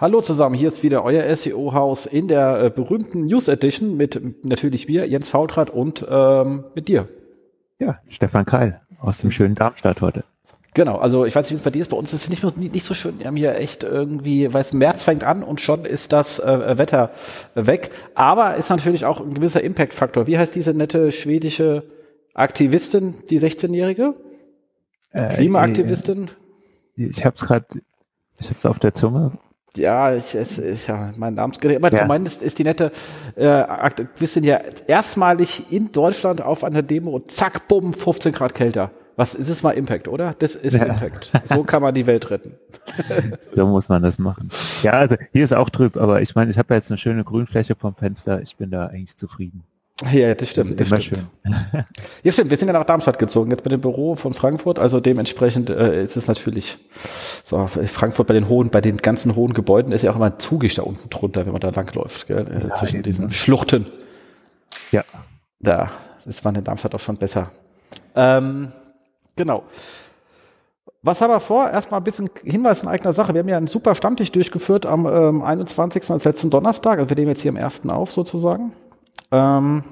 Hallo zusammen, hier ist wieder euer SEO-Haus in der äh, berühmten News Edition mit natürlich mir, Jens Faultrat und ähm, mit dir. Ja, Stefan Keil aus dem schönen Darmstadt heute. Genau, also ich weiß nicht, wie es bei dir ist. Bei uns ist es nicht, nicht, nicht so schön. Wir haben hier echt irgendwie, weil es März fängt an und schon ist das äh, Wetter weg. Aber ist natürlich auch ein gewisser Impact-Faktor. Wie heißt diese nette schwedische Aktivistin, die 16-Jährige? Äh, Klimaaktivistin? Ich habe es gerade, ich habe es auf der Zunge ja, ich, ich, ja, mein Namensgerät. Aber ja. zumindest ist die nette äh, Aktivistin ja erstmalig in Deutschland auf einer Demo und zack, bumm, 15 Grad kälter. Was ist es mal Impact, oder? Das ist ja. Impact. So kann man die Welt retten. so muss man das machen. Ja, also hier ist auch trüb, aber ich meine, ich habe jetzt eine schöne Grünfläche vom Fenster. Ich bin da eigentlich zufrieden. Ja, das stimmt. Das, das stimmt. Schön. Ja, stimmt. Wir sind ja nach Darmstadt gezogen, jetzt mit dem Büro von Frankfurt. Also dementsprechend äh, ist es natürlich so, Frankfurt bei den hohen, bei den ganzen hohen Gebäuden ist ja auch immer ein zugig da unten drunter, wenn man da langläuft, gell? Also ja, zwischen diesen ne? Schluchten. Ja. Da ist man in Darmstadt auch schon besser. Ähm, genau. Was haben wir vor? Erstmal ein bisschen Hinweis in eigener Sache. Wir haben ja einen super Stammtisch durchgeführt am ähm, 21. als letzten Donnerstag. Also wir nehmen jetzt hier am ersten auf sozusagen ähm,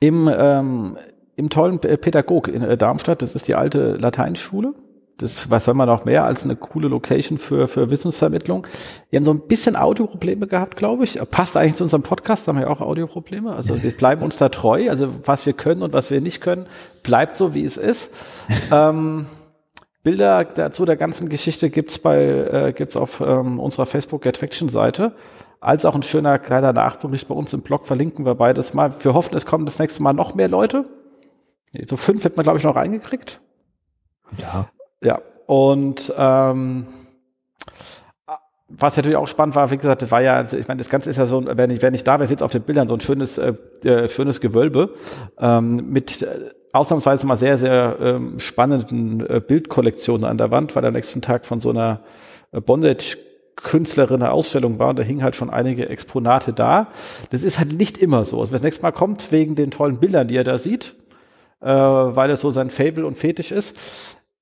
im, ähm, im tollen Pädagog in äh, Darmstadt. Das ist die alte Lateinschule. Das, was soll man noch mehr als eine coole Location für, für Wissensvermittlung? Wir haben so ein bisschen Audioprobleme gehabt, glaube ich. Passt eigentlich zu unserem Podcast, da haben wir auch Audioprobleme. Also wir bleiben uns da treu. Also was wir können und was wir nicht können, bleibt so, wie es ist. ähm, Bilder dazu der ganzen Geschichte gibt's bei äh, gibt's auf ähm, unserer Facebook Get Fiction Seite als auch ein schöner kleiner Nachbericht bei uns im Blog verlinken wir beides mal. Wir hoffen, es kommen das nächste Mal noch mehr Leute. So fünf wird man, glaube ich, noch reingekriegt. Ja. Ja. Und ähm, was natürlich auch spannend war, wie gesagt, das war ja, ich meine, das Ganze ist ja so, wenn ich, wenn ich da wäre, jetzt auf den Bildern so ein schönes, äh, äh, schönes Gewölbe ähm, mit äh, ausnahmsweise mal sehr, sehr ähm, spannenden äh, Bildkollektionen an der Wand, weil am nächsten Tag von so einer äh, Bondage Künstlerin eine Ausstellung war und da hingen halt schon einige Exponate da. Das ist halt nicht immer so. Also wenn das nächste Mal kommt, wegen den tollen Bildern, die er da sieht, äh, weil es so sein Fable und Fetisch ist,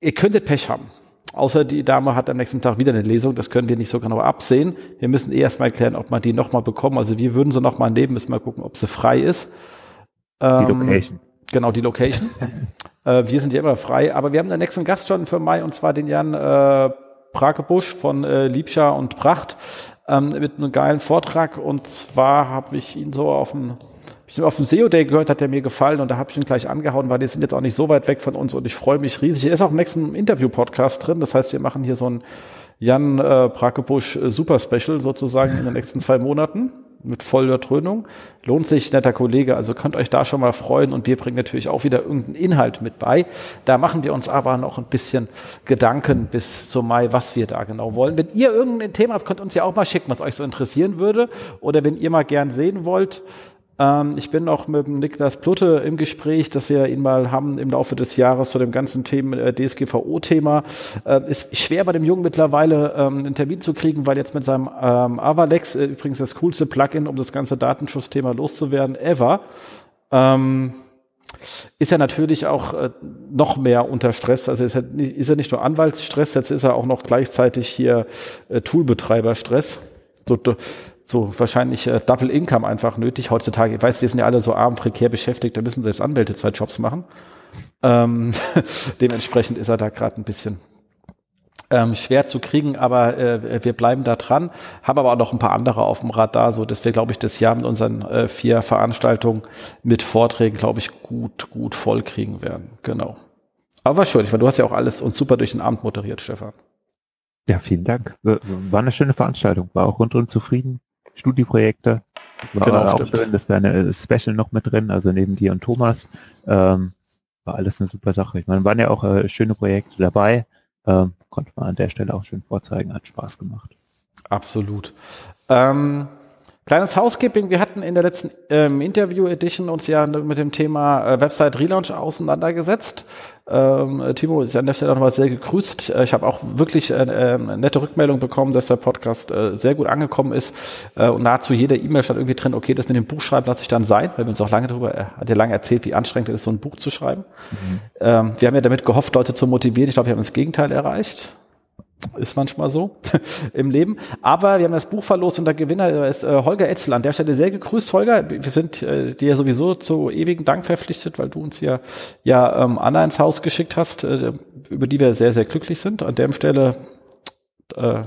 ihr könntet Pech haben. Außer die Dame hat am nächsten Tag wieder eine Lesung, das können wir nicht so genau absehen. Wir müssen eh erstmal erklären, ob man die nochmal bekommen. Also wir würden sie nochmal nehmen, müssen mal gucken, ob sie frei ist. Ähm, die Location. Genau, die Location. äh, wir sind ja immer frei, aber wir haben den nächsten Gast schon für Mai und zwar den Jan äh, Pragebusch von äh, Liebscher und Pracht ähm, mit einem geilen Vortrag. Und zwar habe ich ihn so auf dem ich auf dem SEO Day gehört, hat er mir gefallen und da habe ich ihn gleich angehauen, weil die sind jetzt auch nicht so weit weg von uns und ich freue mich riesig. Er ist auch im nächsten Interview-Podcast drin. Das heißt, wir machen hier so ein Jan äh, Prakebusch äh, Super Special sozusagen in den nächsten zwei Monaten mit voller Dröhnung. Lohnt sich, netter Kollege, also könnt euch da schon mal freuen und wir bringen natürlich auch wieder irgendeinen Inhalt mit bei. Da machen wir uns aber noch ein bisschen Gedanken bis zum Mai, was wir da genau wollen. Wenn ihr irgendein Thema habt, könnt uns ja auch mal schicken, was euch so interessieren würde oder wenn ihr mal gern sehen wollt, ähm, ich bin auch mit dem Niklas Plutte im Gespräch, dass wir ihn mal haben im Laufe des Jahres zu dem ganzen Thema, äh, DSGVO-Thema. Äh, ist schwer bei dem Jungen mittlerweile ähm, einen Termin zu kriegen, weil jetzt mit seinem ähm, Avalex, äh, übrigens das coolste Plugin, um das ganze Datenschutzthema loszuwerden, ever, ähm, ist er natürlich auch äh, noch mehr unter Stress. Also ist er, nicht, ist er nicht nur Anwaltsstress, jetzt ist er auch noch gleichzeitig hier äh, Toolbetreiberstress. So, so wahrscheinlich äh, Double Income einfach nötig. Heutzutage, ich weiß, wir sind ja alle so arm, prekär beschäftigt, da müssen selbst Anwälte zwei Jobs machen. Ähm, dementsprechend ist er da gerade ein bisschen ähm, schwer zu kriegen, aber äh, wir bleiben da dran, haben aber auch noch ein paar andere auf dem Radar, so dass wir, glaube ich, das Jahr mit unseren äh, vier Veranstaltungen mit Vorträgen, glaube ich, gut, gut voll kriegen werden. Genau. Aber war schön, ich meine, du hast ja auch alles uns super durch den Abend moderiert, Stefan. Ja, vielen Dank. War eine schöne Veranstaltung, war auch rundum zufrieden. Studieprojekte. War genau, auch stimmt. schön, das kleine äh, Special noch mit drin, also neben dir und Thomas. Ähm, war alles eine super Sache. Ich meine, waren ja auch äh, schöne Projekte dabei. Ähm, konnte man an der Stelle auch schön vorzeigen, hat Spaß gemacht. Absolut. Ähm, Kleines Housekeeping, wir hatten in der letzten ähm, Interview-Edition uns ja mit dem Thema äh, Website Relaunch auseinandergesetzt. Ähm, äh, Timo ist an der Stelle nochmal sehr gegrüßt. Äh, ich habe auch wirklich äh, äh, nette Rückmeldung bekommen, dass der Podcast äh, sehr gut angekommen ist. Äh, und nahezu jeder E-Mail stand irgendwie drin, okay, das mit dem Buch schreiben lasse ich dann sein, weil wir uns auch lange darüber, er hat ja lange erzählt, wie anstrengend es ist, so ein Buch zu schreiben. Mhm. Ähm, wir haben ja damit gehofft, Leute zu motivieren. Ich glaube, wir haben das Gegenteil erreicht. Ist manchmal so im Leben. Aber wir haben das Buch verlost und der Gewinner ist äh, Holger Etzel. An der Stelle sehr gegrüßt, Holger. Wir sind äh, dir sowieso zu ewigen Dank verpflichtet, weil du uns hier ja ähm, Anna ins Haus geschickt hast, äh, über die wir sehr, sehr glücklich sind. An der Stelle äh,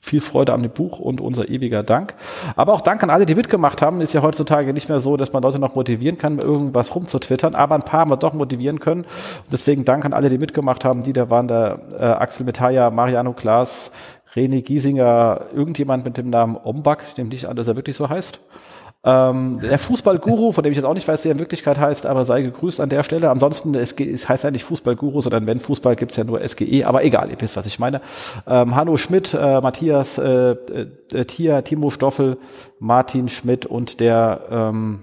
viel Freude an dem Buch und unser ewiger Dank. Aber auch Dank an alle, die mitgemacht haben. Ist ja heutzutage nicht mehr so, dass man Leute noch motivieren kann, irgendwas rumzutwittern, aber ein paar haben wir doch motivieren können. Und deswegen Dank an alle, die mitgemacht haben. Die da waren der äh, Axel Metaya, Mariano Klaas, René Giesinger, irgendjemand mit dem Namen Ombak, dem nicht an, dass er wirklich so heißt. Ähm, der Fußballguru, von dem ich jetzt auch nicht weiß, wie er in Wirklichkeit heißt, aber sei gegrüßt an der Stelle. Ansonsten, es, es heißt ja nicht Fußballguru, sondern wenn Fußball gibt's ja nur SGE, aber egal, ihr wisst, was ich meine. Ähm, Hanno Schmidt, äh, Matthias äh, äh, Tia, Timo Stoffel, Martin Schmidt und der ähm,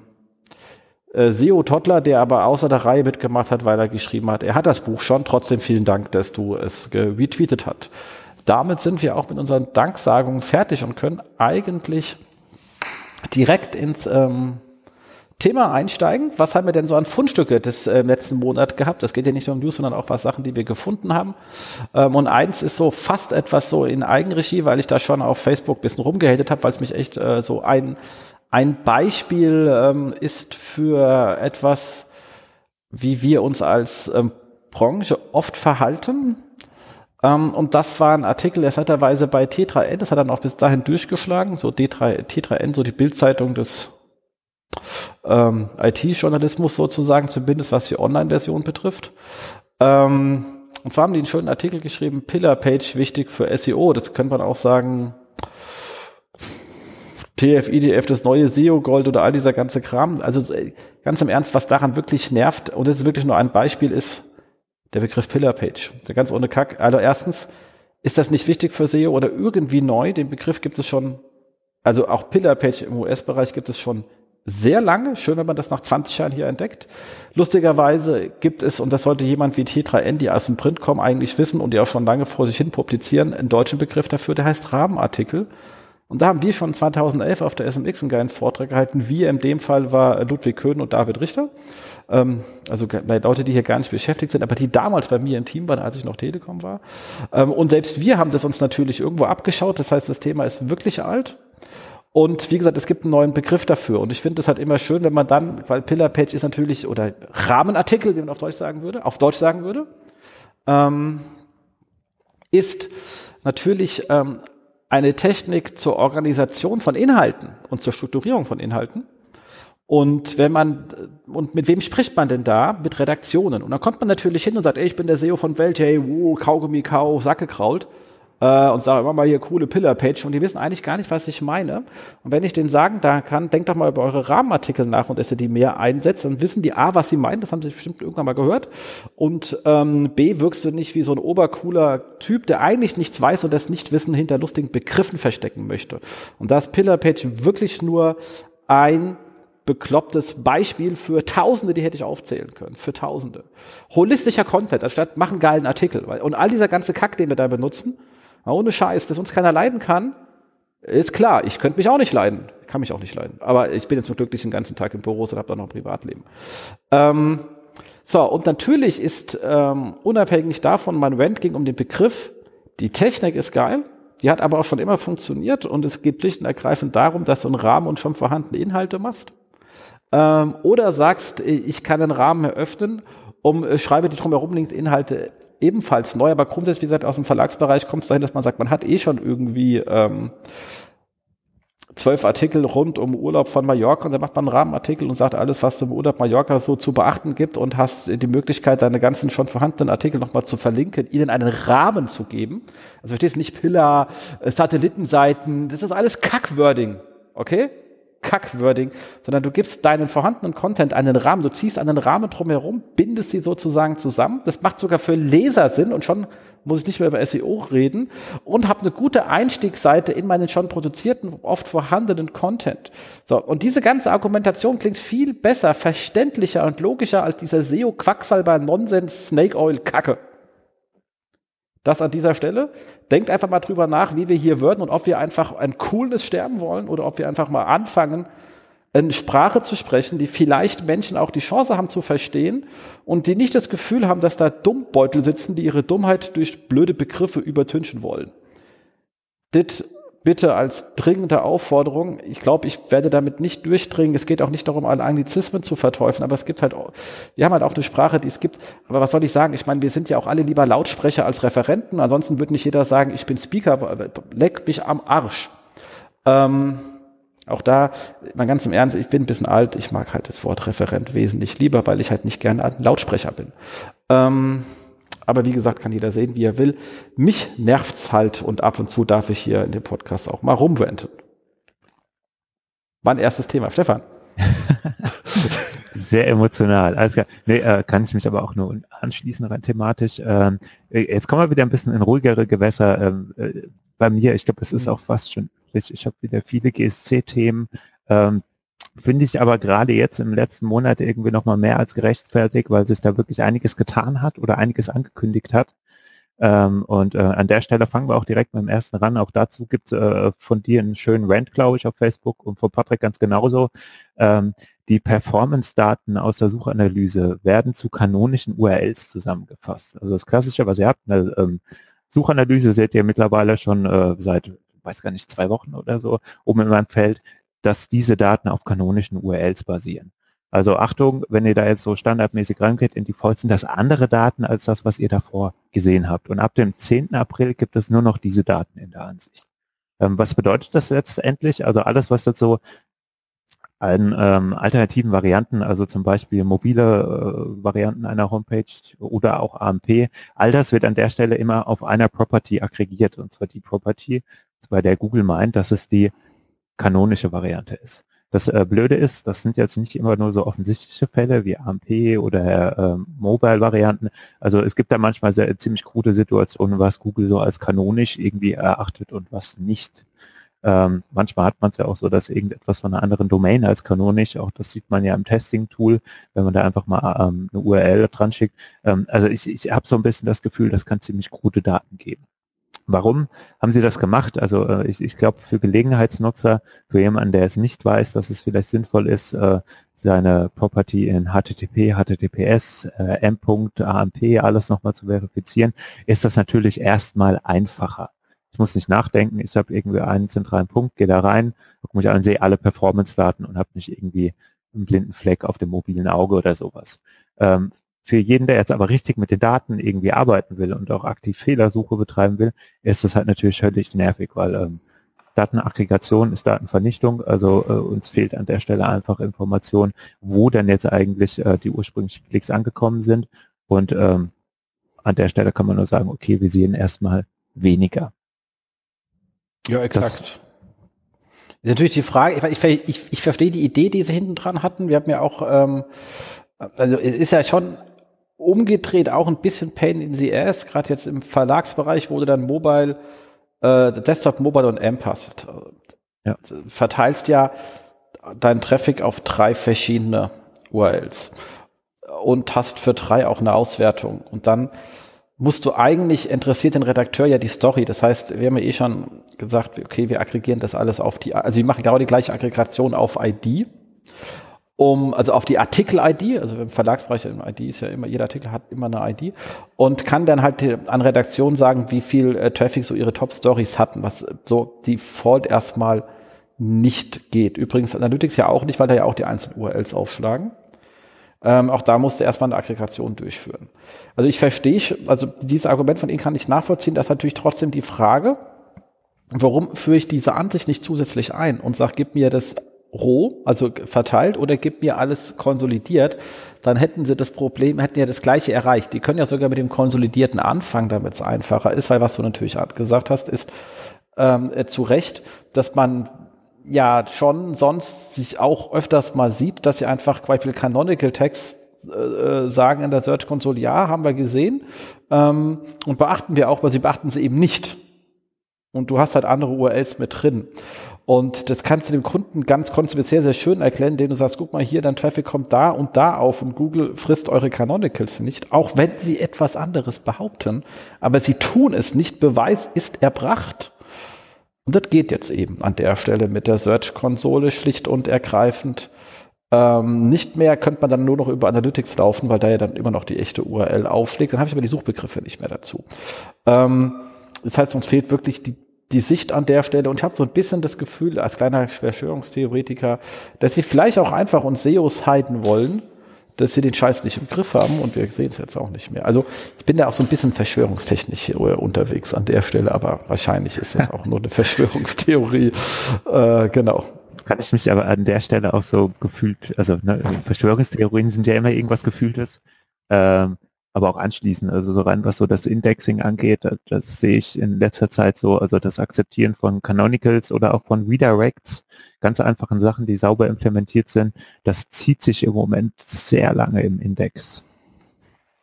äh, Seo Tottler, der aber außer der Reihe mitgemacht hat, weil er geschrieben hat, er hat das Buch schon. Trotzdem vielen Dank, dass du es retweetet hast. Damit sind wir auch mit unseren Danksagungen fertig und können eigentlich direkt ins ähm, Thema einsteigen. Was haben wir denn so an Fundstücke des äh, letzten Monats gehabt? Das geht ja nicht nur um News, sondern auch was Sachen, die wir gefunden haben. Ähm, und eins ist so fast etwas so in Eigenregie, weil ich da schon auf Facebook bisschen rumgehatet habe, weil es mich echt äh, so ein, ein Beispiel ähm, ist für etwas, wie wir uns als ähm, Branche oft verhalten. Ähm, und das war ein Artikel, der ist netterweise bei T3N, das hat dann auch bis dahin durchgeschlagen, so D3, T3N, so die Bildzeitung des ähm, IT-Journalismus sozusagen, zumindest was die Online-Version betrifft. Ähm, und zwar haben die einen schönen Artikel geschrieben, Pillar-Page wichtig für SEO. Das könnte man auch sagen, TF, IDF, das neue SEO-Gold oder all dieser ganze Kram. Also äh, ganz im Ernst, was daran wirklich nervt, und das ist wirklich nur ein Beispiel, ist, der Begriff Pillar Page. Ganz ohne Kack. Also erstens, ist das nicht wichtig für SEO oder irgendwie neu? Den Begriff gibt es schon, also auch Pillar Page im US-Bereich gibt es schon sehr lange. Schön, wenn man das nach 20 Jahren hier entdeckt. Lustigerweise gibt es, und das sollte jemand wie T3N, die aus dem Print kommen, eigentlich wissen und die auch schon lange vor sich hin publizieren, einen deutschen Begriff dafür, der heißt Rahmenartikel. Und da haben wir schon 2011 auf der SMX einen geilen Vortrag gehalten. Wir in dem Fall war Ludwig Köhn und David Richter. Ähm, also Leute, die hier gar nicht beschäftigt sind, aber die damals bei mir im Team waren, als ich noch Telekom war. Ähm, und selbst wir haben das uns natürlich irgendwo abgeschaut. Das heißt, das Thema ist wirklich alt. Und wie gesagt, es gibt einen neuen Begriff dafür. Und ich finde es halt immer schön, wenn man dann, weil Pillar Page ist natürlich, oder Rahmenartikel, wie man auf Deutsch sagen würde, auf Deutsch sagen würde, ähm, ist natürlich ähm, eine Technik zur Organisation von Inhalten und zur Strukturierung von Inhalten. Und wenn man, und mit wem spricht man denn da? Mit Redaktionen. Und dann kommt man natürlich hin und sagt, ey, ich bin der SEO von Welt, hey, wow, Kaugummi, Kau, Sacke kraut äh, und sage immer mal hier coole Pillar-Page und die wissen eigentlich gar nicht, was ich meine. Und wenn ich denen sagen da kann, denkt doch mal über eure Rahmenartikel nach und dass ihr die mehr einsetzt, dann wissen die A, was sie meinen, das haben sie bestimmt irgendwann mal gehört. Und ähm, B, wirkst du nicht wie so ein obercooler Typ, der eigentlich nichts weiß und das Nichtwissen hinter lustigen Begriffen verstecken möchte. Und da ist Pillar-Page wirklich nur ein beklopptes Beispiel für Tausende, die hätte ich aufzählen können, für Tausende. Holistischer Content, anstatt machen geilen Artikel. Und all dieser ganze Kack, den wir da benutzen, ohne Scheiß, dass uns keiner leiden kann, ist klar. Ich könnte mich auch nicht leiden. Kann mich auch nicht leiden. Aber ich bin jetzt nur glücklich den ganzen Tag im Büro und habe da noch ein Privatleben. Ähm, so, und natürlich ist ähm, unabhängig davon, mein Rant ging um den Begriff, die Technik ist geil, die hat aber auch schon immer funktioniert und es geht schlicht und ergreifend darum, dass du einen Rahmen und schon vorhandene Inhalte machst. Ähm, oder sagst, ich kann einen Rahmen eröffnen, um äh, schreibe die drumherum liegenden Inhalte ebenfalls neu, aber grundsätzlich, wie gesagt, aus dem Verlagsbereich kommt es dahin, dass man sagt, man hat eh schon irgendwie ähm, zwölf Artikel rund um Urlaub von Mallorca und dann macht man einen Rahmenartikel und sagt alles, was zum Urlaub Mallorca so zu beachten gibt und hast die Möglichkeit, deine ganzen schon vorhandenen Artikel nochmal zu verlinken, ihnen einen Rahmen zu geben. Also verstehst nicht Pillar, äh, Satellitenseiten, das ist alles Kackwording, okay? Kackwording, sondern du gibst deinen vorhandenen Content einen Rahmen, du ziehst einen Rahmen drumherum, bindest sie sozusagen zusammen. Das macht sogar für Leser Sinn und schon muss ich nicht mehr über SEO reden und habe eine gute Einstiegsseite in meinen schon produzierten, oft vorhandenen Content. So, und diese ganze Argumentation klingt viel besser, verständlicher und logischer als dieser SEO-Quacksalber Das an dieser Stelle. Denkt einfach mal drüber nach, wie wir hier würden und ob wir einfach ein cooles sterben wollen oder ob wir einfach mal anfangen, eine Sprache zu sprechen, die vielleicht Menschen auch die Chance haben zu verstehen und die nicht das Gefühl haben, dass da Dummbeutel sitzen, die ihre Dummheit durch blöde Begriffe übertünchen wollen. Das bitte als dringende Aufforderung. Ich glaube, ich werde damit nicht durchdringen. Es geht auch nicht darum, alle Anglizismen zu verteufeln, aber es gibt halt, wir haben halt auch eine Sprache, die es gibt. Aber was soll ich sagen? Ich meine, wir sind ja auch alle lieber Lautsprecher als Referenten. Ansonsten würde nicht jeder sagen, ich bin Speaker, leck mich am Arsch. Ähm, auch da, mal ganz im Ernst, ich bin ein bisschen alt, ich mag halt das Wort Referent wesentlich lieber, weil ich halt nicht gerne ein Lautsprecher bin. Ähm, aber wie gesagt, kann jeder sehen, wie er will. Mich nervt's halt und ab und zu darf ich hier in dem Podcast auch mal rumwenden. Mein erstes Thema. Stefan. Sehr emotional. Alles klar. Nee, äh, kann ich mich aber auch nur anschließen rein thematisch. Ähm, äh, jetzt kommen wir wieder ein bisschen in ruhigere Gewässer. Ähm, äh, bei mir, ich glaube, es ist mhm. auch fast schon, ich habe wieder viele GSC-Themen. Ähm, Finde ich aber gerade jetzt im letzten Monat irgendwie nochmal mehr als gerechtfertigt, weil sich da wirklich einiges getan hat oder einiges angekündigt hat. Ähm, und äh, an der Stelle fangen wir auch direkt mit dem ersten ran. Auch dazu gibt es äh, von dir einen schönen Rant, glaube ich, auf Facebook und von Patrick ganz genauso. Ähm, die Performance-Daten aus der Suchanalyse werden zu kanonischen URLs zusammengefasst. Also das Klassische, was ihr habt, eine ähm, Suchanalyse seht ihr mittlerweile schon äh, seit, weiß gar nicht, zwei Wochen oder so, oben in meinem Feld dass diese Daten auf kanonischen URLs basieren. Also Achtung, wenn ihr da jetzt so standardmäßig reingeht in die Default, sind das andere Daten als das, was ihr davor gesehen habt. Und ab dem 10. April gibt es nur noch diese Daten in der Ansicht. Ähm, was bedeutet das letztendlich? Also alles, was so an ähm, alternativen Varianten, also zum Beispiel mobile äh, Varianten einer Homepage oder auch AMP, all das wird an der Stelle immer auf einer Property aggregiert. Und zwar die Property, bei der Google meint, dass es die kanonische Variante ist. Das äh, Blöde ist, das sind jetzt nicht immer nur so offensichtliche Fälle wie AMP oder äh, Mobile-Varianten. Also es gibt da manchmal sehr, ziemlich krude Situationen, was Google so als kanonisch irgendwie erachtet und was nicht. Ähm, manchmal hat man es ja auch so, dass irgendetwas von einer anderen Domain als kanonisch, auch das sieht man ja im Testing-Tool, wenn man da einfach mal ähm, eine URL dran schickt. Ähm, also ich, ich habe so ein bisschen das Gefühl, das kann ziemlich krude Daten geben. Warum haben sie das gemacht? Also äh, ich, ich glaube, für Gelegenheitsnutzer, für jemanden, der es nicht weiß, dass es vielleicht sinnvoll ist, äh, seine Property in HTTP, HTTPS, äh, M.AMP, alles nochmal zu verifizieren, ist das natürlich erstmal einfacher. Ich muss nicht nachdenken, ich habe irgendwie einen zentralen Punkt, gehe da rein, gucke mich an, sehe alle Performance-Daten und habe nicht irgendwie einen blinden Fleck auf dem mobilen Auge oder sowas. Ähm, für jeden, der jetzt aber richtig mit den Daten irgendwie arbeiten will und auch aktiv Fehlersuche betreiben will, ist das halt natürlich völlig nervig, weil ähm, Datenaggregation ist Datenvernichtung, also äh, uns fehlt an der Stelle einfach Information, wo denn jetzt eigentlich äh, die ursprünglichen Klicks angekommen sind und ähm, an der Stelle kann man nur sagen, okay, wir sehen erstmal weniger. Ja, exakt. Das ist natürlich die Frage, ich, ich, ich, verstehe die Idee, die sie hinten dran hatten. Wir haben ja auch, ähm, also es ist ja schon umgedreht auch ein bisschen Pain in the Ass. Gerade jetzt im Verlagsbereich wurde dann Mobile, äh, Desktop, Mobile und AMP hast. Ja. Verteilst ja deinen Traffic auf drei verschiedene URLs und hast für drei auch eine Auswertung. Und dann musst du eigentlich interessiert den Redakteur ja die Story. Das heißt, wir haben ja eh schon gesagt, okay, wir aggregieren das alles auf die, also wir machen genau die gleiche Aggregation auf ID um, also auf die Artikel-ID, also im Verlagsbereich im ID ist ja immer, jeder Artikel hat immer eine ID und kann dann halt an Redaktion sagen, wie viel äh, Traffic so ihre Top-Stories hatten, was so Default erstmal nicht geht. Übrigens Analytics ja auch nicht, weil da ja auch die einzelnen URLs aufschlagen. Ähm, auch da musste erstmal eine Aggregation durchführen. Also ich verstehe, also dieses Argument von Ihnen kann ich nachvollziehen, das ist natürlich trotzdem die Frage, warum führe ich diese Ansicht nicht zusätzlich ein und sage, gib mir das roh, also verteilt, oder gib mir alles konsolidiert, dann hätten sie das Problem, hätten ja das gleiche erreicht. Die können ja sogar mit dem Konsolidierten anfangen, damit es einfacher ist, weil was du natürlich gesagt hast, ist ähm, äh, zu Recht, dass man ja schon sonst sich auch öfters mal sieht, dass sie einfach Beispiel Canonical Text äh, äh, sagen in der Search Console, ja, haben wir gesehen ähm, und beachten wir auch, aber sie beachten sie eben nicht. Und du hast halt andere URLs mit drin. Und das kannst du dem Kunden ganz, du sehr, sehr schön erklären, indem du sagst, guck mal hier, dein Traffic kommt da und da auf und Google frisst eure Canonicals nicht, auch wenn sie etwas anderes behaupten. Aber sie tun es nicht. Beweis ist erbracht. Und das geht jetzt eben an der Stelle mit der Search-Konsole schlicht und ergreifend. Ähm, nicht mehr könnte man dann nur noch über Analytics laufen, weil da ja dann immer noch die echte URL aufschlägt. Dann habe ich aber die Suchbegriffe nicht mehr dazu. Ähm, das heißt, uns fehlt wirklich die, die Sicht an der Stelle. Und ich habe so ein bisschen das Gefühl, als kleiner Verschwörungstheoretiker, dass sie vielleicht auch einfach uns SEOs heiden wollen, dass sie den Scheiß nicht im Griff haben und wir sehen es jetzt auch nicht mehr. Also ich bin da auch so ein bisschen verschwörungstechnisch unterwegs an der Stelle, aber wahrscheinlich ist das auch nur eine Verschwörungstheorie. Äh, genau. Kann ich mich aber an der Stelle auch so gefühlt, also ne, Verschwörungstheorien sind ja immer irgendwas Gefühltes. Ähm, aber auch anschließen. Also so rein, was so das Indexing angeht, das, das, sehe ich in letzter Zeit so, also das Akzeptieren von Canonicals oder auch von Redirects, ganz einfachen Sachen, die sauber implementiert sind, das zieht sich im Moment sehr lange im Index.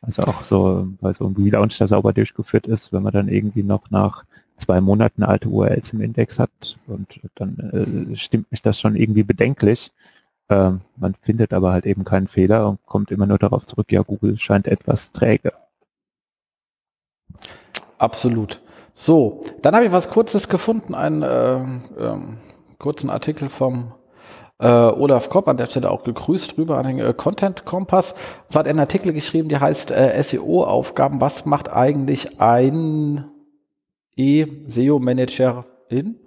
Also auch so, weil so ein Relaunch da sauber durchgeführt ist, wenn man dann irgendwie noch nach zwei Monaten alte URLs im Index hat und dann äh, stimmt mich das schon irgendwie bedenklich. Ähm, man findet aber halt eben keinen Fehler und kommt immer nur darauf zurück, ja, Google scheint etwas träge. Absolut. So, dann habe ich was Kurzes gefunden, einen äh, äh, kurzen Artikel vom äh, Olaf Kopp, an der Stelle auch gegrüßt drüber an den äh, Content Kompass. So hat einen Artikel geschrieben, der heißt äh, SEO-Aufgaben. Was macht eigentlich ein E-SEO-Managerin?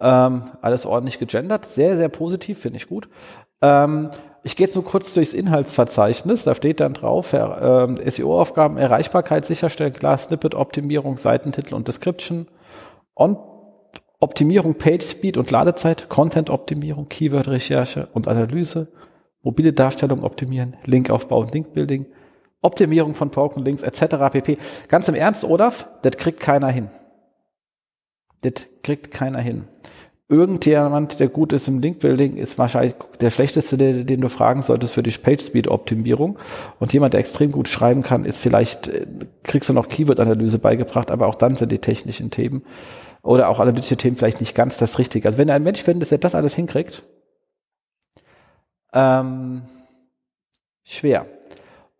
Ähm, alles ordentlich gegendert. Sehr, sehr positiv, finde ich gut. Ähm, ich gehe jetzt nur kurz durchs Inhaltsverzeichnis. Da steht dann drauf, äh, SEO-Aufgaben, Erreichbarkeit sicherstellen, klar, Snippet-Optimierung, Seitentitel und Description, On Optimierung, Page Speed und Ladezeit, Content-Optimierung, Keyword-Recherche und Analyse, mobile Darstellung optimieren, Linkaufbau und Linkbuilding, Optimierung von Broken Links etc. pp. Ganz im Ernst, Olaf, das kriegt keiner hin. Das kriegt keiner hin irgendjemand, der gut ist im Link-Building, ist wahrscheinlich der schlechteste, den, den du fragen solltest für die Page-Speed-Optimierung. Und jemand, der extrem gut schreiben kann, ist vielleicht, äh, kriegst du noch Keyword-Analyse beigebracht, aber auch dann sind die technischen Themen oder auch analytische Themen vielleicht nicht ganz das Richtige. Also wenn du ein Mensch findest, der das alles hinkriegt, ähm, schwer.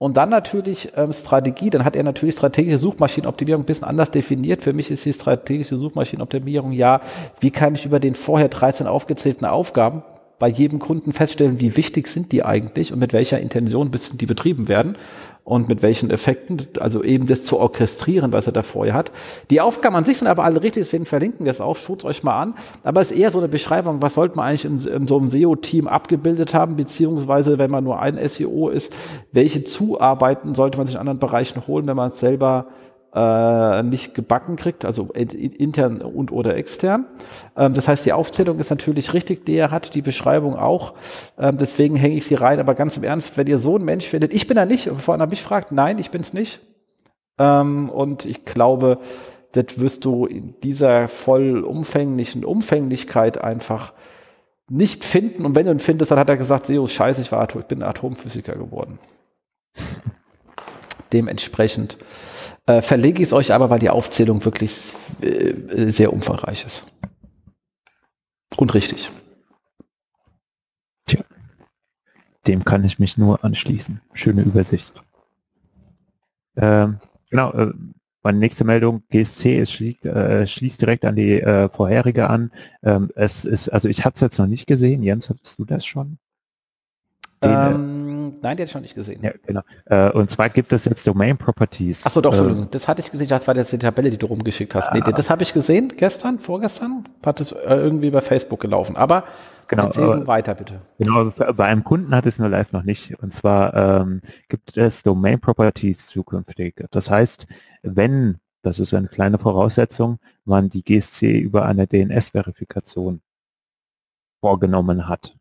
Und dann natürlich ähm, Strategie, dann hat er natürlich strategische Suchmaschinenoptimierung ein bisschen anders definiert. Für mich ist die strategische Suchmaschinenoptimierung ja, wie kann ich über den vorher 13 aufgezählten Aufgaben bei jedem Kunden feststellen, wie wichtig sind die eigentlich und mit welcher Intention müssen die betrieben werden und mit welchen Effekten, also eben das zu orchestrieren, was er da vorher hat. Die Aufgaben an sich sind aber alle richtig, deswegen verlinken wir es auch, schaut euch mal an. Aber es ist eher so eine Beschreibung, was sollte man eigentlich in, in so einem SEO-Team abgebildet haben, beziehungsweise wenn man nur ein SEO ist, welche Zuarbeiten sollte man sich in anderen Bereichen holen, wenn man es selber äh, nicht gebacken kriegt, also intern und oder extern. Ähm, das heißt, die Aufzählung ist natürlich richtig, die er hat, die Beschreibung auch. Ähm, deswegen hänge ich sie rein. Aber ganz im Ernst, wenn ihr so einen Mensch findet, ich bin da nicht, bevor einer mich fragt, nein, ich bin es nicht. Ähm, und ich glaube, das wirst du in dieser vollumfänglichen Umfänglichkeit einfach nicht finden. Und wenn du ihn findest, dann hat er gesagt, Seo, scheiße, ich, war, ich bin Atomphysiker geworden. Dementsprechend äh, verlege ich es euch aber, weil die Aufzählung wirklich äh, sehr umfangreich ist. Und richtig. Tja, dem kann ich mich nur anschließen. Schöne Übersicht. Ähm, genau, äh, meine nächste Meldung, GSC, es schließt, äh, schließt direkt an die äh, vorherige an. Ähm, es ist, also ich habe es jetzt noch nicht gesehen. Jens, hattest du das schon? Den, äh, ähm, nein, den hatte ich noch nicht gesehen. Ja, genau. Äh, und zwar gibt es jetzt Domain Properties. Achso, doch, Entschuldigung. Äh, das hatte ich gesehen. Das war jetzt die Tabelle, die du rumgeschickt hast. Nee, ah. das habe ich gesehen gestern, vorgestern. Hat es äh, irgendwie bei Facebook gelaufen. Aber genau, erzähl weiter, bitte. Genau, bei einem Kunden hat es nur live noch nicht. Und zwar ähm, gibt es Domain Properties zukünftig. Das heißt, wenn, das ist eine kleine Voraussetzung, man die GSC über eine DNS-Verifikation vorgenommen hat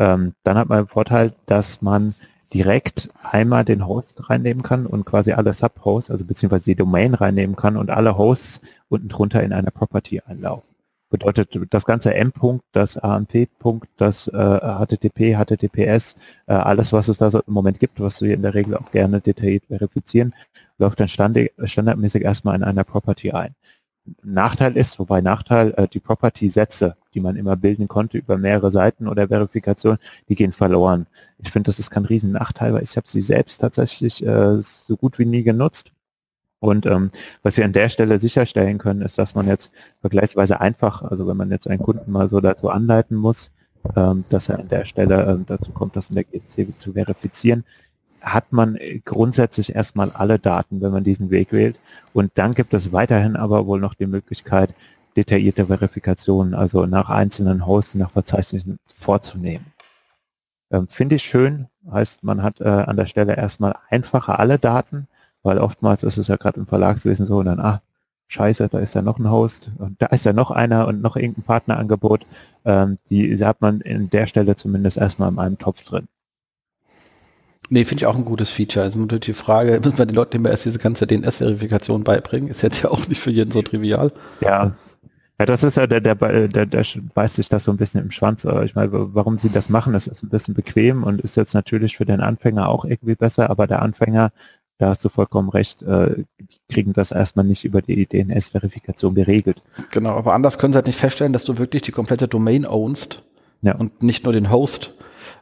ähm, dann hat man den Vorteil, dass man direkt einmal den Host reinnehmen kann und quasi alle Subhosts, also beziehungsweise die Domain reinnehmen kann und alle Hosts unten drunter in einer Property einlaufen. Bedeutet, das ganze M-Punkt, das AMP-Punkt, das äh, HTTP, HTTPS, äh, alles, was es da so im Moment gibt, was wir in der Regel auch gerne detailliert verifizieren, läuft dann standardmäßig erstmal in einer Property ein. Nachteil ist, wobei Nachteil, äh, die Property-Sätze, die man immer bilden konnte über mehrere Seiten oder Verifikation, die gehen verloren. Ich finde, das ist kein Riesen-Nachteil, weil ich habe sie selbst tatsächlich äh, so gut wie nie genutzt. Und ähm, was wir an der Stelle sicherstellen können, ist, dass man jetzt vergleichsweise einfach, also wenn man jetzt einen Kunden mal so dazu anleiten muss, ähm, dass er an der Stelle ähm, dazu kommt, das in der GSC zu verifizieren, hat man grundsätzlich erstmal alle Daten, wenn man diesen Weg wählt. Und dann gibt es weiterhin aber wohl noch die Möglichkeit, detaillierte Verifikationen, also nach einzelnen Hosts, nach Verzeichnissen vorzunehmen. Ähm, Finde ich schön, heißt, man hat äh, an der Stelle erstmal einfacher alle Daten, weil oftmals ist es ja gerade im Verlagswesen so, und dann, ah, scheiße, da ist ja noch ein Host und da ist ja noch einer und noch irgendein Partnerangebot. Ähm, die hat man in der Stelle zumindest erstmal in einem Topf drin. Nee, finde ich auch ein gutes Feature. Also natürlich die Frage, müssen wir den Leuten immer erst diese ganze DNS-Verifikation beibringen? Ist jetzt ja auch nicht für jeden so trivial. Ja. Ja, das ist ja, der, der, der, der beißt sich das so ein bisschen im Schwanz. Aber ich meine, warum sie das machen, das ist ein bisschen bequem und ist jetzt natürlich für den Anfänger auch irgendwie besser, aber der Anfänger, da hast du vollkommen recht, äh, kriegen das erstmal nicht über die DNS-Verifikation geregelt. Genau, aber anders können sie halt nicht feststellen, dass du wirklich die komplette Domain ownst ja. und nicht nur den Host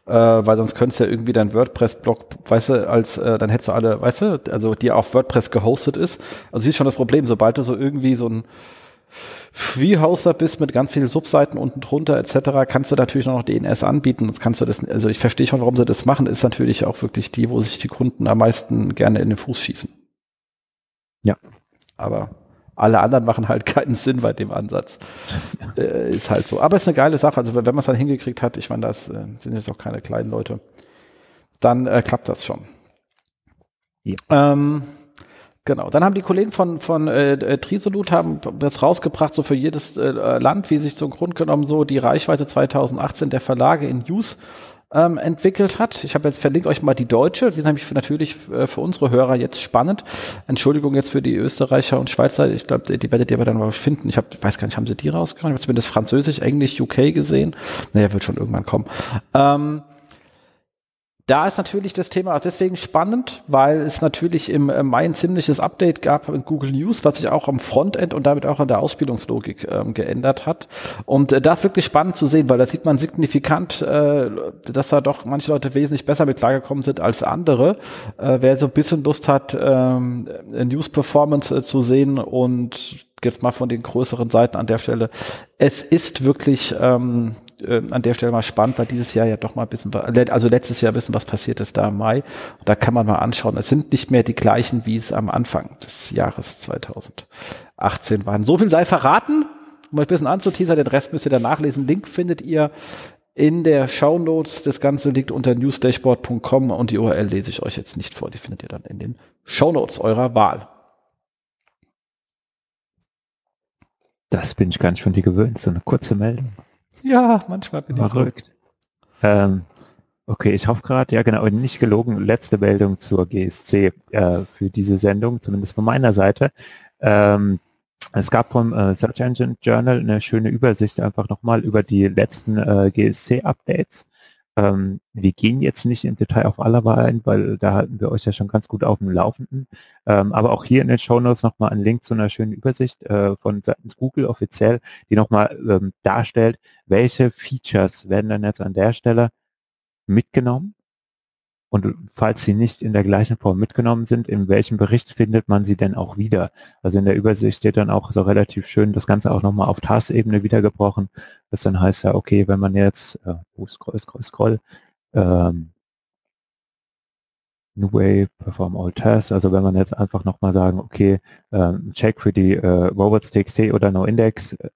äh, weil sonst könntest du ja irgendwie dein WordPress-Blog, weißt du, als äh, dann hättest du alle, weißt du, also die auf WordPress gehostet ist. Also siehst schon das Problem, sobald du so irgendwie so ein Free-Hoster bist mit ganz vielen Subseiten unten drunter etc., kannst du natürlich noch DNS anbieten. Das kannst du das, also ich verstehe schon, warum sie das machen, ist natürlich auch wirklich die, wo sich die Kunden am meisten gerne in den Fuß schießen. Ja. Aber alle anderen machen halt keinen Sinn bei dem Ansatz. Äh, ist halt so. Aber es ist eine geile Sache. Also wenn man es dann hingekriegt hat, ich meine, das äh, sind jetzt auch keine kleinen Leute, dann äh, klappt das schon. Ja. Ähm, Genau. Dann haben die Kollegen von, von äh, äh Trisolut haben jetzt rausgebracht, so für jedes äh, Land, wie sich zum Grund genommen so die Reichweite 2018 der Verlage in News ähm, entwickelt hat. Ich habe jetzt verlinkt euch mal die deutsche, die ist nämlich für, natürlich äh, für unsere Hörer jetzt spannend. Entschuldigung jetzt für die Österreicher und Schweizer, ich glaube, die werdet ihr aber dann mal finden. Ich hab, weiß gar nicht, haben sie die rausgebracht? Ich habe zumindest Französisch, Englisch, UK gesehen. Naja, wird schon irgendwann kommen. Ähm, da ist natürlich das Thema deswegen spannend, weil es natürlich im Mai ein ziemliches Update gab in Google News, was sich auch am Frontend und damit auch an der Ausspielungslogik ähm, geändert hat. Und äh, da ist wirklich spannend zu sehen, weil da sieht man signifikant, äh, dass da doch manche Leute wesentlich besser mit klargekommen sind als andere. Äh, wer so ein bisschen Lust hat, ähm, News Performance äh, zu sehen und jetzt mal von den größeren Seiten an der Stelle. Es ist wirklich ähm, äh, an der Stelle mal spannend, weil dieses Jahr ja doch mal ein bisschen, also letztes Jahr bisschen was passiert ist da im Mai. Da kann man mal anschauen. Es sind nicht mehr die gleichen, wie es am Anfang des Jahres 2018 waren. So viel sei verraten. Um euch ein bisschen anzuteasern, den Rest müsst ihr dann nachlesen. Link findet ihr in der Show Notes. Das Ganze liegt unter newsdashboard.com und die URL lese ich euch jetzt nicht vor. Die findet ihr dann in den Show Notes eurer Wahl. Das bin ich gar nicht von dir gewöhnt, so eine kurze Meldung. Ja, manchmal bin ich verrückt. Ähm, okay, ich hoffe gerade, ja genau, nicht gelogen, letzte Meldung zur GSC äh, für diese Sendung, zumindest von meiner Seite. Ähm, es gab vom äh, Search Engine Journal eine schöne Übersicht einfach nochmal über die letzten äh, GSC-Updates. Ähm, wir gehen jetzt nicht im Detail auf alle ein, weil da halten wir euch ja schon ganz gut auf dem Laufenden. Ähm, aber auch hier in den Show Notes nochmal ein Link zu einer schönen Übersicht äh, von seitens Google offiziell, die nochmal ähm, darstellt, welche Features werden dann jetzt an der Stelle mitgenommen und falls sie nicht in der gleichen Form mitgenommen sind, in welchem Bericht findet man sie denn auch wieder? Also in der Übersicht steht dann auch so relativ schön das Ganze auch nochmal auf Taskebene wiedergebrochen. Das dann heißt ja, okay, wenn man jetzt, äh, oh, scroll, scroll, scroll, ähm, New Way, Perform All Tasks, also wenn man jetzt einfach nochmal sagen, okay, ähm, check für die äh, Robots.txt oder NoIndex äh,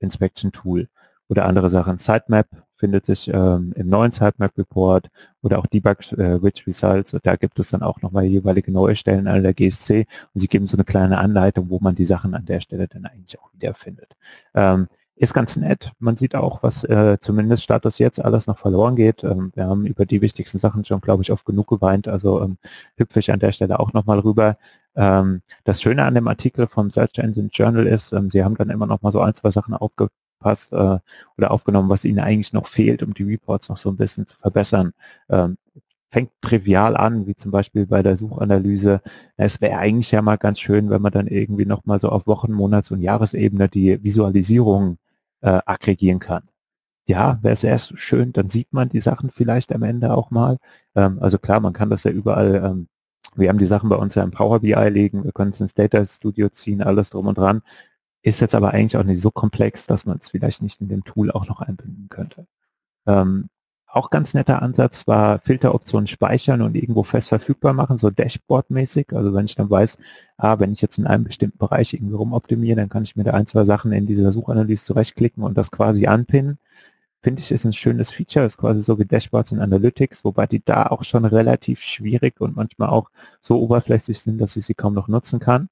Inspection Tool oder andere Sachen, Sitemap, findet sich ähm, im neuen Sitemap Report oder auch Debug äh, Rich Results. Da gibt es dann auch nochmal jeweilige neue Stellen an der GSC und sie geben so eine kleine Anleitung, wo man die Sachen an der Stelle dann eigentlich auch wiederfindet. Ähm, ist ganz nett. Man sieht auch, was äh, zumindest Status jetzt alles noch verloren geht. Ähm, wir haben über die wichtigsten Sachen schon, glaube ich, oft genug geweint. Also ähm, hüpfe ich an der Stelle auch nochmal rüber. Ähm, das Schöne an dem Artikel vom Search Engine Journal ist, ähm, sie haben dann immer noch mal so ein, zwei Sachen aufge angepasst äh, oder aufgenommen, was ihnen eigentlich noch fehlt, um die Reports noch so ein bisschen zu verbessern. Ähm, fängt trivial an, wie zum Beispiel bei der Suchanalyse. Es wäre eigentlich ja mal ganz schön, wenn man dann irgendwie nochmal so auf Wochen-, Monats- und Jahresebene die Visualisierung äh, aggregieren kann. Ja, wäre sehr schön, dann sieht man die Sachen vielleicht am Ende auch mal. Ähm, also klar, man kann das ja überall, ähm, wir haben die Sachen bei uns ja im Power BI liegen, wir können es ins Data Studio ziehen, alles drum und dran. Ist jetzt aber eigentlich auch nicht so komplex, dass man es vielleicht nicht in dem Tool auch noch einbinden könnte. Ähm, auch ganz netter Ansatz war Filteroptionen speichern und irgendwo fest verfügbar machen, so Dashboard-mäßig. Also wenn ich dann weiß, ah, wenn ich jetzt in einem bestimmten Bereich irgendwie rumoptimiere, dann kann ich mir da ein, zwei Sachen in dieser Suchanalyse zurechtklicken und das quasi anpinnen. Finde ich, ist ein schönes Feature, ist quasi so wie Dashboards in Analytics, wobei die da auch schon relativ schwierig und manchmal auch so oberflächlich sind, dass ich sie kaum noch nutzen kann.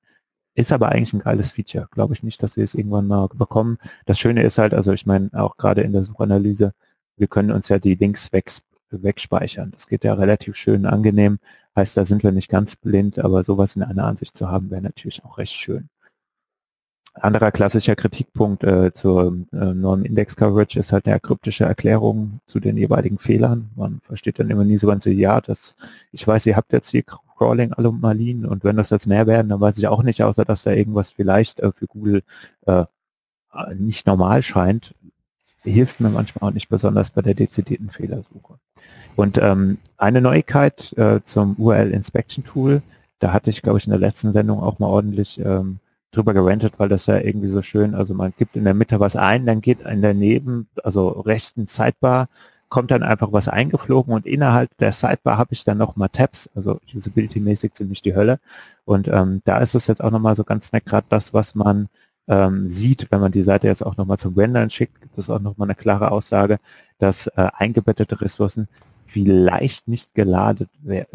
Ist aber eigentlich ein geiles Feature. Glaube ich nicht, dass wir es irgendwann mal bekommen. Das Schöne ist halt, also ich meine, auch gerade in der Suchanalyse, wir können uns ja die Links weg, wegspeichern. Das geht ja relativ schön angenehm. Heißt, da sind wir nicht ganz blind, aber sowas in einer Ansicht zu haben, wäre natürlich auch recht schön. Anderer klassischer Kritikpunkt äh, zur äh, Norm-Index-Coverage ist halt eine kryptische Erklärung zu den jeweiligen Fehlern. Man versteht dann immer nie so ganz, ja, das, ich weiß, ihr habt jetzt hier Crawling-Anomalien und wenn das jetzt mehr werden, dann weiß ich auch nicht, außer dass da irgendwas vielleicht äh, für Google äh, nicht normal scheint hilft mir manchmal auch nicht besonders bei der dezidierten Fehlersuche. Und ähm, eine Neuigkeit äh, zum URL Inspection Tool, da hatte ich, glaube ich, in der letzten Sendung auch mal ordentlich ähm, drüber gerantet, weil das ja irgendwie so schön, also man gibt in der Mitte was ein, dann geht in der Neben, also rechten Sidebar, kommt dann einfach was eingeflogen und innerhalb der Sidebar habe ich dann nochmal Tabs, also usability-mäßig ziemlich die Hölle. Und ähm, da ist es jetzt auch nochmal so ganz nett, gerade das, was man ähm, sieht, wenn man die Seite jetzt auch nochmal zum Rendern schickt, gibt es auch nochmal eine klare Aussage, dass äh, eingebettete Ressourcen vielleicht nicht geladen,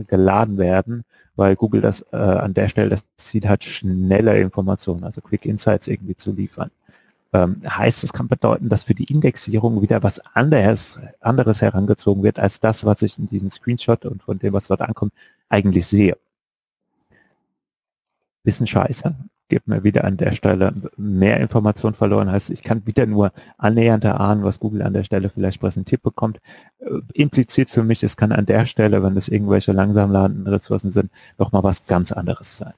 geladen werden, weil Google das äh, an der Stelle das Ziel hat, schnelle Informationen, also Quick Insights irgendwie zu liefern. Ähm, heißt, es kann bedeuten, dass für die Indexierung wieder was anderes, anderes herangezogen wird, als das, was ich in diesem Screenshot und von dem, was dort ankommt, eigentlich sehe. Bisschen scheiße, gibt mir wieder an der Stelle mehr Informationen verloren. Heißt, ich kann wieder nur annähernd erahnen, was Google an der Stelle vielleicht präsentiert bekommt. Äh, impliziert für mich, es kann an der Stelle, wenn es irgendwelche langsam ladenden Ressourcen sind, nochmal was ganz anderes sein.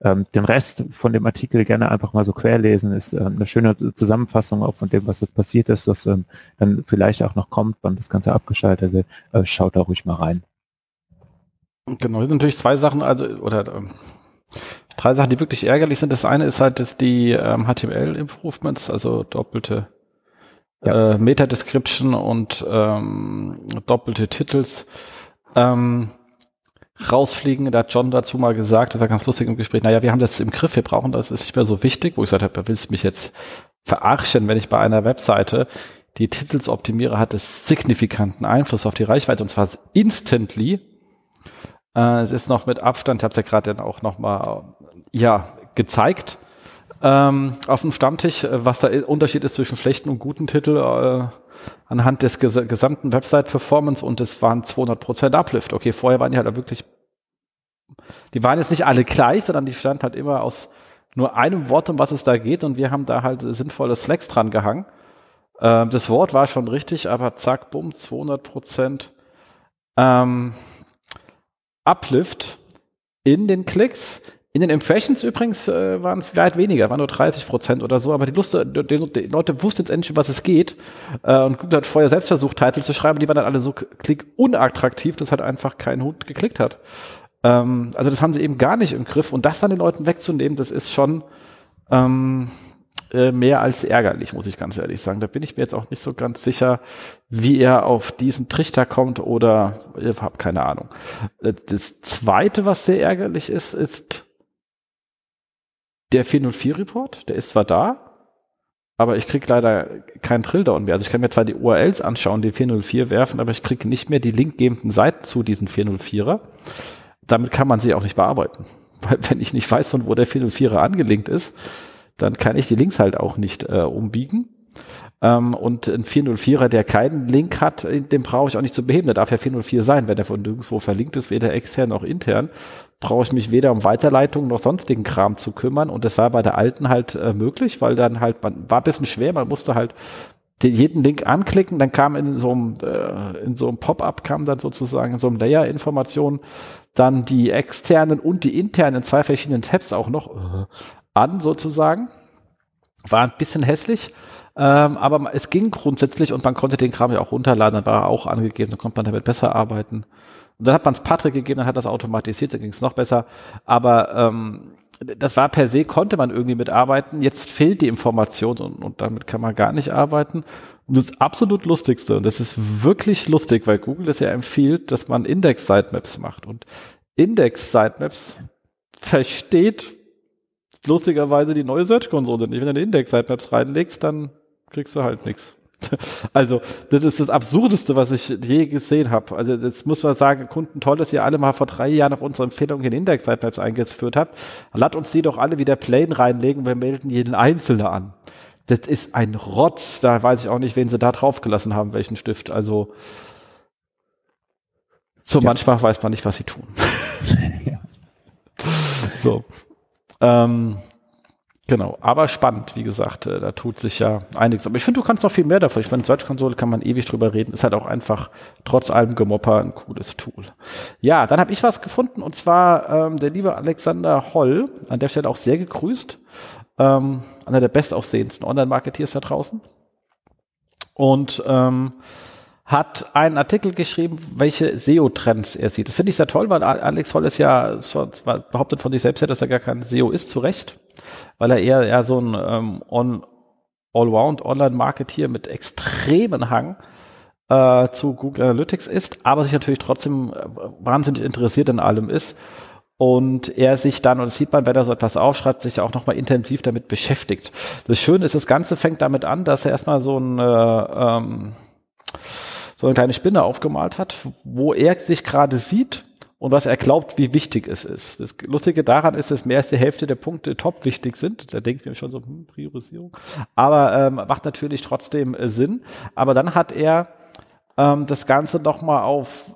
Ähm, den Rest von dem Artikel gerne einfach mal so querlesen, ist ähm, eine schöne Zusammenfassung auch von dem, was jetzt passiert ist, das ähm, dann vielleicht auch noch kommt, wann das Ganze abgeschaltet wird. Äh, schaut da ruhig mal rein. Genau, hier sind natürlich zwei Sachen, also, oder ähm, drei Sachen, die wirklich ärgerlich sind. Das eine ist halt, dass die ähm, HTML-Improvements, also doppelte ja. äh, Meta-Description und ähm, doppelte Titels ähm, rausfliegen. Da hat John dazu mal gesagt, das war ganz lustig im Gespräch, naja, wir haben das im Griff, wir brauchen das, ist nicht mehr so wichtig, wo ich gesagt habe, willst du mich jetzt verarschen, wenn ich bei einer Webseite die Titels optimiere, hat es signifikanten Einfluss auf die Reichweite und zwar instantly. Äh, es ist noch mit Abstand, ich habe es ja gerade dann auch nochmal ja, gezeigt ähm, auf dem Stammtisch, äh, was der Unterschied ist zwischen schlechten und guten Titel äh, anhand des ges gesamten Website-Performance und es waren 200% Uplift. Okay, vorher waren die halt wirklich, die waren jetzt nicht alle gleich, sondern die stand halt immer aus nur einem Wort, um was es da geht und wir haben da halt sinnvolle Slacks dran gehangen. Ähm, das Wort war schon richtig, aber zack, bumm, 200% ähm, Uplift in den Klicks. In den Impressions übrigens äh, waren es weit weniger, waren nur 30 Prozent oder so, aber die, Lust, die, die, Leute wussten jetzt endlich, was es geht. Äh, und Google hat vorher selbst versucht, Titel zu schreiben, die waren dann alle so klickunattraktiv, dass halt einfach kein Hund geklickt hat. Ähm, also das haben sie eben gar nicht im Griff. Und das dann den Leuten wegzunehmen, das ist schon ähm, äh, mehr als ärgerlich, muss ich ganz ehrlich sagen. Da bin ich mir jetzt auch nicht so ganz sicher, wie er auf diesen Trichter kommt oder ich habe keine Ahnung. Äh, das zweite, was sehr ärgerlich ist, ist der 404-Report. Der ist zwar da, aber ich kriege leider keinen Drilldown mehr. Also ich kann mir zwar die URLs anschauen, die 404 werfen, aber ich kriege nicht mehr die linkgebenden Seiten zu diesen 404er. Damit kann man sie auch nicht bearbeiten. Weil wenn ich nicht weiß, von wo der 404er angelinkt ist, dann kann ich die Links halt auch nicht äh, umbiegen. Ähm, und ein 404er, der keinen Link hat, den brauche ich auch nicht zu beheben. Der darf ja 404 sein, wenn er von nirgendwo verlinkt ist, weder extern noch intern. Brauche ich mich weder um Weiterleitung noch sonstigen Kram zu kümmern. Und das war bei der alten halt äh, möglich, weil dann halt, man war ein bisschen schwer, man musste halt den, jeden Link anklicken, dann kam in so einem, äh, in so einem Pop-up kam dann sozusagen in so einem Layer Information dann die externen und die internen zwei verschiedenen Tabs auch noch äh, an sozusagen. War ein bisschen hässlich. Ähm, aber es ging grundsätzlich und man konnte den Kram ja auch runterladen, dann war er auch angegeben, dann konnte man damit besser arbeiten. Und dann hat man es Patrick gegeben, dann hat das automatisiert, dann ging es noch besser. Aber ähm, das war per se, konnte man irgendwie mitarbeiten. Jetzt fehlt die Information und, und damit kann man gar nicht arbeiten. Und das absolut Lustigste, und das ist wirklich lustig, weil Google es ja empfiehlt, dass man Index-Sitemaps macht. Und Index-Sitemaps versteht lustigerweise die neue Search-Konsole nicht. Wenn du eine Index-Sitemaps reinlegst, dann kriegst du halt nichts. Also, das ist das Absurdeste, was ich je gesehen habe. Also, jetzt muss man sagen, Kunden, toll, dass ihr alle mal vor drei Jahren auf unsere Empfehlung in Index-Sitemaps eingeführt habt. Lasst uns die doch alle wieder plain reinlegen, wir melden jeden Einzelnen an. Das ist ein Rotz, da weiß ich auch nicht, wen sie da draufgelassen haben, welchen Stift. Also, so ja. manchmal weiß man nicht, was sie tun. ja. So. Ähm, Genau, aber spannend, wie gesagt, äh, da tut sich ja einiges. Aber ich finde, du kannst noch viel mehr davon. Ich meine, Search-Konsole kann man ewig drüber reden. Ist halt auch einfach trotz allem Gemopper ein cooles Tool. Ja, dann habe ich was gefunden und zwar ähm, der liebe Alexander Holl, an der Stelle auch sehr gegrüßt. Ähm, einer der bestaussehendsten Online-Marketeers da draußen. Und ähm, hat einen Artikel geschrieben, welche SEO-Trends er sieht. Das finde ich sehr toll, weil Alex Holl ist ja behauptet von sich selbst, dass er gar kein SEO ist, zu Recht weil er eher, eher so ein ähm, on, Allround Online-Marketeer mit extremen Hang äh, zu Google Analytics ist, aber sich natürlich trotzdem äh, wahnsinnig interessiert in allem ist. Und er sich dann, und das sieht man, wenn er so etwas aufschreibt, sich auch nochmal intensiv damit beschäftigt. Das Schöne ist, das Ganze fängt damit an, dass er erstmal so ein, äh, ähm, so eine kleine Spinne aufgemalt hat, wo er sich gerade sieht und was er glaubt, wie wichtig es ist. Das Lustige daran ist, dass mehr als die Hälfte der Punkte top wichtig sind. Da denken wir schon so, hm, Priorisierung. Aber ähm, macht natürlich trotzdem äh, Sinn. Aber dann hat er ähm, das Ganze nochmal auf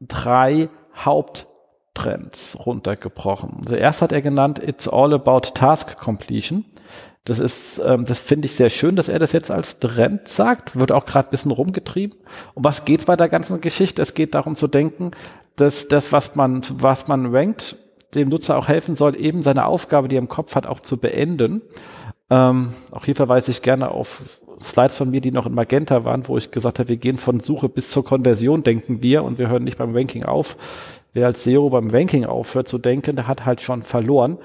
drei Haupttrends runtergebrochen. Also erst hat er genannt, it's all about task completion. Das ist, ähm, das finde ich sehr schön, dass er das jetzt als Trend sagt. Wird auch gerade ein bisschen rumgetrieben. Um was geht's bei der ganzen Geschichte? Es geht darum zu denken, dass das, was man, was man rankt, dem Nutzer auch helfen soll, eben seine Aufgabe, die er im Kopf hat, auch zu beenden. Ähm, auch hier verweise ich gerne auf Slides von mir, die noch in Magenta waren, wo ich gesagt habe, wir gehen von Suche bis zur Konversion, denken wir, und wir hören nicht beim Ranking auf. Wer als Zero beim Ranking aufhört zu denken, der hat halt schon verloren.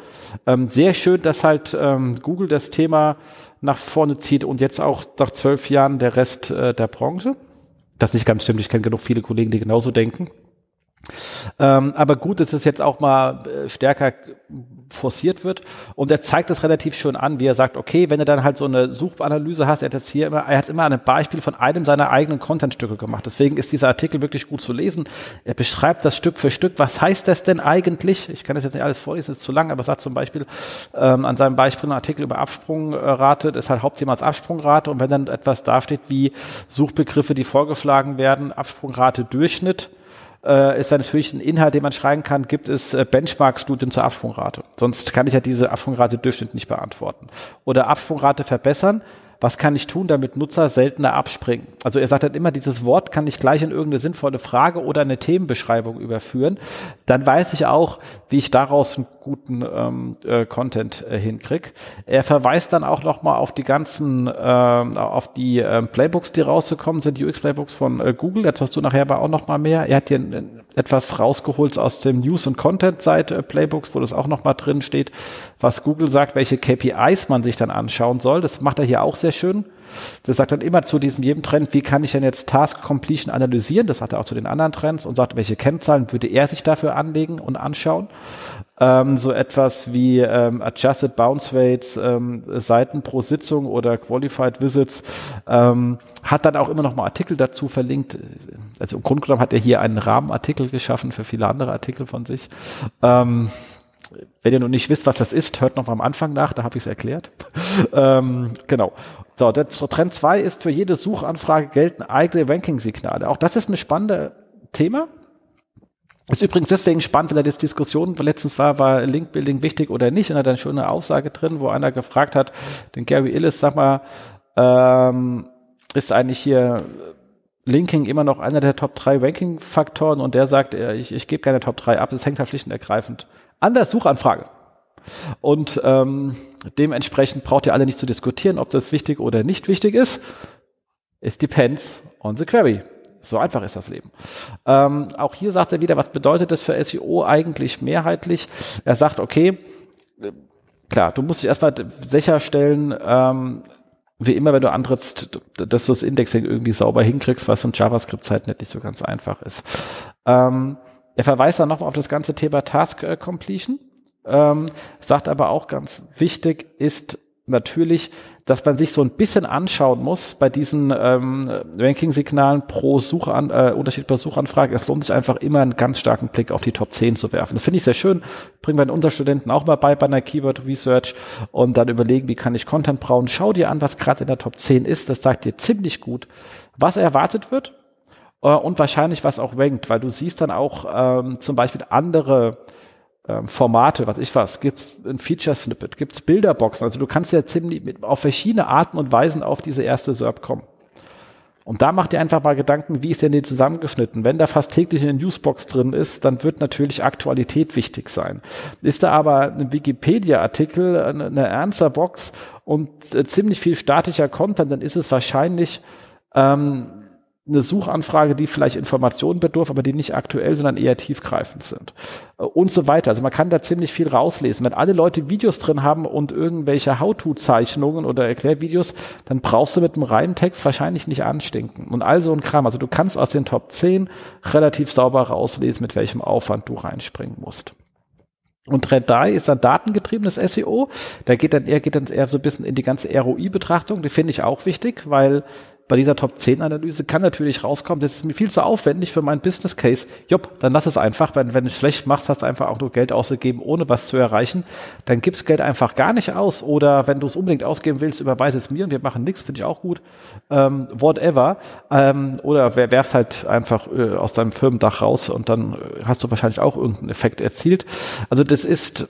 Ähm, sehr schön, dass halt ähm, Google das Thema nach vorne zieht und jetzt auch nach zwölf Jahren der Rest äh, der Branche. Das nicht ganz stimmt, ich kenne genug viele Kollegen, die genauso denken. Ähm, aber gut, dass es jetzt auch mal äh, stärker forciert wird. Und er zeigt es relativ schön an, wie er sagt, okay, wenn du dann halt so eine Suchanalyse hast, er hat jetzt hier immer, er hat immer ein Beispiel von einem seiner eigenen Contentstücke gemacht. Deswegen ist dieser Artikel wirklich gut zu lesen. Er beschreibt das Stück für Stück. Was heißt das denn eigentlich? Ich kann das jetzt nicht alles vorlesen, ist zu lang, aber er sagt zum Beispiel ähm, an seinem Beispiel ein Artikel über Absprungrate, das ist halt Hauptthema als Absprungrate. Und wenn dann etwas dasteht wie Suchbegriffe, die vorgeschlagen werden, Absprungrate Durchschnitt, äh, ist da natürlich ein Inhalt, den man schreiben kann, gibt es äh, Benchmark-Studien zur Absprungrate. Sonst kann ich ja diese Absprungrate Durchschnitt nicht beantworten. Oder Absprungrate verbessern was kann ich tun, damit Nutzer seltener abspringen? Also er sagt halt immer, dieses Wort kann ich gleich in irgendeine sinnvolle Frage oder eine Themenbeschreibung überführen. Dann weiß ich auch, wie ich daraus einen guten ähm, äh, Content äh, hinkriege. Er verweist dann auch nochmal auf die ganzen, äh, auf die äh, Playbooks, die rausgekommen sind, UX-Playbooks von äh, Google. Jetzt hast du nachher aber auch nochmal mehr. Er hat hier etwas rausgeholt aus dem News- und Content-Seite Playbooks, wo das auch nochmal drin steht, was Google sagt, welche KPIs man sich dann anschauen soll. Das macht er hier auch sehr schön. Das sagt dann immer zu diesem jedem Trend, wie kann ich denn jetzt Task Completion analysieren? Das sagt er auch zu den anderen Trends und sagt, welche Kennzahlen würde er sich dafür anlegen und anschauen. Ähm, so etwas wie ähm, Adjusted Bounce Rates, ähm, Seiten pro Sitzung oder Qualified Visits, ähm, hat dann auch immer noch mal Artikel dazu verlinkt. Also im Grunde genommen hat er hier einen Rahmenartikel geschaffen für viele andere Artikel von sich. Ähm, wenn ihr noch nicht wisst, was das ist, hört noch mal am Anfang nach, da habe ich es erklärt. ähm, genau. So, der Trend 2 ist, für jede Suchanfrage gelten eigene Ranking-Signale. Auch das ist ein spannendes Thema. Ist übrigens deswegen spannend, wenn da jetzt Diskussion letztens war, war Link-Building wichtig oder nicht, und da hat eine Aussage drin, wo einer gefragt hat, den Gary Illis, sag mal, ähm, ist eigentlich hier Linking immer noch einer der Top 3 Ranking-Faktoren und der sagt, äh, ich, ich gebe keine Top 3 ab, das hängt halt schlicht und ergreifend an der Suchanfrage. Und ähm, dementsprechend braucht ihr alle nicht zu diskutieren, ob das wichtig oder nicht wichtig ist. It depends on the query. So einfach ist das Leben. Ähm, auch hier sagt er wieder, was bedeutet das für SEO eigentlich mehrheitlich? Er sagt, okay, klar, du musst dich erstmal sicherstellen, ähm, wie immer, wenn du antrittst, dass du das Indexing irgendwie sauber hinkriegst, was in JavaScript-Zeit nicht so ganz einfach ist. Ähm, er verweist dann nochmal auf das ganze Thema Task Completion, ähm, sagt aber auch ganz wichtig ist natürlich, dass man sich so ein bisschen anschauen muss bei diesen ähm, Ranking-Signalen pro Suchan äh, Unterschied pro Suchanfrage. Es lohnt sich einfach immer einen ganz starken Blick auf die Top 10 zu werfen. Das finde ich sehr schön. Bringen wir unseren Studenten auch mal bei bei einer Keyword Research und dann überlegen, wie kann ich Content brauen. Schau dir an, was gerade in der Top 10 ist. Das sagt dir ziemlich gut, was erwartet wird äh, und wahrscheinlich was auch rankt, weil du siehst dann auch ähm, zum Beispiel andere ähm, Formate, was ich was, gibt's ein Feature-Snippet, gibt's Bilderboxen, also du kannst ja ziemlich mit, auf verschiedene Arten und Weisen auf diese erste SERP kommen. Und da macht ihr einfach mal Gedanken, wie ist denn die zusammengeschnitten? Wenn da fast täglich eine Newsbox drin ist, dann wird natürlich Aktualität wichtig sein. Ist da aber ein Wikipedia-Artikel, eine, eine Answer-Box und äh, ziemlich viel statischer Content, dann ist es wahrscheinlich ähm, eine Suchanfrage, die vielleicht Informationen bedurft, aber die nicht aktuell, sondern eher tiefgreifend sind. Äh, und so weiter. Also man kann da ziemlich viel rauslesen. Wenn alle Leute Videos drin haben und irgendwelche How-To-Zeichnungen oder Erklärvideos, dann brauchst du mit einem reinen Text wahrscheinlich nicht anstinken. Und all so ein Kram. Also du kannst aus den Top 10 relativ sauber rauslesen, mit welchem Aufwand du reinspringen musst. Und Trend 3 ist dann datengetriebenes SEO. Da geht dann eher, geht dann eher so ein bisschen in die ganze ROI-Betrachtung. Die finde ich auch wichtig, weil bei dieser Top 10 Analyse kann natürlich rauskommen, das ist mir viel zu aufwendig für meinen Business Case. Jupp, dann lass es einfach. Wenn, wenn du es schlecht machst, hast du einfach auch nur Geld ausgegeben, ohne was zu erreichen. Dann gibst Geld einfach gar nicht aus. Oder wenn du es unbedingt ausgeben willst, überweise es mir und wir machen nichts, finde ich auch gut. Ähm, whatever. Ähm, oder werf's halt einfach äh, aus deinem Firmendach raus und dann äh, hast du wahrscheinlich auch irgendeinen Effekt erzielt. Also das ist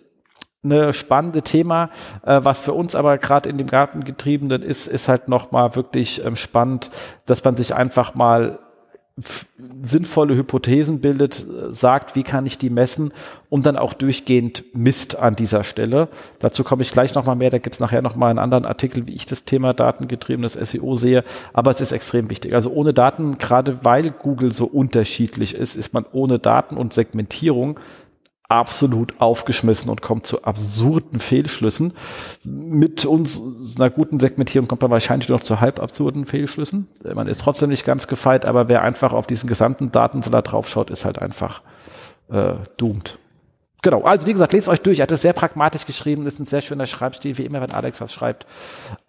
eine spannende Thema. Äh, was für uns aber gerade in dem Gartengetriebenen ist, ist halt nochmal wirklich ähm, spannend, dass man sich einfach mal sinnvolle Hypothesen bildet, äh, sagt, wie kann ich die messen und dann auch durchgehend misst an dieser Stelle. Dazu komme ich gleich nochmal mehr, da gibt es nachher nochmal einen anderen Artikel, wie ich das Thema datengetriebenes SEO sehe, aber es ist extrem wichtig. Also ohne Daten, gerade weil Google so unterschiedlich ist, ist man ohne Daten und Segmentierung absolut aufgeschmissen und kommt zu absurden Fehlschlüssen. Mit uns einer guten Segmentierung kommt man wahrscheinlich noch zu halb absurden Fehlschlüssen. Man ist trotzdem nicht ganz gefeit, aber wer einfach auf diesen gesamten Datensalat draufschaut, ist halt einfach äh, doomed. Genau, also wie gesagt, lest euch durch. Er hat es sehr pragmatisch geschrieben, ist ein sehr schöner Schreibstil, wie immer, wenn Alex was schreibt.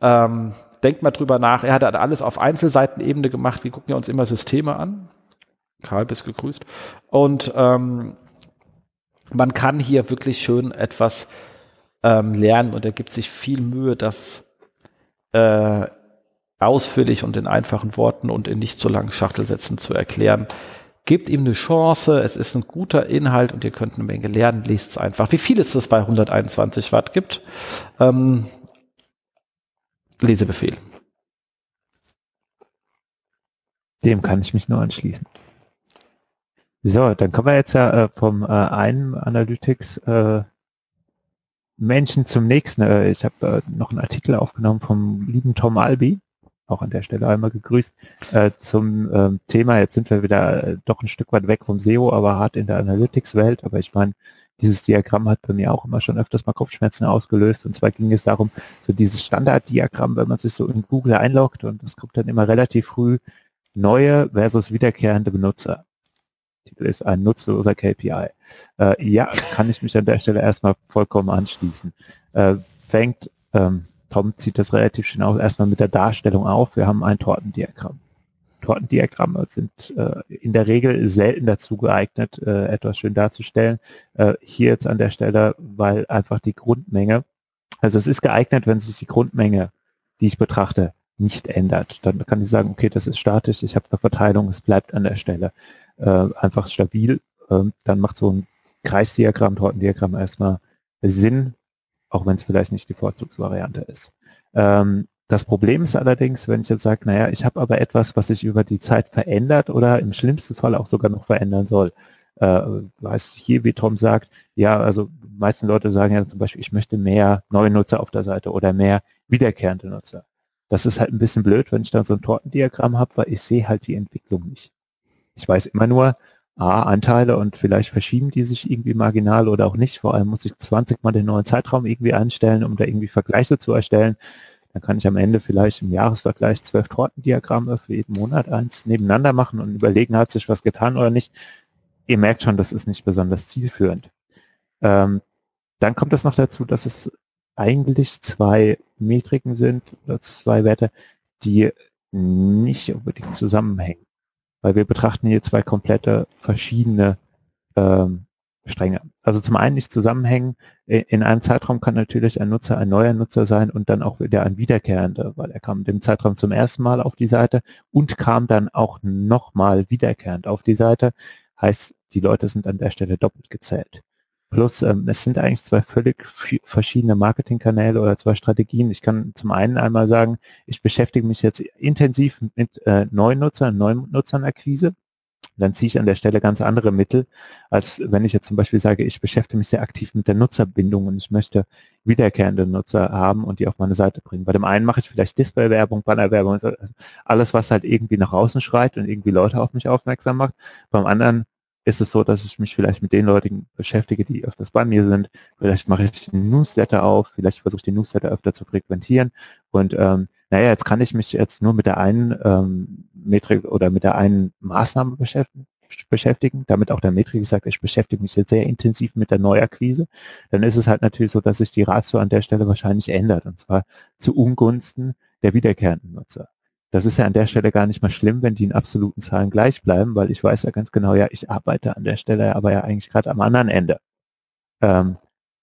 Ähm, denkt mal drüber nach. Er hat alles auf Einzelseitenebene gemacht. Wir gucken ja uns immer Systeme an. Karl, bist gegrüßt. Und ähm, man kann hier wirklich schön etwas ähm, lernen und er gibt sich viel Mühe, das äh, ausführlich und in einfachen Worten und in nicht so langen Schachtelsätzen zu erklären. Gebt ihm eine Chance, es ist ein guter Inhalt und ihr könnt eine Menge lernen, lest es einfach. Wie viel es bei 121 Watt gibt? Ähm, Lesebefehl. Dem kann ich mich nur anschließen. So, dann kommen wir jetzt ja äh, vom äh, einen Analytics äh, Menschen zum nächsten. Äh, ich habe äh, noch einen Artikel aufgenommen vom lieben Tom Albi, auch an der Stelle einmal gegrüßt, äh, zum äh, Thema. Jetzt sind wir wieder doch ein Stück weit weg vom SEO, aber hart in der Analytics-Welt. Aber ich meine, dieses Diagramm hat bei mir auch immer schon öfters mal Kopfschmerzen ausgelöst. Und zwar ging es darum, so dieses Standarddiagramm, wenn man sich so in Google einloggt und es kommt dann immer relativ früh neue versus wiederkehrende Benutzer. Ist ein nutzloser KPI. Äh, ja, kann ich mich an der Stelle erstmal vollkommen anschließen. Äh, fängt, ähm, Tom zieht das relativ schön aus, erstmal mit der Darstellung auf. Wir haben ein Tortendiagramm. Tortendiagramme sind äh, in der Regel selten dazu geeignet, äh, etwas schön darzustellen. Äh, hier jetzt an der Stelle, weil einfach die Grundmenge, also es ist geeignet, wenn sich die Grundmenge, die ich betrachte, nicht ändert. Dann kann ich sagen, okay, das ist statisch, ich habe eine Verteilung, es bleibt an der Stelle äh, einfach stabil. Ähm, dann macht so ein Kreisdiagramm, Tortendiagramm erstmal Sinn, auch wenn es vielleicht nicht die Vorzugsvariante ist. Ähm, das Problem ist allerdings, wenn ich jetzt sage, naja, ich habe aber etwas, was sich über die Zeit verändert oder im schlimmsten Fall auch sogar noch verändern soll. Äh, weiß hier, wie Tom sagt, ja, also meisten Leute sagen ja zum Beispiel, ich möchte mehr neue Nutzer auf der Seite oder mehr wiederkehrende Nutzer. Das ist halt ein bisschen blöd, wenn ich dann so ein Tortendiagramm habe, weil ich sehe halt die Entwicklung nicht. Ich weiß immer nur, A, Anteile und vielleicht verschieben die sich irgendwie marginal oder auch nicht. Vor allem muss ich 20 mal den neuen Zeitraum irgendwie einstellen, um da irgendwie Vergleiche zu erstellen. Dann kann ich am Ende vielleicht im Jahresvergleich zwölf Tortendiagramme für jeden Monat eins nebeneinander machen und überlegen, hat sich was getan oder nicht. Ihr merkt schon, das ist nicht besonders zielführend. Ähm, dann kommt es noch dazu, dass es eigentlich zwei Metriken sind oder zwei Werte, die nicht unbedingt zusammenhängen. Weil wir betrachten hier zwei komplette verschiedene ähm, Stränge. Also zum einen nicht zusammenhängen. In einem Zeitraum kann natürlich ein Nutzer ein neuer Nutzer sein und dann auch wieder ein wiederkehrender, weil er kam dem Zeitraum zum ersten Mal auf die Seite und kam dann auch nochmal wiederkehrend auf die Seite. Heißt, die Leute sind an der Stelle doppelt gezählt. Plus, ähm, es sind eigentlich zwei völlig verschiedene Marketingkanäle oder zwei Strategien. Ich kann zum einen einmal sagen, ich beschäftige mich jetzt intensiv mit äh, neuen Nutzern, neuen Nutzernakquise dann ziehe ich an der Stelle ganz andere Mittel, als wenn ich jetzt zum Beispiel sage, ich beschäftige mich sehr aktiv mit der Nutzerbindung und ich möchte wiederkehrende Nutzer haben und die auf meine Seite bringen. Bei dem einen mache ich vielleicht Displaywerbung, Bannerwerbung, alles, was halt irgendwie nach außen schreit und irgendwie Leute auf mich aufmerksam macht. Beim anderen ist es so, dass ich mich vielleicht mit den Leuten beschäftige, die öfters bei mir sind. Vielleicht mache ich einen Newsletter auf, vielleicht versuche ich den Newsletter öfter zu frequentieren und ähm, naja, jetzt kann ich mich jetzt nur mit der einen ähm, Metrik oder mit der einen Maßnahme beschäftigen, beschäftigen, damit auch der Metrik sagt, ich beschäftige mich jetzt sehr intensiv mit der Neuakquise, dann ist es halt natürlich so, dass sich die Ratio an der Stelle wahrscheinlich ändert und zwar zu Ungunsten der wiederkehrenden Nutzer. Das ist ja an der Stelle gar nicht mal schlimm, wenn die in absoluten Zahlen gleich bleiben, weil ich weiß ja ganz genau, ja, ich arbeite an der Stelle aber ja eigentlich gerade am anderen Ende. Ähm,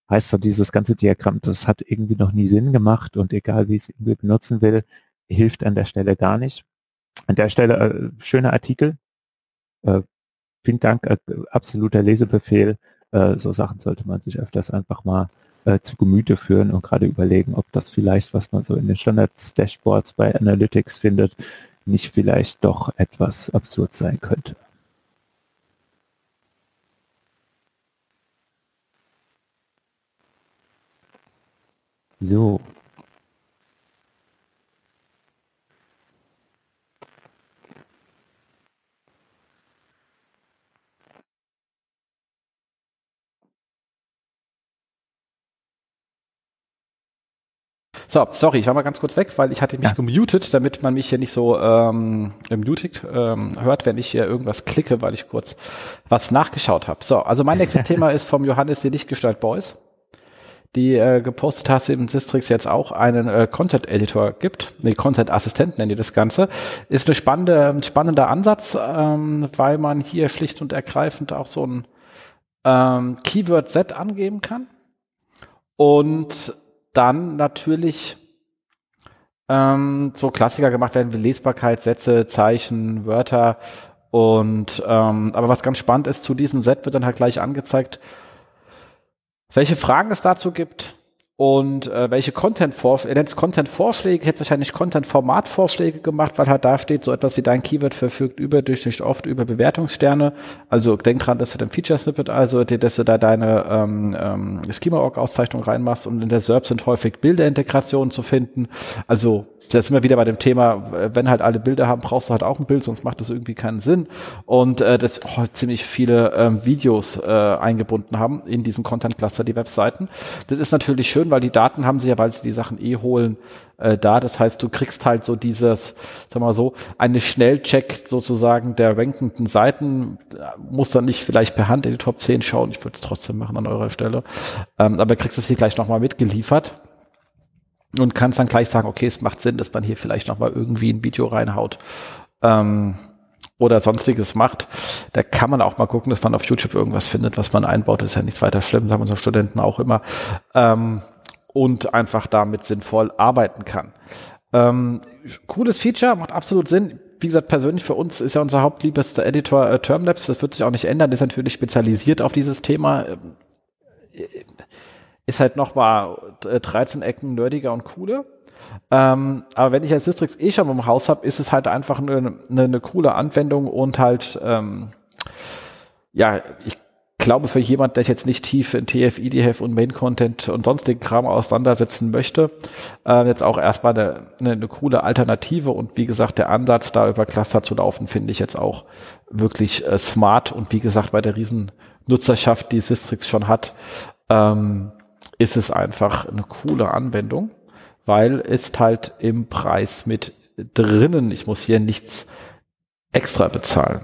heißt so, dieses ganze Diagramm, das hat irgendwie noch nie Sinn gemacht und egal wie ich es irgendwie benutzen will, hilft an der Stelle gar nicht. An der Stelle äh, schöner Artikel. Äh, vielen Dank, äh, absoluter Lesebefehl. Äh, so Sachen sollte man sich öfters einfach mal äh, zu Gemüte führen und gerade überlegen, ob das vielleicht, was man so in den Standards-Dashboards bei Analytics findet, nicht vielleicht doch etwas absurd sein könnte. So. So, sorry, ich war mal ganz kurz weg, weil ich hatte mich ja. gemutet, damit man mich hier nicht so ähm, mutig ähm, hört, wenn ich hier irgendwas klicke, weil ich kurz was nachgeschaut habe. So, also mein nächstes Thema ist vom Johannes die Lichtgestalt Boys die äh, gepostet hast, im Sistrix jetzt auch einen äh, Content Editor gibt, nee, Content Assistent nennen die das Ganze, ist eine spannende, ein spannender Ansatz, ähm, weil man hier schlicht und ergreifend auch so ein ähm, Keyword-Set angeben kann und dann natürlich ähm, so Klassiker gemacht werden wie Lesbarkeit, Sätze, Zeichen, Wörter. Und ähm, aber was ganz spannend ist, zu diesem Set wird dann halt gleich angezeigt, welche Fragen es dazu gibt und äh, welche Content-Vorschläge, er nennt es Content-Vorschläge, hätte wahrscheinlich Content-Format-Vorschläge gemacht, weil halt da steht so etwas wie dein Keyword verfügt überdurchschnittlich oft über Bewertungssterne. Also denk dran, dass du dein Feature-Snippet, also dass du da deine ähm, ähm, Schema-Org-Auszeichnung reinmachst und in der SERP sind häufig Bilderintegrationen zu finden. Also da sind wir wieder bei dem Thema, wenn halt alle Bilder haben, brauchst du halt auch ein Bild, sonst macht das irgendwie keinen Sinn. Und äh, das oh, ziemlich viele ähm, Videos äh, eingebunden haben in diesem Content Cluster, die Webseiten. Das ist natürlich schön, weil die Daten haben sie ja, weil sie die Sachen eh holen, äh, da. Das heißt, du kriegst halt so dieses, sag mal so, eine Schnellcheck sozusagen der rankenden Seiten. Muss dann nicht vielleicht per Hand in die Top 10 schauen. Ich würde es trotzdem machen an eurer Stelle. Ähm, aber kriegst es hier gleich nochmal mitgeliefert und kannst dann gleich sagen, okay, es macht Sinn, dass man hier vielleicht nochmal irgendwie ein Video reinhaut ähm, oder sonstiges macht, da kann man auch mal gucken, dass man auf YouTube irgendwas findet, was man einbaut. Das ist ja nichts weiter schlimm, sagen unsere Studenten auch immer. Ähm, und einfach damit sinnvoll arbeiten kann. Ähm, cooles Feature, macht absolut Sinn. Wie gesagt, persönlich für uns ist ja unser hauptliebster Editor äh, Termlabs. Das wird sich auch nicht ändern. Ist natürlich spezialisiert auf dieses Thema. Äh, ist halt nochmal 13 äh, Ecken nerdiger und cooler. Ähm, aber wenn ich als Distrix eh schon im Haus habe, ist es halt einfach eine, eine, eine coole Anwendung und halt, ähm, ja, ich glaube, für jemand, der sich jetzt nicht tief in TF, IDF und Main Content und sonstigen Kram auseinandersetzen möchte, äh, jetzt auch erstmal eine, eine, eine coole Alternative. Und wie gesagt, der Ansatz, da über Cluster zu laufen, finde ich jetzt auch wirklich äh, smart. Und wie gesagt, bei der riesen Nutzerschaft, die Systrix schon hat, ähm, ist es einfach eine coole Anwendung weil es halt im Preis mit drinnen, ich muss hier nichts extra bezahlen.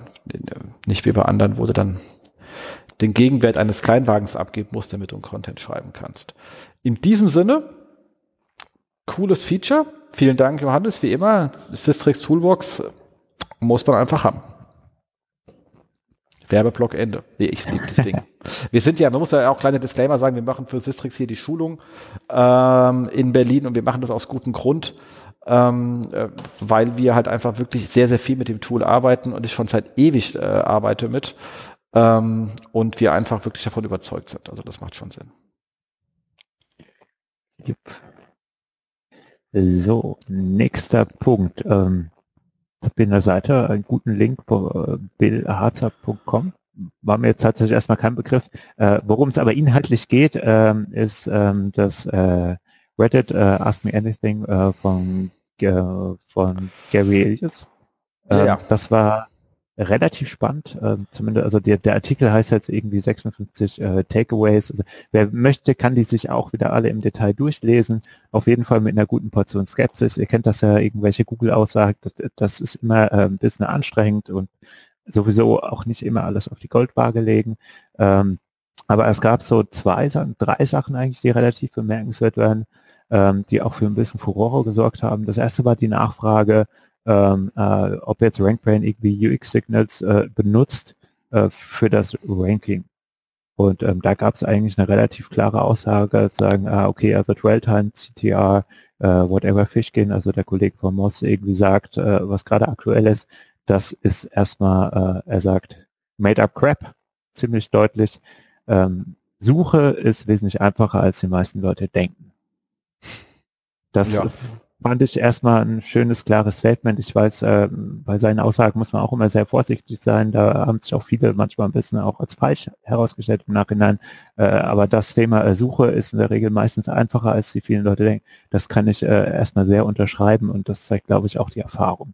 Nicht wie bei anderen, du dann den Gegenwert eines Kleinwagens abgeben musst, damit du Content schreiben kannst. In diesem Sinne, cooles Feature. Vielen Dank, Johannes, wie immer. Systrix Toolbox muss man einfach haben. Werbeblock Ende. Nee, ich liebe das Ding. wir sind ja, man muss ja auch kleine Disclaimer sagen, wir machen für Sistrix hier die Schulung ähm, in Berlin und wir machen das aus gutem Grund, ähm, äh, weil wir halt einfach wirklich sehr, sehr viel mit dem Tool arbeiten und ich schon seit ewig äh, arbeite mit ähm, und wir einfach wirklich davon überzeugt sind. Also das macht schon Sinn. Yep. So, nächster Punkt. Ähm, habe in der Seite einen guten Link vor billharzer.com. War mir jetzt tatsächlich erstmal kein Begriff. Äh, Worum es aber inhaltlich geht, ähm, ist ähm, das äh, Reddit äh, Ask Me Anything äh, von, äh, von Gary Elias. Ähm, ja. Das war relativ spannend. Äh, zumindest, also der, der Artikel heißt jetzt irgendwie 56 äh, Takeaways. Also wer möchte, kann die sich auch wieder alle im Detail durchlesen. Auf jeden Fall mit einer guten Portion Skepsis. Ihr kennt das ja, irgendwelche Google-Aussagen. Das, das, ist immer äh, ein bisschen anstrengend und sowieso auch nicht immer alles auf die Goldwaage legen. Ähm, aber es gab so zwei, drei Sachen eigentlich, die relativ bemerkenswert werden, ähm, die auch für ein bisschen Furore gesorgt haben. Das erste war die Nachfrage, ähm, äh, ob jetzt RankBrain irgendwie UX-Signals äh, benutzt äh, für das Ranking. Und ähm, da gab es eigentlich eine relativ klare Aussage, sagen, ah, okay, also Dwell-Time, CTR, äh, whatever Fishkin, also der Kollege von Moss irgendwie sagt, äh, was gerade aktuell ist, das ist erstmal, äh, er sagt, made up crap, ziemlich deutlich. Ähm, Suche ist wesentlich einfacher, als die meisten Leute denken. Das ja fand ich erstmal ein schönes, klares Statement. Ich weiß, äh, bei seinen Aussagen muss man auch immer sehr vorsichtig sein. Da haben sich auch viele manchmal ein bisschen auch als falsch herausgestellt im Nachhinein. Äh, aber das Thema äh, Suche ist in der Regel meistens einfacher, als die vielen Leute denken. Das kann ich äh, erstmal sehr unterschreiben und das zeigt, glaube ich, auch die Erfahrung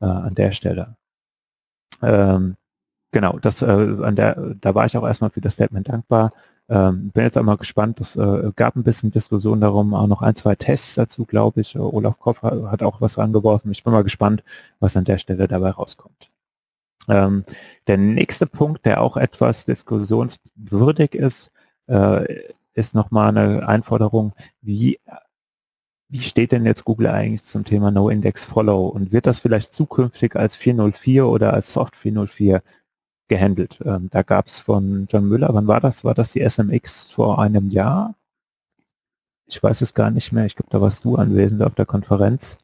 äh, an der Stelle. Ähm, genau, das äh, an der, da war ich auch erstmal für das Statement dankbar. Ähm, bin jetzt auch mal gespannt, es äh, gab ein bisschen Diskussion darum, auch noch ein, zwei Tests dazu, glaube ich. Olaf Kopp hat auch was rangeworfen. Ich bin mal gespannt, was an der Stelle dabei rauskommt. Ähm, der nächste Punkt, der auch etwas diskussionswürdig ist, äh, ist nochmal eine Einforderung, wie, wie steht denn jetzt Google eigentlich zum Thema No-Index-Follow und wird das vielleicht zukünftig als 404 oder als Soft 404 gehandelt. Ähm, da gab es von John Müller, wann war das? War das die SMX vor einem Jahr? Ich weiß es gar nicht mehr. Ich glaube, da warst du anwesend auf der Konferenz.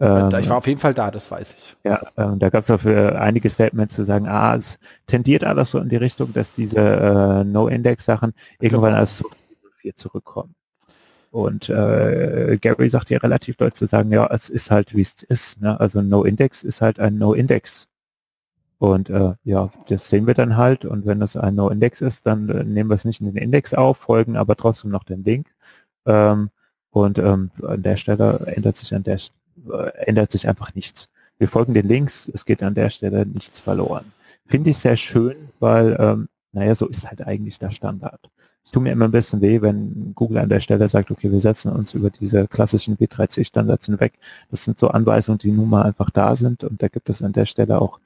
Ähm, ich war auf jeden Fall da, das weiß ich. Ja, ähm, da gab es auch für einige Statements zu sagen, ah, es tendiert alles so in die Richtung, dass diese äh, No-Index-Sachen irgendwann als 4 zurückkommen. Und äh, Gary sagt ja relativ deutlich zu sagen, ja, es ist halt, wie es ist. Ne? Also No-Index ist halt ein No-Index. Und äh, ja, das sehen wir dann halt. Und wenn das ein No-Index ist, dann äh, nehmen wir es nicht in den Index auf, folgen aber trotzdem noch den Link. Ähm, und ähm, an der Stelle ändert sich an der äh, ändert sich einfach nichts. Wir folgen den Links, es geht an der Stelle nichts verloren. Finde ich sehr schön, weil, ähm, naja, so ist halt eigentlich der Standard. Es tut mir immer ein bisschen weh, wenn Google an der Stelle sagt, okay, wir setzen uns über diese klassischen B3C-Standards hinweg. Das sind so Anweisungen, die nun mal einfach da sind und da gibt es an der Stelle auch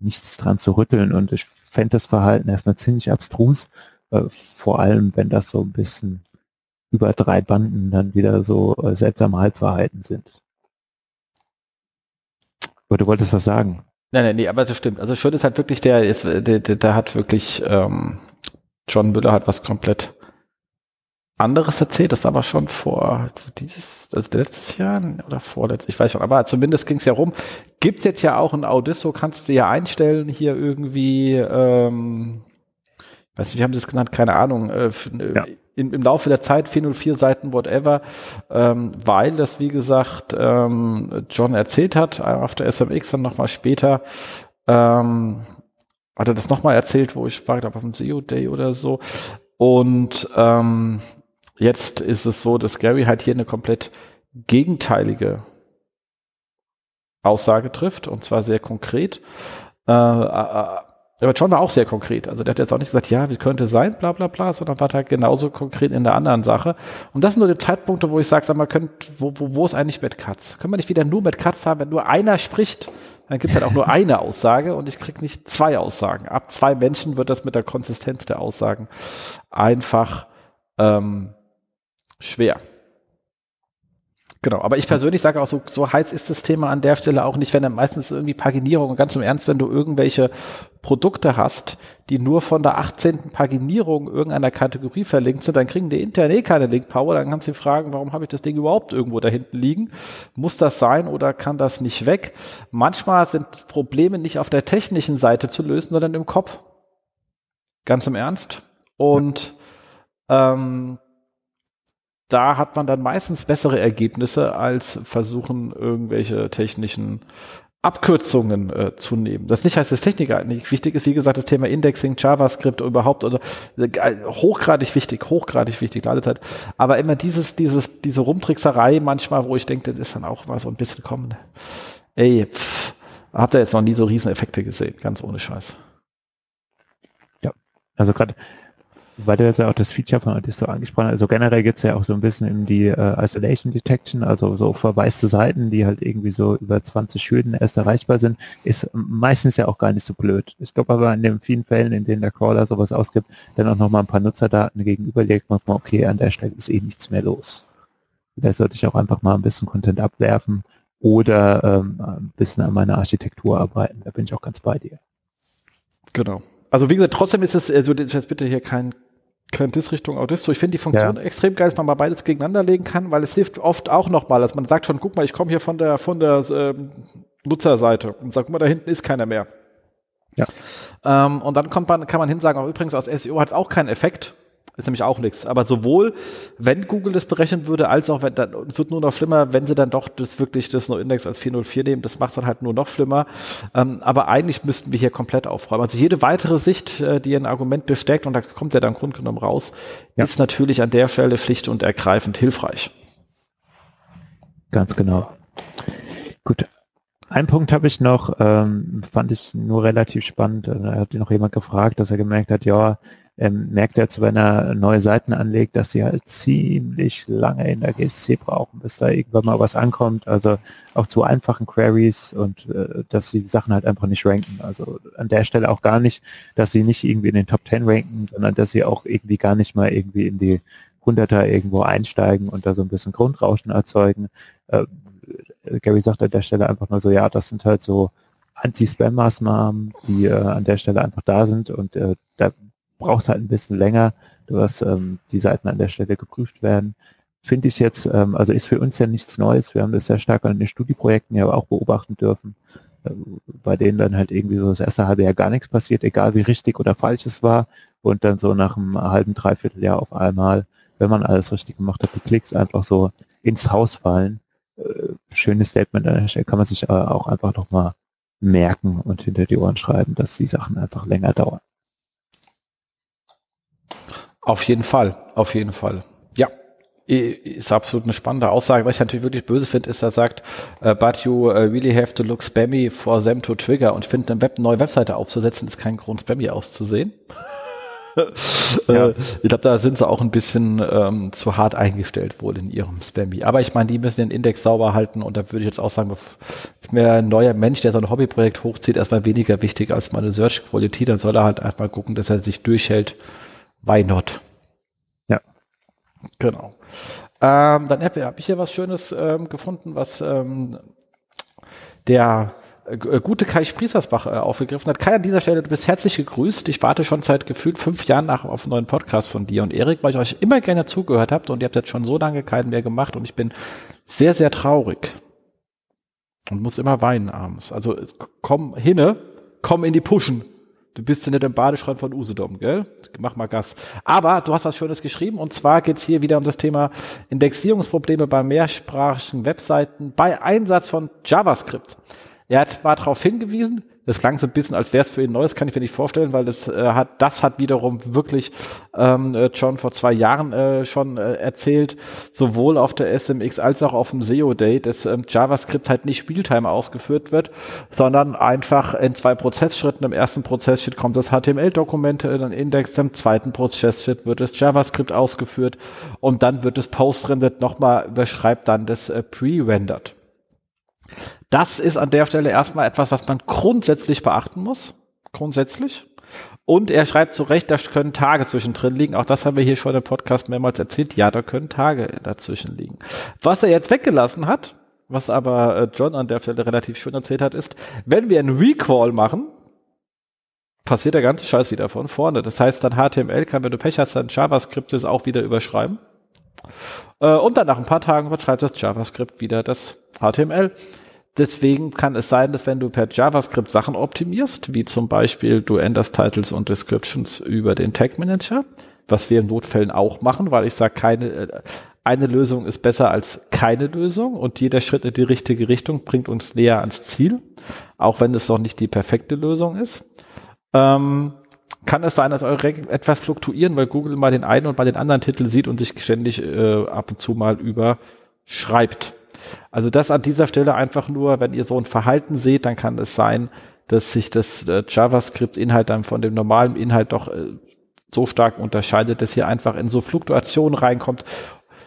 nichts dran zu rütteln. Und ich fände das Verhalten erstmal ziemlich abstrus, äh, vor allem wenn das so ein bisschen über drei Banden dann wieder so äh, seltsame Halbwahrheiten sind. Aber du wolltest was sagen. Nein, nein, nee, aber das stimmt. Also schön ist halt wirklich, der, der hat wirklich, ähm, John Müller hat was komplett anderes erzählt. Das war aber schon vor dieses, also letztes Jahr oder vorletztes, ich weiß schon, aber zumindest ging es ja rum. Gibt jetzt ja auch ein Audisso, kannst du ja einstellen hier irgendwie, ähm, weiß nicht, wie haben sie es genannt, keine Ahnung, äh, ja. in, im Laufe der Zeit 404 Seiten, whatever, ähm, weil das, wie gesagt, ähm, John erzählt hat, auf der SMX dann nochmal später, ähm, hat er das nochmal erzählt, wo ich war, glaube auf dem SEO Day oder so. Und ähm, jetzt ist es so, dass Gary halt hier eine komplett gegenteilige Aussage trifft, und zwar sehr konkret. Äh, äh, aber John war auch sehr konkret. Also der hat jetzt auch nicht gesagt, ja, wie könnte sein, bla bla bla, sondern war halt genauso konkret in der anderen Sache. Und das sind nur die Zeitpunkte, wo ich sage, sag mal, könnt, wo, wo, wo ist eigentlich Matt Katz? Können wir nicht wieder nur Matt Katz haben, wenn nur einer spricht, dann gibt es halt auch nur eine Aussage und ich kriege nicht zwei Aussagen. Ab zwei Menschen wird das mit der Konsistenz der Aussagen einfach ähm, schwer. Genau, aber ich persönlich sage auch, so, so heiß ist das Thema an der Stelle auch nicht, wenn dann meistens irgendwie Paginierung und ganz im Ernst, wenn du irgendwelche Produkte hast, die nur von der 18. Paginierung irgendeiner Kategorie verlinkt sind, dann kriegen die intern eh keine Link-Power, dann kannst du fragen, warum habe ich das Ding überhaupt irgendwo da hinten liegen? Muss das sein oder kann das nicht weg? Manchmal sind Probleme nicht auf der technischen Seite zu lösen, sondern im Kopf. Ganz im Ernst. Und ähm, da hat man dann meistens bessere Ergebnisse als versuchen, irgendwelche technischen Abkürzungen äh, zu nehmen. Das nicht heißt, dass Techniker nicht wichtig ist. Wie gesagt, das Thema Indexing, JavaScript überhaupt, also hochgradig wichtig, hochgradig wichtig, Ladezeit. Aber immer dieses, dieses, diese Rumtrickserei manchmal, wo ich denke, das ist dann auch mal so ein bisschen kommen. Ey, pff, habt ihr jetzt noch nie so Rieseneffekte gesehen, ganz ohne Scheiß. Ja, also gerade weil du jetzt ja auch das Feature von Audisto angesprochen hast, also generell geht es ja auch so ein bisschen in die äh, Isolation Detection, also so verwaiste Seiten, die halt irgendwie so über 20 Hürden erst erreichbar sind, ist meistens ja auch gar nicht so blöd. Ich glaube aber in den vielen Fällen, in denen der Crawler sowas ausgibt, dann auch nochmal ein paar Nutzerdaten gegenüberlegt, manchmal, okay, an der Stelle ist eh nichts mehr los. Da sollte ich auch einfach mal ein bisschen Content abwerfen oder ähm, ein bisschen an meiner Architektur arbeiten. Da bin ich auch ganz bei dir. Genau. Also wie gesagt, trotzdem ist es, also jetzt bitte hier kein kein Diss Richtung Audisto. Ich finde die Funktion ja. extrem geil, dass man mal beides gegeneinander legen kann, weil es hilft oft auch nochmal, dass man sagt schon, guck mal, ich komme hier von der, von der ähm, Nutzerseite und sagt, guck mal, da hinten ist keiner mehr. Ja. Ähm, und dann kommt man, kann man hinsagen, auch übrigens aus SEO hat es auch keinen Effekt, ist nämlich auch nichts. Aber sowohl, wenn Google das berechnen würde, als auch, wenn, dann es wird nur noch schlimmer, wenn sie dann doch das wirklich das No-Index als 404 nehmen. Das macht es dann halt nur noch schlimmer. Ähm, aber eigentlich müssten wir hier komplett aufräumen. Also jede weitere Sicht, äh, die ein Argument besteckt, und da kommt ja dann im Grunde genommen raus, ja. ist natürlich an der Stelle schlicht und ergreifend hilfreich. Ganz genau. Gut. Ein Punkt habe ich noch, ähm, fand ich nur relativ spannend. Da hat noch jemand gefragt, dass er gemerkt hat, ja, ähm, merkt er jetzt, wenn er neue Seiten anlegt, dass sie halt ziemlich lange in der GSC brauchen, bis da irgendwann mal was ankommt. Also auch zu einfachen Queries und äh, dass die Sachen halt einfach nicht ranken. Also an der Stelle auch gar nicht, dass sie nicht irgendwie in den Top 10 ranken, sondern dass sie auch irgendwie gar nicht mal irgendwie in die Hunderter irgendwo einsteigen und da so ein bisschen Grundrauschen erzeugen. Äh, Gary sagt an der Stelle einfach nur so, ja, das sind halt so Anti-Spam-Maßnahmen, die äh, an der Stelle einfach da sind und äh, da brauchst halt ein bisschen länger, dass ähm, die Seiten an der Stelle geprüft werden. Finde ich jetzt, ähm, also ist für uns ja nichts Neues. Wir haben das sehr stark an den Studieprojekten ja auch beobachten dürfen, äh, bei denen dann halt irgendwie so das erste halbe Jahr gar nichts passiert, egal wie richtig oder falsch es war. Und dann so nach einem halben, dreiviertel Jahr auf einmal, wenn man alles richtig gemacht hat, die Klicks einfach so ins Haus fallen. Äh, schönes Statement an der Stelle kann man sich äh, auch einfach nochmal merken und hinter die Ohren schreiben, dass die Sachen einfach länger dauern. Auf jeden Fall, auf jeden Fall. Ja, ist absolut eine spannende Aussage. Was ich natürlich wirklich böse finde, ist, er sagt, uh, but you uh, really have to look spammy for them to trigger. Und ich finde, eine Web neue Webseite aufzusetzen, ist kein Grund, spammy auszusehen. ja. Äh, ich glaube, da sind sie auch ein bisschen ähm, zu hart eingestellt wohl in ihrem Spammy. Aber ich meine, die müssen den Index sauber halten und da würde ich jetzt auch sagen, ist mir ein neuer Mensch, der so ein Hobbyprojekt hochzieht, erstmal weniger wichtig als meine Search Quality. Dann soll er halt erstmal gucken, dass er sich durchhält why not? Ja. Genau. Ähm, dann habe hab ich hier was Schönes ähm, gefunden, was ähm, der äh, gute Kai Spriesersbach äh, aufgegriffen hat. Kai, an dieser Stelle, du bist herzlich gegrüßt. Ich warte schon seit gefühlt fünf Jahren nach auf einen neuen Podcast von dir und Erik, weil ich euch immer gerne zugehört habt und ihr habt jetzt schon so lange keinen mehr gemacht und ich bin sehr, sehr traurig und muss immer weinen abends. Also komm hinne, komm in die Puschen. Du bist ja nicht im Badeschrank von Usedom, gell? Mach mal Gas. Aber du hast was Schönes geschrieben und zwar geht's hier wieder um das Thema Indexierungsprobleme bei mehrsprachigen Webseiten bei Einsatz von JavaScript. Er hat mal darauf hingewiesen, das klang so ein bisschen, als wäre es für ihn Neues, kann ich mir nicht vorstellen, weil das äh, hat, das hat wiederum wirklich ähm, äh, John vor zwei Jahren äh, schon äh, erzählt, sowohl auf der SMX als auch auf dem SEO Day, dass ähm, JavaScript halt nicht Spieltime ausgeführt wird, sondern einfach in zwei Prozessschritten. Im ersten Prozessschritt kommt das HTML-Dokument in den Index, im zweiten Prozessschritt wird das JavaScript ausgeführt und dann wird das Post-Rendered nochmal überschreibt dann das äh, Pre-Rendered. Das ist an der Stelle erstmal etwas, was man grundsätzlich beachten muss. Grundsätzlich. Und er schreibt zu Recht, da können Tage zwischendrin liegen. Auch das haben wir hier schon im Podcast mehrmals erzählt. Ja, da können Tage dazwischen liegen. Was er jetzt weggelassen hat, was aber äh, John an der Stelle relativ schön erzählt hat, ist, wenn wir einen Recall machen, passiert der ganze Scheiß wieder von vorne. Das heißt, dann HTML kann, wenn du Pech hast, dann JavaScript es auch wieder überschreiben. Äh, und dann nach ein paar Tagen überschreibt das JavaScript wieder das HTML. Deswegen kann es sein, dass wenn du per JavaScript Sachen optimierst, wie zum Beispiel du änderst Titles und Descriptions über den Tag Manager, was wir in Notfällen auch machen, weil ich sage, keine, äh, eine Lösung ist besser als keine Lösung und jeder Schritt in die richtige Richtung bringt uns näher ans Ziel, auch wenn es noch nicht die perfekte Lösung ist. Ähm, kann es sein, dass eure Rankings etwas fluktuieren, weil Google mal den einen und mal den anderen Titel sieht und sich ständig äh, ab und zu mal überschreibt. Also das an dieser Stelle einfach nur, wenn ihr so ein Verhalten seht, dann kann es sein, dass sich das äh, JavaScript-Inhalt dann von dem normalen Inhalt doch äh, so stark unterscheidet, dass ihr einfach in so Fluktuationen reinkommt.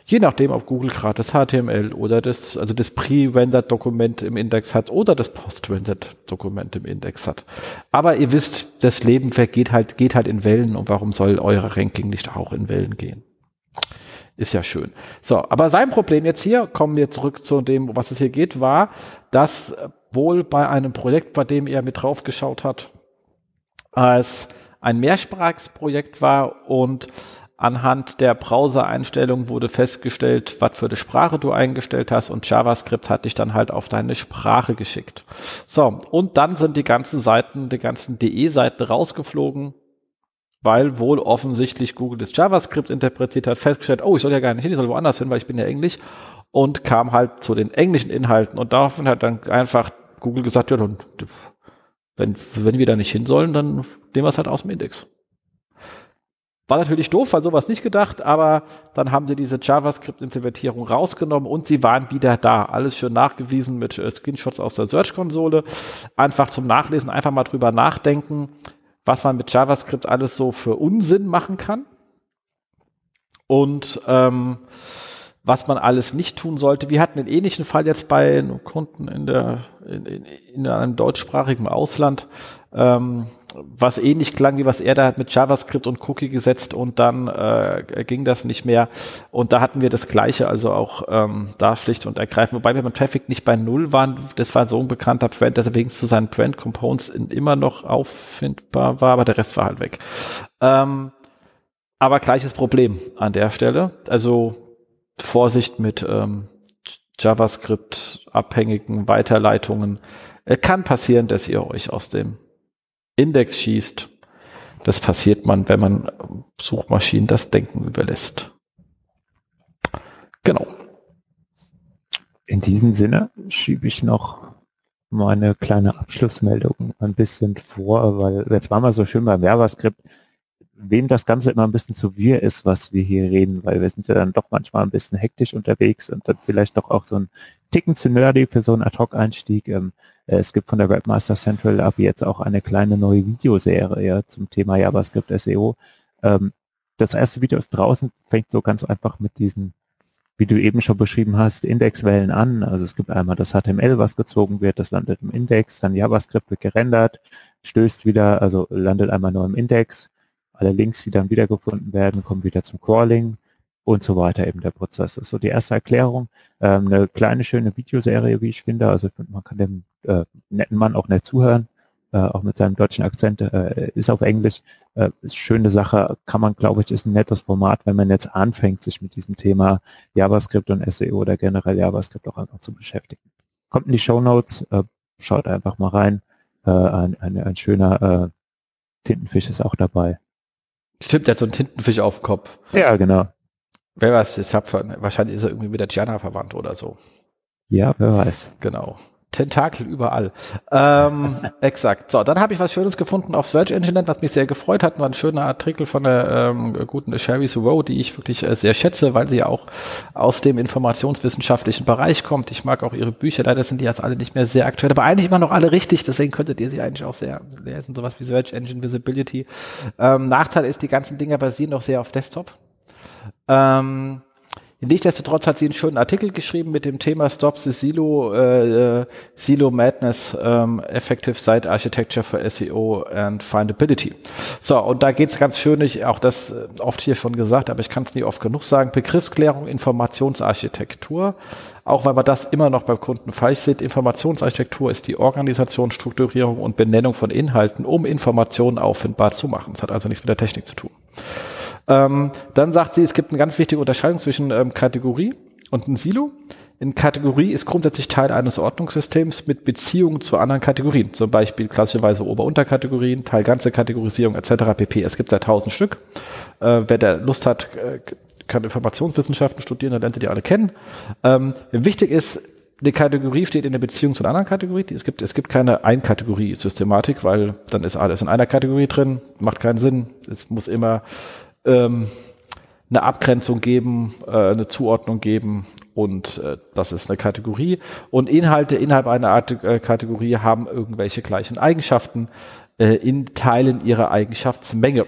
Je nachdem, ob Google gerade das HTML oder das, also das Pre-Rendered-Dokument im Index hat oder das Post-Rendered-Dokument im Index hat. Aber ihr wisst, das Leben vergeht halt, geht halt in Wellen und warum soll euer Ranking nicht auch in Wellen gehen? Ist ja schön. So, aber sein Problem jetzt hier, kommen wir zurück zu dem, was es hier geht, war, dass wohl bei einem Projekt, bei dem er mit drauf geschaut hat, als ein mehrsprachiges Projekt war und anhand der Browser-Einstellung wurde festgestellt, was für eine Sprache du eingestellt hast und JavaScript hat dich dann halt auf deine Sprache geschickt. So, und dann sind die ganzen Seiten, die ganzen DE-Seiten rausgeflogen, weil wohl offensichtlich Google das JavaScript interpretiert hat, festgestellt, oh, ich soll ja gar nicht hin, ich soll woanders hin, weil ich bin ja Englisch und kam halt zu den englischen Inhalten und daraufhin hat dann einfach Google gesagt, ja, dann, wenn, wenn wir da nicht hin sollen, dann nehmen wir es halt aus dem Index. War natürlich doof, weil sowas nicht gedacht, aber dann haben sie diese JavaScript-Interpretierung rausgenommen und sie waren wieder da. Alles schön nachgewiesen mit äh, Screenshots aus der Search-Konsole. Einfach zum Nachlesen, einfach mal drüber nachdenken was man mit JavaScript alles so für Unsinn machen kann und ähm, was man alles nicht tun sollte. Wir hatten einen ähnlichen Fall jetzt bei Kunden in, der, in, in einem deutschsprachigen Ausland. Ähm, was ähnlich klang, wie was er da hat mit JavaScript und Cookie gesetzt und dann äh, ging das nicht mehr. Und da hatten wir das Gleiche, also auch ähm, da schlicht und ergreifend. Wobei wir beim Traffic nicht bei Null waren, das war so ein bekannter Brand, dass er wenigstens zu seinen Brand Components immer noch auffindbar war, aber der Rest war halt weg. Ähm, aber gleiches Problem an der Stelle. Also Vorsicht mit ähm, JavaScript-abhängigen Weiterleitungen. Es kann passieren, dass ihr euch aus dem Index schießt. Das passiert man, wenn man Suchmaschinen das Denken überlässt. Genau. In diesem Sinne schiebe ich noch meine kleine Abschlussmeldung ein bisschen vor, weil jetzt war mal so schön beim JavaScript, wem das Ganze immer ein bisschen zu wir ist, was wir hier reden, weil wir sind ja dann doch manchmal ein bisschen hektisch unterwegs und dann vielleicht doch auch so ein Ticken zu nerdy für so einen Ad-Hoc-Einstieg. Ähm, äh, es gibt von der Webmaster Central ab jetzt auch eine kleine neue Videoserie zum Thema JavaScript SEO. Ähm, das erste Video ist draußen, fängt so ganz einfach mit diesen, wie du eben schon beschrieben hast, Indexwellen an. Also es gibt einmal das HTML, was gezogen wird, das landet im Index, dann JavaScript wird gerendert, stößt wieder, also landet einmal nur im Index. Alle Links, die dann wiedergefunden werden, kommen wieder zum Crawling. Und so weiter eben der Prozess ist. So die erste Erklärung, ähm, eine kleine schöne Videoserie, wie ich finde. Also man kann dem äh, netten Mann auch nett zuhören, äh, auch mit seinem deutschen Akzent, äh, ist auf Englisch. Äh, ist schöne Sache, kann man, glaube ich, ist ein nettes Format, wenn man jetzt anfängt, sich mit diesem Thema JavaScript und SEO oder generell JavaScript auch einfach zu beschäftigen. Kommt in die Show Notes, äh, schaut einfach mal rein. Äh, ein, ein, ein schöner äh, Tintenfisch ist auch dabei. Stimmt, der hat so einen Tintenfisch auf dem Kopf. Ja, genau. Wer weiß, ich hab, wahrscheinlich ist er irgendwie mit der Gianna verwandt oder so. Ja, wer weiß. Genau. Tentakel überall. Ähm, exakt. So, dann habe ich was Schönes gefunden auf Search Engine Land, was mich sehr gefreut hat. War ein schöner Artikel von der ähm, guten Sherry Rowe, die ich wirklich äh, sehr schätze, weil sie auch aus dem informationswissenschaftlichen Bereich kommt. Ich mag auch ihre Bücher. Leider sind die jetzt alle nicht mehr sehr aktuell, aber eigentlich immer noch alle richtig. Deswegen könntet ihr sie eigentlich auch sehr lesen. Sowas wie Search Engine Visibility. Ähm, Nachteil ist, die ganzen Dinger basieren noch sehr auf Desktop. Ähm, Nichtsdestotrotz hat sie einen schönen Artikel geschrieben mit dem Thema Stop the Silo, äh, Silo Madness, ähm, Effective Site Architecture for SEO and Findability. So, und da geht's ganz schön, ich, auch das äh, oft hier schon gesagt, aber ich kann es nie oft genug sagen, Begriffsklärung, Informationsarchitektur, auch weil wir das immer noch beim Kunden falsch sieht. Informationsarchitektur ist die Organisation, Strukturierung und Benennung von Inhalten, um Informationen auffindbar zu machen. Das hat also nichts mit der Technik zu tun. Ähm, dann sagt sie, es gibt eine ganz wichtige Unterscheidung zwischen ähm, Kategorie und einem Silo. In Kategorie ist grundsätzlich Teil eines Ordnungssystems mit Beziehungen zu anderen Kategorien, zum Beispiel klassischerweise Ober-Unterkategorien, Teil ganze Kategorisierung etc. pp. Es gibt da tausend Stück. Äh, wer da Lust hat, äh, kann Informationswissenschaften studieren, dann lernt ihr die alle kennen. Ähm, wichtig ist, eine Kategorie steht in der Beziehung zu einer anderen Kategorie. Es gibt, es gibt keine Ein-Kategorie-Systematik, weil dann ist alles in einer Kategorie drin, macht keinen Sinn. Es muss immer ähm, eine Abgrenzung geben, äh, eine Zuordnung geben und äh, das ist eine Kategorie. Und Inhalte innerhalb einer Art, äh, Kategorie haben irgendwelche gleichen Eigenschaften äh, in Teilen ihrer Eigenschaftsmenge.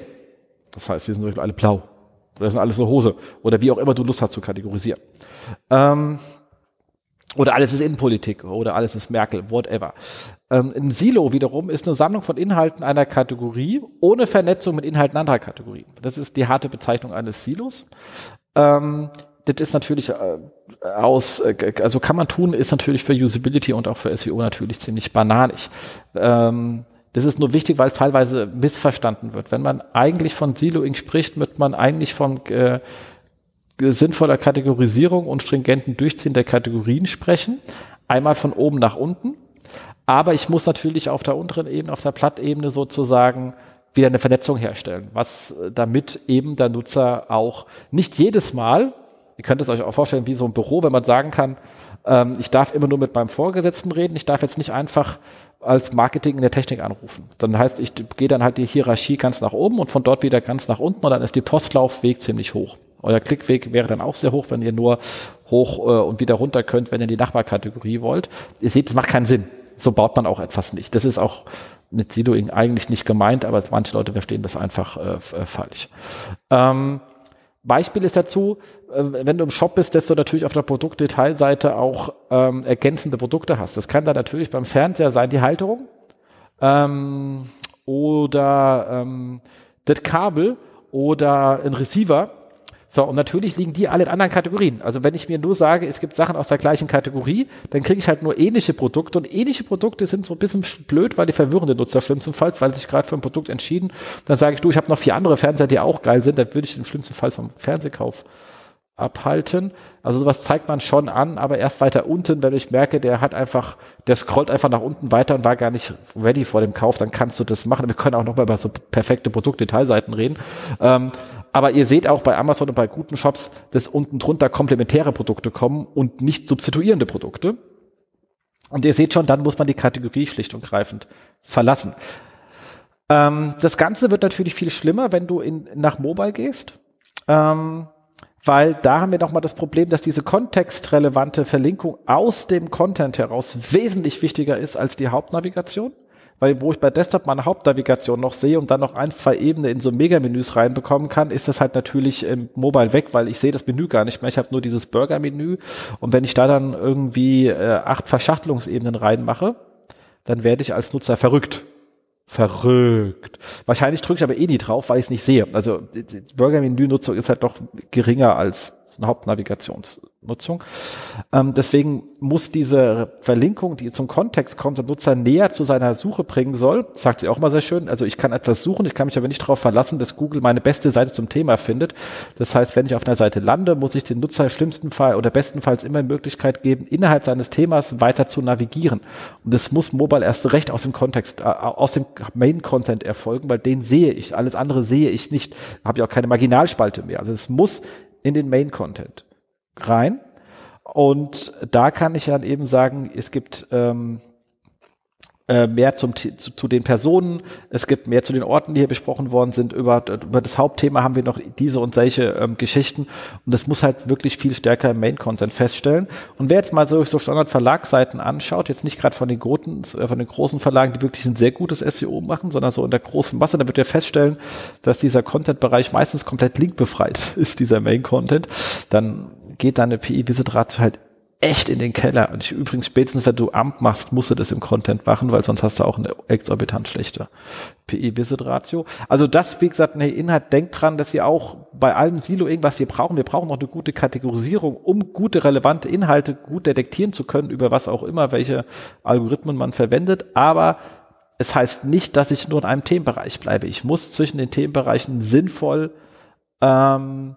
Das heißt, sie sind zum Beispiel alle blau oder sind alles so Hose oder wie auch immer du Lust hast zu kategorisieren. Ähm, oder alles ist Innenpolitik oder alles ist Merkel, whatever. Ähm, ein Silo wiederum ist eine Sammlung von Inhalten einer Kategorie ohne Vernetzung mit Inhalten anderer Kategorien. Das ist die harte Bezeichnung eines Silos. Ähm, das ist natürlich äh, aus, äh, also kann man tun, ist natürlich für Usability und auch für SEO natürlich ziemlich bananig. Ähm, das ist nur wichtig, weil es teilweise missverstanden wird. Wenn man eigentlich von Siloing spricht, wird man eigentlich von äh, sinnvoller Kategorisierung und stringenten Durchziehen der Kategorien sprechen. Einmal von oben nach unten. Aber ich muss natürlich auf der unteren Ebene, auf der Plattebene sozusagen wieder eine Vernetzung herstellen, was äh, damit eben der Nutzer auch nicht jedes Mal, ihr könnt es euch auch vorstellen wie so ein Büro, wenn man sagen kann, ähm, ich darf immer nur mit meinem Vorgesetzten reden, ich darf jetzt nicht einfach als Marketing in der Technik anrufen. Dann heißt, ich gehe dann halt die Hierarchie ganz nach oben und von dort wieder ganz nach unten und dann ist die Postlaufweg ziemlich hoch. Euer Klickweg wäre dann auch sehr hoch, wenn ihr nur hoch äh, und wieder runter könnt, wenn ihr die Nachbarkategorie wollt. Ihr seht, das macht keinen Sinn. So baut man auch etwas nicht. Das ist auch mit Sidoing eigentlich nicht gemeint, aber manche Leute verstehen das einfach äh, äh, falsch. Ähm, Beispiel ist dazu, äh, wenn du im Shop bist, dass du natürlich auf der Produktdetailseite auch ähm, ergänzende Produkte hast. Das kann dann natürlich beim Fernseher sein, die Halterung ähm, oder ähm, das Kabel oder ein Receiver so, und natürlich liegen die alle in anderen Kategorien. Also wenn ich mir nur sage, es gibt Sachen aus der gleichen Kategorie, dann kriege ich halt nur ähnliche Produkte. Und ähnliche Produkte sind so ein bisschen blöd, weil die verwirren den Nutzer schlimmstenfalls, weil sich gerade für ein Produkt entschieden. Dann sage ich, du, ich habe noch vier andere Fernseher, die auch geil sind, dann würde ich im schlimmsten Fall vom Fernsehkauf abhalten. Also sowas zeigt man schon an, aber erst weiter unten, wenn ich merke, der hat einfach, der scrollt einfach nach unten weiter und war gar nicht ready vor dem Kauf, dann kannst du das machen. Wir können auch noch mal über so perfekte Produktdetailseiten reden. Ähm, aber ihr seht auch bei Amazon und bei guten Shops, dass unten drunter komplementäre Produkte kommen und nicht substituierende Produkte. Und ihr seht schon, dann muss man die Kategorie schlicht und greifend verlassen. Ähm, das Ganze wird natürlich viel schlimmer, wenn du in, nach Mobile gehst. Ähm, weil da haben wir nochmal das Problem, dass diese kontextrelevante Verlinkung aus dem Content heraus wesentlich wichtiger ist als die Hauptnavigation weil wo ich bei Desktop meine Hauptnavigation noch sehe und dann noch ein, zwei Ebenen in so Megamenüs reinbekommen kann, ist das halt natürlich im Mobile weg, weil ich sehe das Menü gar nicht mehr. Ich habe nur dieses Burger-Menü und wenn ich da dann irgendwie äh, acht Verschachtelungsebenen reinmache, dann werde ich als Nutzer verrückt. Verrückt. Wahrscheinlich drücke ich aber eh nie drauf, weil ich es nicht sehe. Also Burger-Menü-Nutzung ist halt doch geringer als so eine Hauptnavigations Nutzung. Ähm, deswegen muss diese Verlinkung, die zum Kontext kommt, den Nutzer näher zu seiner Suche bringen soll, sagt sie auch mal sehr schön. Also ich kann etwas suchen, ich kann mich aber nicht darauf verlassen, dass Google meine beste Seite zum Thema findet. Das heißt, wenn ich auf einer Seite lande, muss ich den Nutzer im schlimmsten Fall oder bestenfalls immer die Möglichkeit geben, innerhalb seines Themas weiter zu navigieren. Und das muss mobile erst recht aus dem Kontext, äh, aus dem Main-Content erfolgen, weil den sehe ich. Alles andere sehe ich nicht. Habe ich auch keine Marginalspalte mehr. Also es muss in den Main-Content rein. Und da kann ich dann eben sagen, es gibt ähm, äh, mehr zum, zu, zu, den Personen, es gibt mehr zu den Orten, die hier besprochen worden sind. Über, über das Hauptthema haben wir noch diese und solche ähm, Geschichten. Und das muss halt wirklich viel stärker im Main-Content feststellen. Und wer jetzt mal so, so Standard-Verlagsseiten anschaut, jetzt nicht gerade von den großen, äh, von den großen Verlagen, die wirklich ein sehr gutes SEO machen, sondern so in der großen Masse, dann wird er feststellen, dass dieser Content-Bereich meistens komplett linkbefreit ist, dieser Main-Content. Dann geht deine PI-Visit-Ratio halt echt in den Keller. Und ich, übrigens, spätestens wenn du Amt machst, musst du das im Content machen, weil sonst hast du auch eine exorbitant schlechte PI-Visit-Ratio. Also das, wie gesagt, ne, Inhalt, denkt dran, dass ihr auch bei allem Silo irgendwas wir brauchen. Wir brauchen noch eine gute Kategorisierung, um gute, relevante Inhalte gut detektieren zu können, über was auch immer, welche Algorithmen man verwendet. Aber es heißt nicht, dass ich nur in einem Themenbereich bleibe. Ich muss zwischen den Themenbereichen sinnvoll ähm,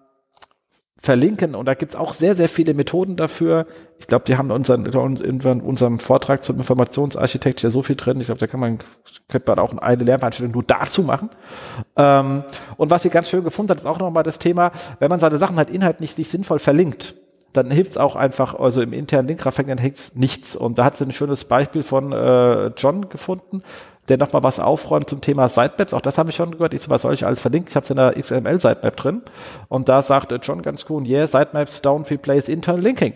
verlinken. Und da gibt's auch sehr, sehr viele Methoden dafür. Ich glaube, die haben unseren, in unserem Vortrag zum Informationsarchitekt ja so viel drin. Ich glaube, da kann man, könnte man auch eine Lehrveranstaltung nur dazu machen. Ähm, und was sie ganz schön gefunden hat, ist auch nochmal das Thema, wenn man seine Sachen halt inhaltlich nicht sinnvoll verlinkt, dann hilft's auch einfach, also im internen Linkrafting, dann hilft's nichts. Und da hat sie ein schönes Beispiel von äh, John gefunden, der nochmal was aufräumt zum Thema Sitemaps. Auch das habe ich schon gehört. Ich so, was soll ich alles verlinken? Ich habe es in der XML-Sitemap drin. Und da sagt John ganz cool, yeah, Sitemaps don't replace internal linking.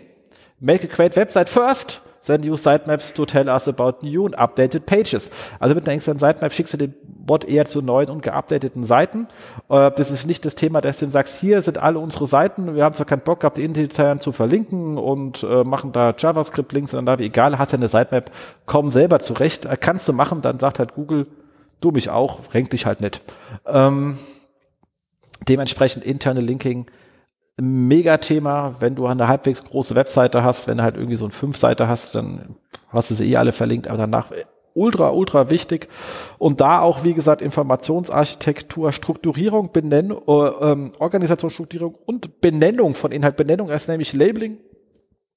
Make a great website first then use sitemaps to tell us about new and updated pages. Also mit einer externen Sitemap schickst du den Bot eher zu neuen und geupdateten Seiten. Äh, das ist nicht das Thema, dass du ihm sagst, hier sind alle unsere Seiten, wir haben zwar keinen Bock gehabt, die intern zu verlinken und äh, machen da JavaScript-Links, sondern da, egal, hast ja eine Sitemap, komm selber zurecht, äh, kannst du machen, dann sagt halt Google, du mich auch, renk dich halt nicht. Ähm, dementsprechend interne Linking Megathema, wenn du eine halbwegs große Webseite hast, wenn du halt irgendwie so eine Fünf-Seite hast, dann hast du sie eh alle verlinkt, aber danach ultra, ultra wichtig. Und da auch, wie gesagt, Informationsarchitektur, Strukturierung, Benennung, äh, ähm, Organisationsstrukturierung und Benennung von Inhalt. Benennung ist nämlich Labeling.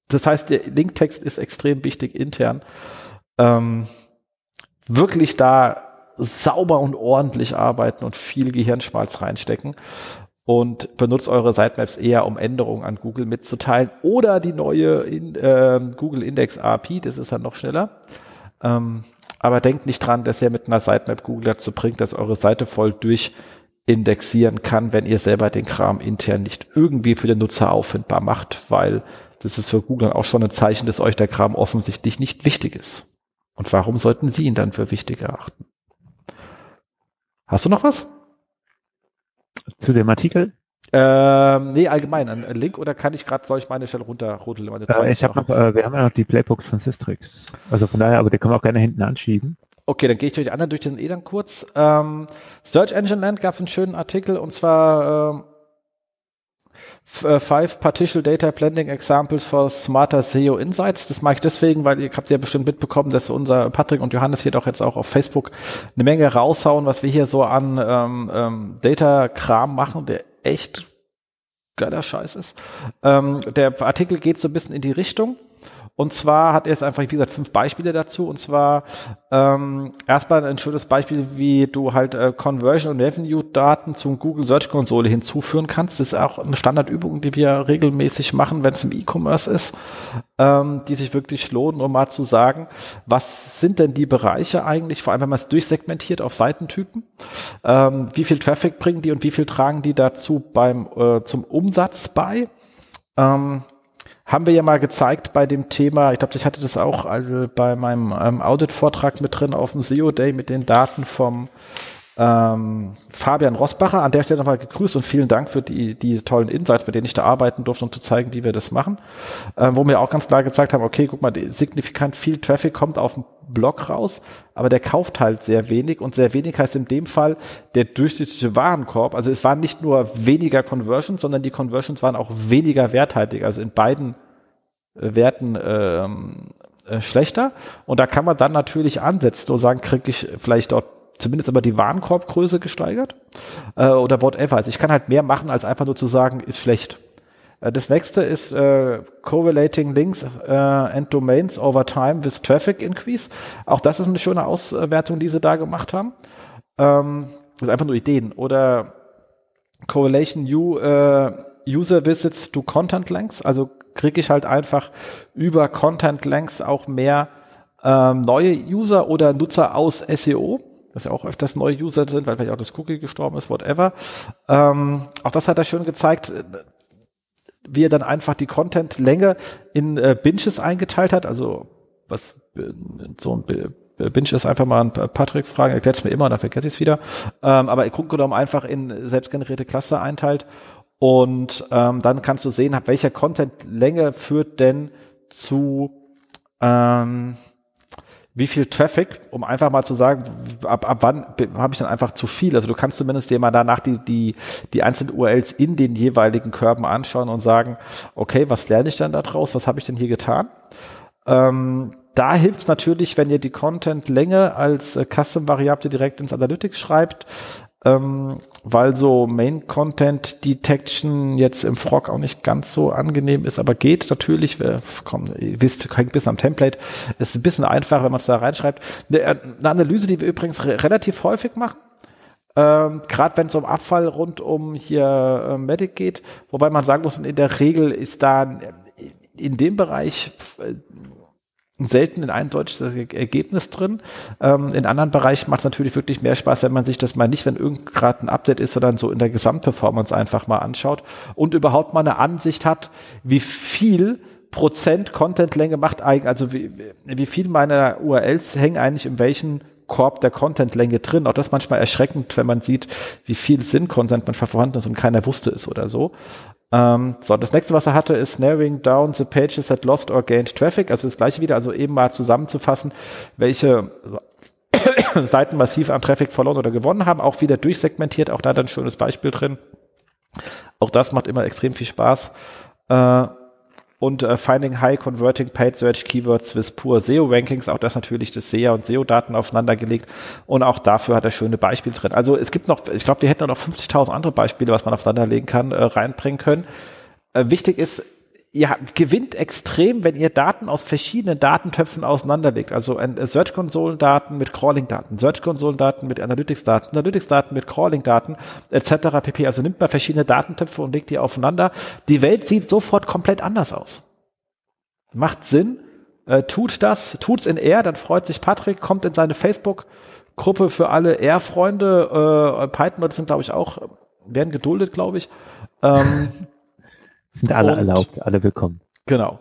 Das heißt, der Linktext ist extrem wichtig intern. Ähm, wirklich da sauber und ordentlich arbeiten und viel Gehirnschmalz reinstecken und benutzt eure Sitemaps eher, um Änderungen an Google mitzuteilen oder die neue in, äh, Google Index API, das ist dann noch schneller. Ähm, aber denkt nicht dran, dass ihr mit einer Sitemap Google dazu bringt, dass eure Seite voll durchindexieren kann, wenn ihr selber den Kram intern nicht irgendwie für den Nutzer auffindbar macht, weil das ist für Google auch schon ein Zeichen, dass euch der Kram offensichtlich nicht wichtig ist. Und warum sollten Sie ihn dann für wichtig erachten? Hast du noch was? Zu dem Artikel? Ähm, nee, allgemein, ein, Link oder kann ich gerade, soll ich meine Stelle runterrodeln? Meine äh, ich habe noch, äh, wir haben ja noch die Playbooks von Systrix. Also von daher, aber die können wir auch gerne hinten anschieben. Okay, dann gehe ich durch die anderen durch den eh dann kurz. Ähm, Search Engine Land gab es einen schönen Artikel und zwar ähm, five Partial Data Blending Examples for Smarter SEO Insights. Das mache ich deswegen, weil ihr habt ja bestimmt mitbekommen, dass unser Patrick und Johannes hier doch jetzt auch auf Facebook eine Menge raushauen, was wir hier so an ähm, ähm, Data-Kram machen, der echt geiler Scheiß ist. Ähm, der Artikel geht so ein bisschen in die Richtung. Und zwar hat er jetzt einfach, wie gesagt, fünf Beispiele dazu. Und zwar ähm, erstmal ein schönes Beispiel, wie du halt äh, Conversion und Revenue-Daten zum Google Search Konsole hinzuführen kannst. Das ist auch eine Standardübung, die wir regelmäßig machen, wenn es im E-Commerce ist, ähm, die sich wirklich lohnen, um mal zu sagen, was sind denn die Bereiche eigentlich, vor allem wenn man es durchsegmentiert auf Seitentypen, ähm, wie viel Traffic bringen die und wie viel tragen die dazu beim äh, zum Umsatz bei? Ähm, haben wir ja mal gezeigt bei dem Thema, ich glaube, ich hatte das auch also bei meinem ähm, Audit-Vortrag mit drin auf dem SEO Day mit den Daten vom ähm, Fabian Rossbacher. An der Stelle nochmal gegrüßt und vielen Dank für die, die tollen Insights, mit denen ich da arbeiten durfte, um zu zeigen, wie wir das machen. Ähm, wo wir auch ganz klar gezeigt haben, okay, guck mal, signifikant viel Traffic kommt auf Blog raus, aber der kauft halt sehr wenig und sehr wenig heißt in dem Fall der durchschnittliche Warenkorb. Also es waren nicht nur weniger Conversions, sondern die Conversions waren auch weniger werthaltig, also in beiden äh, Werten ähm, äh, schlechter. Und da kann man dann natürlich ansetzen und sagen, kriege ich vielleicht dort zumindest aber die Warenkorbgröße gesteigert äh, oder whatever. Also ich kann halt mehr machen, als einfach nur zu sagen, ist schlecht. Äh, das nächste ist äh, Correlating Links äh, and Domains over time with Traffic Increase. Auch das ist eine schöne Auswertung, die sie da gemacht haben. Ähm, das ist einfach nur Ideen. Oder Correlation U, äh, User Visits to Content Links. Also kriege ich halt einfach über Content Links auch mehr ähm, neue User oder Nutzer aus SEO dass ja auch öfters neue User sind, weil vielleicht auch das Cookie gestorben ist, whatever. Ähm, auch das hat er schön gezeigt wie er dann einfach die Content-Länge in äh, Binges eingeteilt hat. Also was äh, so ein Binge ist einfach mal ein Patrick fragen, erklärt es mir immer, dann vergesse ich es wieder. Ähm, aber im Grunde genommen einfach in selbstgenerierte Cluster einteilt. Und ähm, dann kannst du sehen, welcher Content-Länge führt denn zu ähm, wie viel Traffic, um einfach mal zu sagen, ab, ab wann habe ich dann einfach zu viel. Also du kannst zumindest dir mal danach die, die, die einzelnen URLs in den jeweiligen Körben anschauen und sagen, okay, was lerne ich denn da draus? Was habe ich denn hier getan? Ähm, da hilft es natürlich, wenn ihr die Content-Länge als äh, Custom-Variable direkt ins Analytics schreibt ähm, weil so Main Content Detection jetzt im Frog auch nicht ganz so angenehm ist, aber geht natürlich. Wir, komm, ihr wisst, hängt ein bisschen am Template. Ist ein bisschen einfacher, wenn man es da reinschreibt. Eine, eine Analyse, die wir übrigens re relativ häufig machen. Ähm, Gerade wenn es um Abfall rund um hier äh, Medic geht, wobei man sagen muss, in der Regel ist da in dem Bereich selten ein eindeutiges Ergebnis drin. Ähm, in anderen Bereichen macht es natürlich wirklich mehr Spaß, wenn man sich das mal nicht, wenn irgend gerade ein Update ist, sondern so in der Gesamtperformance einfach mal anschaut und überhaupt mal eine Ansicht hat, wie viel Prozent Contentlänge macht eigentlich, also wie, wie viel meiner URLs hängen eigentlich in welchen Korb der Contentlänge drin. Auch das manchmal erschreckend, wenn man sieht, wie viel Sinn-Content manchmal vorhanden ist und keiner wusste es oder so. Ähm, so, das nächste, was er hatte, ist narrowing down the pages that lost or gained traffic. Also das gleiche wieder, also eben mal zusammenzufassen, welche Seiten massiv an Traffic verloren oder gewonnen haben. Auch wieder durchsegmentiert, auch da dann ein schönes Beispiel drin. Auch das macht immer extrem viel Spaß. Äh, und äh, Finding High Converting Paid Search Keywords with Poor SEO Rankings, auch das natürlich das SEA und SEO-Daten aufeinander gelegt und auch dafür hat er schöne Beispiele drin. Also es gibt noch, ich glaube, wir hätten noch 50.000 andere Beispiele, was man aufeinanderlegen kann, äh, reinbringen können. Äh, wichtig ist, ihr gewinnt extrem, wenn ihr Daten aus verschiedenen Datentöpfen auseinanderlegt. Also äh, Search-Konsolen-Daten mit Crawling-Daten, Search-Konsolen-Daten mit Analytics-Daten, Analytics-Daten mit Crawling-Daten etc. pp. Also nimmt man verschiedene Datentöpfe und legt die aufeinander. Die Welt sieht sofort komplett anders aus. Macht Sinn. Äh, tut das, tut's in R, dann freut sich Patrick, kommt in seine Facebook-Gruppe für alle R-Freunde. Äh, Python-Leute sind, glaube ich, auch, werden geduldet, glaube ich. Ähm, Sind alle und, erlaubt, alle willkommen. Genau.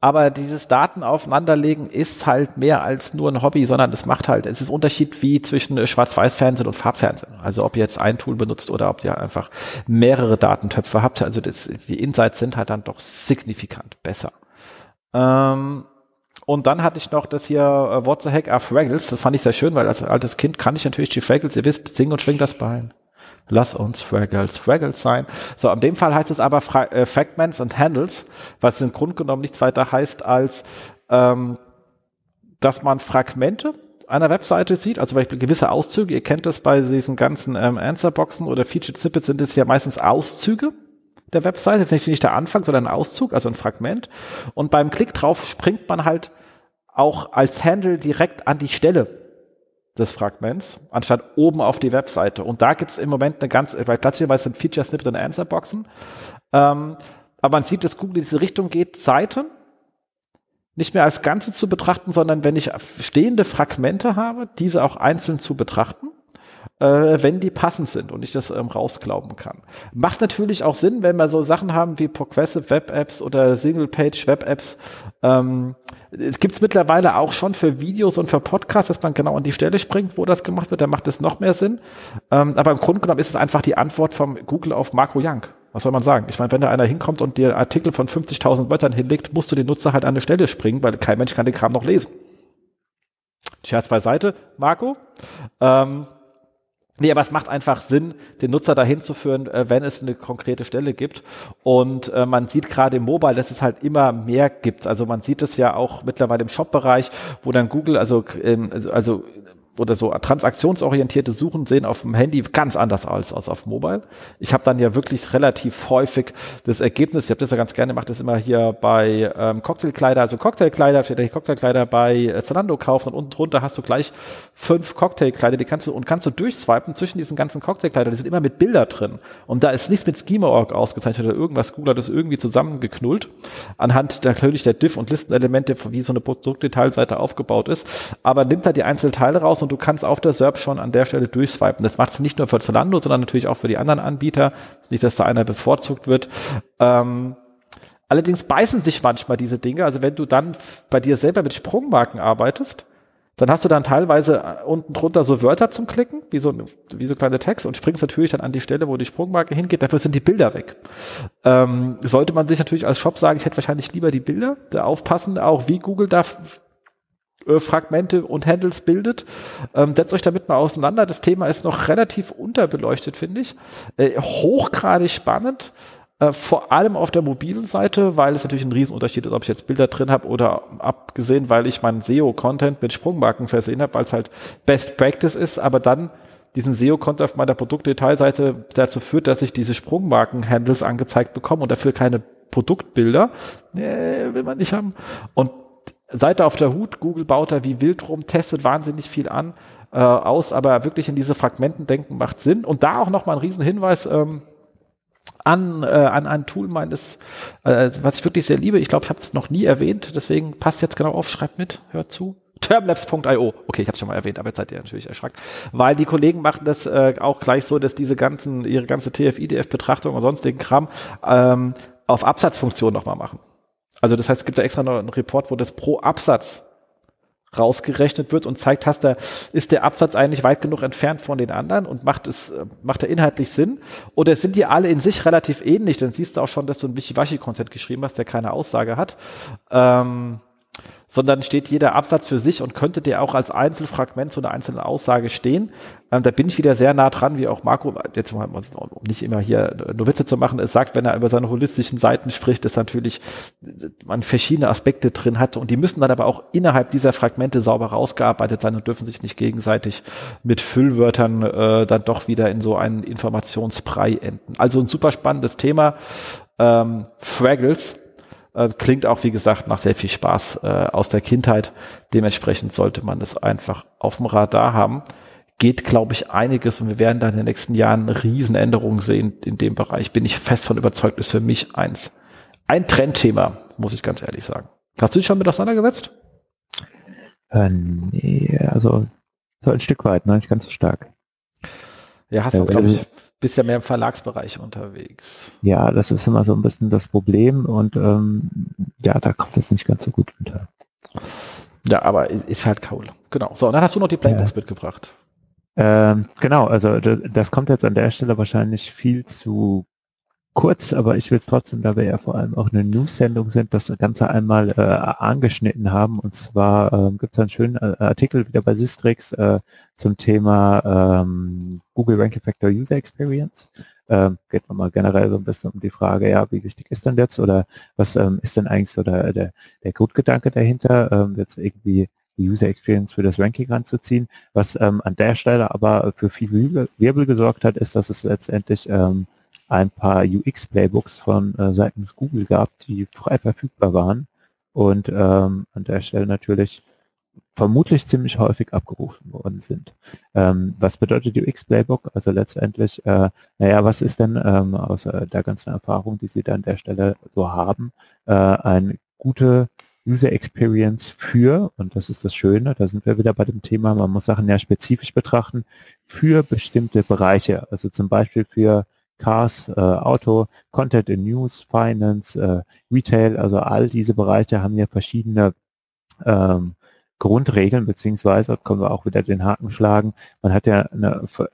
Aber dieses Daten aufeinanderlegen ist halt mehr als nur ein Hobby, sondern es macht halt, es ist Unterschied wie zwischen Schwarz-Weiß-Fernsehen und Farbfernsehen. Also ob ihr jetzt ein Tool benutzt oder ob ihr einfach mehrere Datentöpfe habt. Also das, die Insights sind halt dann doch signifikant besser. Ähm, und dann hatte ich noch das hier uh, What the Heck are Fraggles. Das fand ich sehr schön, weil als altes Kind kann ich natürlich die Fraggles, ihr wisst, singen und schwingen das Bein. Lass uns Fraggles, Fraggles sein. So, in dem Fall heißt es aber Fra äh, Fragments und Handles, was im Grunde genommen nichts weiter heißt als, ähm, dass man Fragmente einer Webseite sieht, also beispielsweise gewisse Auszüge, ihr kennt das bei diesen ganzen ähm, Answerboxen oder Featured Snippets sind es ja meistens Auszüge der Webseite, jetzt nicht, nicht der Anfang, sondern ein Auszug, also ein Fragment. Und beim Klick drauf springt man halt auch als Handle direkt an die Stelle des Fragments, anstatt oben auf die Webseite. Und da gibt es im Moment eine ganz, weil klassischerweise sind Feature Snippet und Answer Boxen. Ähm, aber man sieht, dass Google in diese Richtung geht, Seiten nicht mehr als Ganze zu betrachten, sondern wenn ich stehende Fragmente habe, diese auch einzeln zu betrachten, äh, wenn die passend sind und ich das ähm, rausglauben kann. Macht natürlich auch Sinn, wenn wir so Sachen haben wie Progressive Web Apps oder Single Page Web Apps, ähm, es gibt es mittlerweile auch schon für Videos und für Podcasts, dass man genau an die Stelle springt, wo das gemacht wird. Da macht es noch mehr Sinn. Ähm, aber im Grunde genommen ist es einfach die Antwort vom Google auf Marco Young. Was soll man sagen? Ich meine, wenn da einer hinkommt und dir Artikel von 50.000 Wörtern hinlegt, musst du den Nutzer halt an eine Stelle springen, weil kein Mensch kann den Kram noch lesen. Scherz beiseite, Marco. Ähm, Nee, aber es macht einfach Sinn, den Nutzer dahin zu führen, äh, wenn es eine konkrete Stelle gibt. Und äh, man sieht gerade im Mobile, dass es halt immer mehr gibt. Also man sieht es ja auch mittlerweile im Shop-Bereich, wo dann Google, also, ähm, also, also oder so transaktionsorientierte Suchen sehen auf dem Handy ganz anders aus als auf Mobile. Ich habe dann ja wirklich relativ häufig das Ergebnis, ich habe das ja ganz gerne gemacht, das immer hier bei ähm, Cocktailkleider, also Cocktailkleider, steht hier Cocktailkleider bei äh, Zalando kaufen und unten drunter hast du gleich fünf Cocktailkleider, die kannst du und kannst du durchswipen zwischen diesen ganzen Cocktailkleidern, die sind immer mit Bilder drin. Und da ist nichts mit Schema.org ausgezeichnet oder irgendwas, Google hat das irgendwie zusammengeknullt anhand natürlich der Diff und Listenelemente, wie so eine Produktdetailseite aufgebaut ist, aber nimmt da die einzelnen Teile raus und du kannst auf der SERP schon an der Stelle durchswipen. Das macht es nicht nur für Zalando, sondern natürlich auch für die anderen Anbieter. Nicht, dass da einer bevorzugt wird. Ähm, allerdings beißen sich manchmal diese Dinge. Also wenn du dann bei dir selber mit Sprungmarken arbeitest, dann hast du dann teilweise äh, unten drunter so Wörter zum Klicken, wie so, wie so kleine Text und springst natürlich dann an die Stelle, wo die Sprungmarke hingeht, dafür sind die Bilder weg. Ähm, sollte man sich natürlich als Shop sagen, ich hätte wahrscheinlich lieber die Bilder, da aufpassen, auch wie Google da Fragmente und Handles bildet. Ähm, setzt euch damit mal auseinander. Das Thema ist noch relativ unterbeleuchtet, finde ich. Äh, hochgradig spannend. Äh, vor allem auf der mobilen Seite, weil es natürlich ein Riesenunterschied ist, ob ich jetzt Bilder drin habe oder abgesehen, weil ich meinen SEO-Content mit Sprungmarken versehen habe, weil es halt Best Practice ist, aber dann diesen SEO-Content auf meiner Produktdetailseite dazu führt, dass ich diese Sprungmarken-Handles angezeigt bekomme und dafür keine Produktbilder. Äh, will man nicht haben. Und seid da auf der Hut. Google baut da wie wild rum, testet wahnsinnig viel an, äh, aus, aber wirklich in diese Fragmenten denken macht Sinn. Und da auch nochmal ein Riesen Ähm, an, äh, an ein Tool meines, äh, was ich wirklich sehr liebe. Ich glaube, ich habe es noch nie erwähnt, deswegen passt jetzt genau auf, schreibt mit, hört zu. Termlabs.io. Okay, ich habe es schon mal erwähnt, aber jetzt seid ihr natürlich erschreckt. Weil die Kollegen machen das äh, auch gleich so, dass diese ganzen, ihre ganze TF-IDF-Betrachtung und sonstigen Kram ähm, auf Absatzfunktion nochmal machen. Also das heißt, es gibt da extra noch einen Report, wo das pro Absatz rausgerechnet wird und zeigt, hast da, ist der Absatz eigentlich weit genug entfernt von den anderen und macht es, äh, macht er inhaltlich Sinn? Oder sind die alle in sich relativ ähnlich? Dann siehst du auch schon, dass du ein Wischiwaschi-Content geschrieben hast, der keine Aussage hat. Ähm, sondern steht jeder Absatz für sich und könnte dir auch als Einzelfragment zu einer einzelnen Aussage stehen. Ähm, da bin ich wieder sehr nah dran, wie auch Marco, jetzt mal, um nicht immer hier nur Witze zu machen, es sagt, wenn er über seine holistischen Seiten spricht, dass natürlich man verschiedene Aspekte drin hat und die müssen dann aber auch innerhalb dieser Fragmente sauber rausgearbeitet sein und dürfen sich nicht gegenseitig mit Füllwörtern äh, dann doch wieder in so einen Informationsbrei enden. Also ein super spannendes Thema. Ähm, Fraggles, äh, klingt auch, wie gesagt, nach sehr viel Spaß äh, aus der Kindheit. Dementsprechend sollte man es einfach auf dem Radar haben. Geht, glaube ich, einiges und wir werden da in den nächsten Jahren Riesenänderungen sehen in dem Bereich. Bin ich fest von überzeugt, ist für mich eins. Ein Trendthema, muss ich ganz ehrlich sagen. Hast du dich schon mit auseinandergesetzt? Äh, nee, also so ein Stück weit, ne? nicht ganz so stark. Ja, hast du, äh, glaube ich, bist ja mehr im Verlagsbereich unterwegs. Ja, das ist immer so ein bisschen das Problem und ähm, ja, da kommt es nicht ganz so gut unter. Ja, aber ist halt cool. Genau. So, und dann hast du noch die Playbooks ja. mitgebracht. Ähm, genau, also das kommt jetzt an der Stelle wahrscheinlich viel zu kurz, aber ich will es trotzdem, da wir ja vor allem auch eine News-Sendung sind, das Ganze einmal äh, angeschnitten haben. Und zwar äh, gibt es einen schönen äh, Artikel wieder bei Sistrix äh, zum Thema ähm, Google Ranking Factor User Experience. Ähm, geht nochmal generell so ein bisschen um die Frage, ja, wie wichtig ist denn jetzt oder was ähm, ist denn eigentlich so der, der, der Grundgedanke dahinter, ähm, jetzt irgendwie die User Experience für das Ranking ranzuziehen. Was ähm, an der Stelle aber für viel Wirbel gesorgt hat, ist, dass es letztendlich ähm, ein paar UX-Playbooks von äh, seitens Google gab, die frei verfügbar waren und ähm, an der Stelle natürlich vermutlich ziemlich häufig abgerufen worden sind. Ähm, was bedeutet UX-Playbook? Also letztendlich, äh, naja, was ist denn ähm, aus der ganzen Erfahrung, die Sie da an der Stelle so haben, äh, eine gute User Experience für, und das ist das Schöne, da sind wir wieder bei dem Thema, man muss Sachen ja spezifisch betrachten, für bestimmte Bereiche, also zum Beispiel für Cars, äh, Auto, Content in News, Finance, äh, Retail, also all diese Bereiche haben ja verschiedene ähm, Grundregeln, beziehungsweise können wir auch wieder den Haken schlagen. Man hat ja eine äh,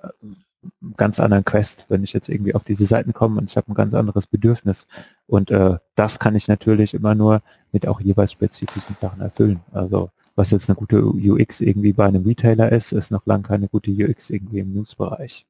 ganz anderen Quest, wenn ich jetzt irgendwie auf diese Seiten komme und ich habe ein ganz anderes Bedürfnis. Und äh, das kann ich natürlich immer nur mit auch jeweils spezifischen Sachen erfüllen. Also was jetzt eine gute UX irgendwie bei einem Retailer ist, ist noch lange keine gute UX irgendwie im News-Bereich.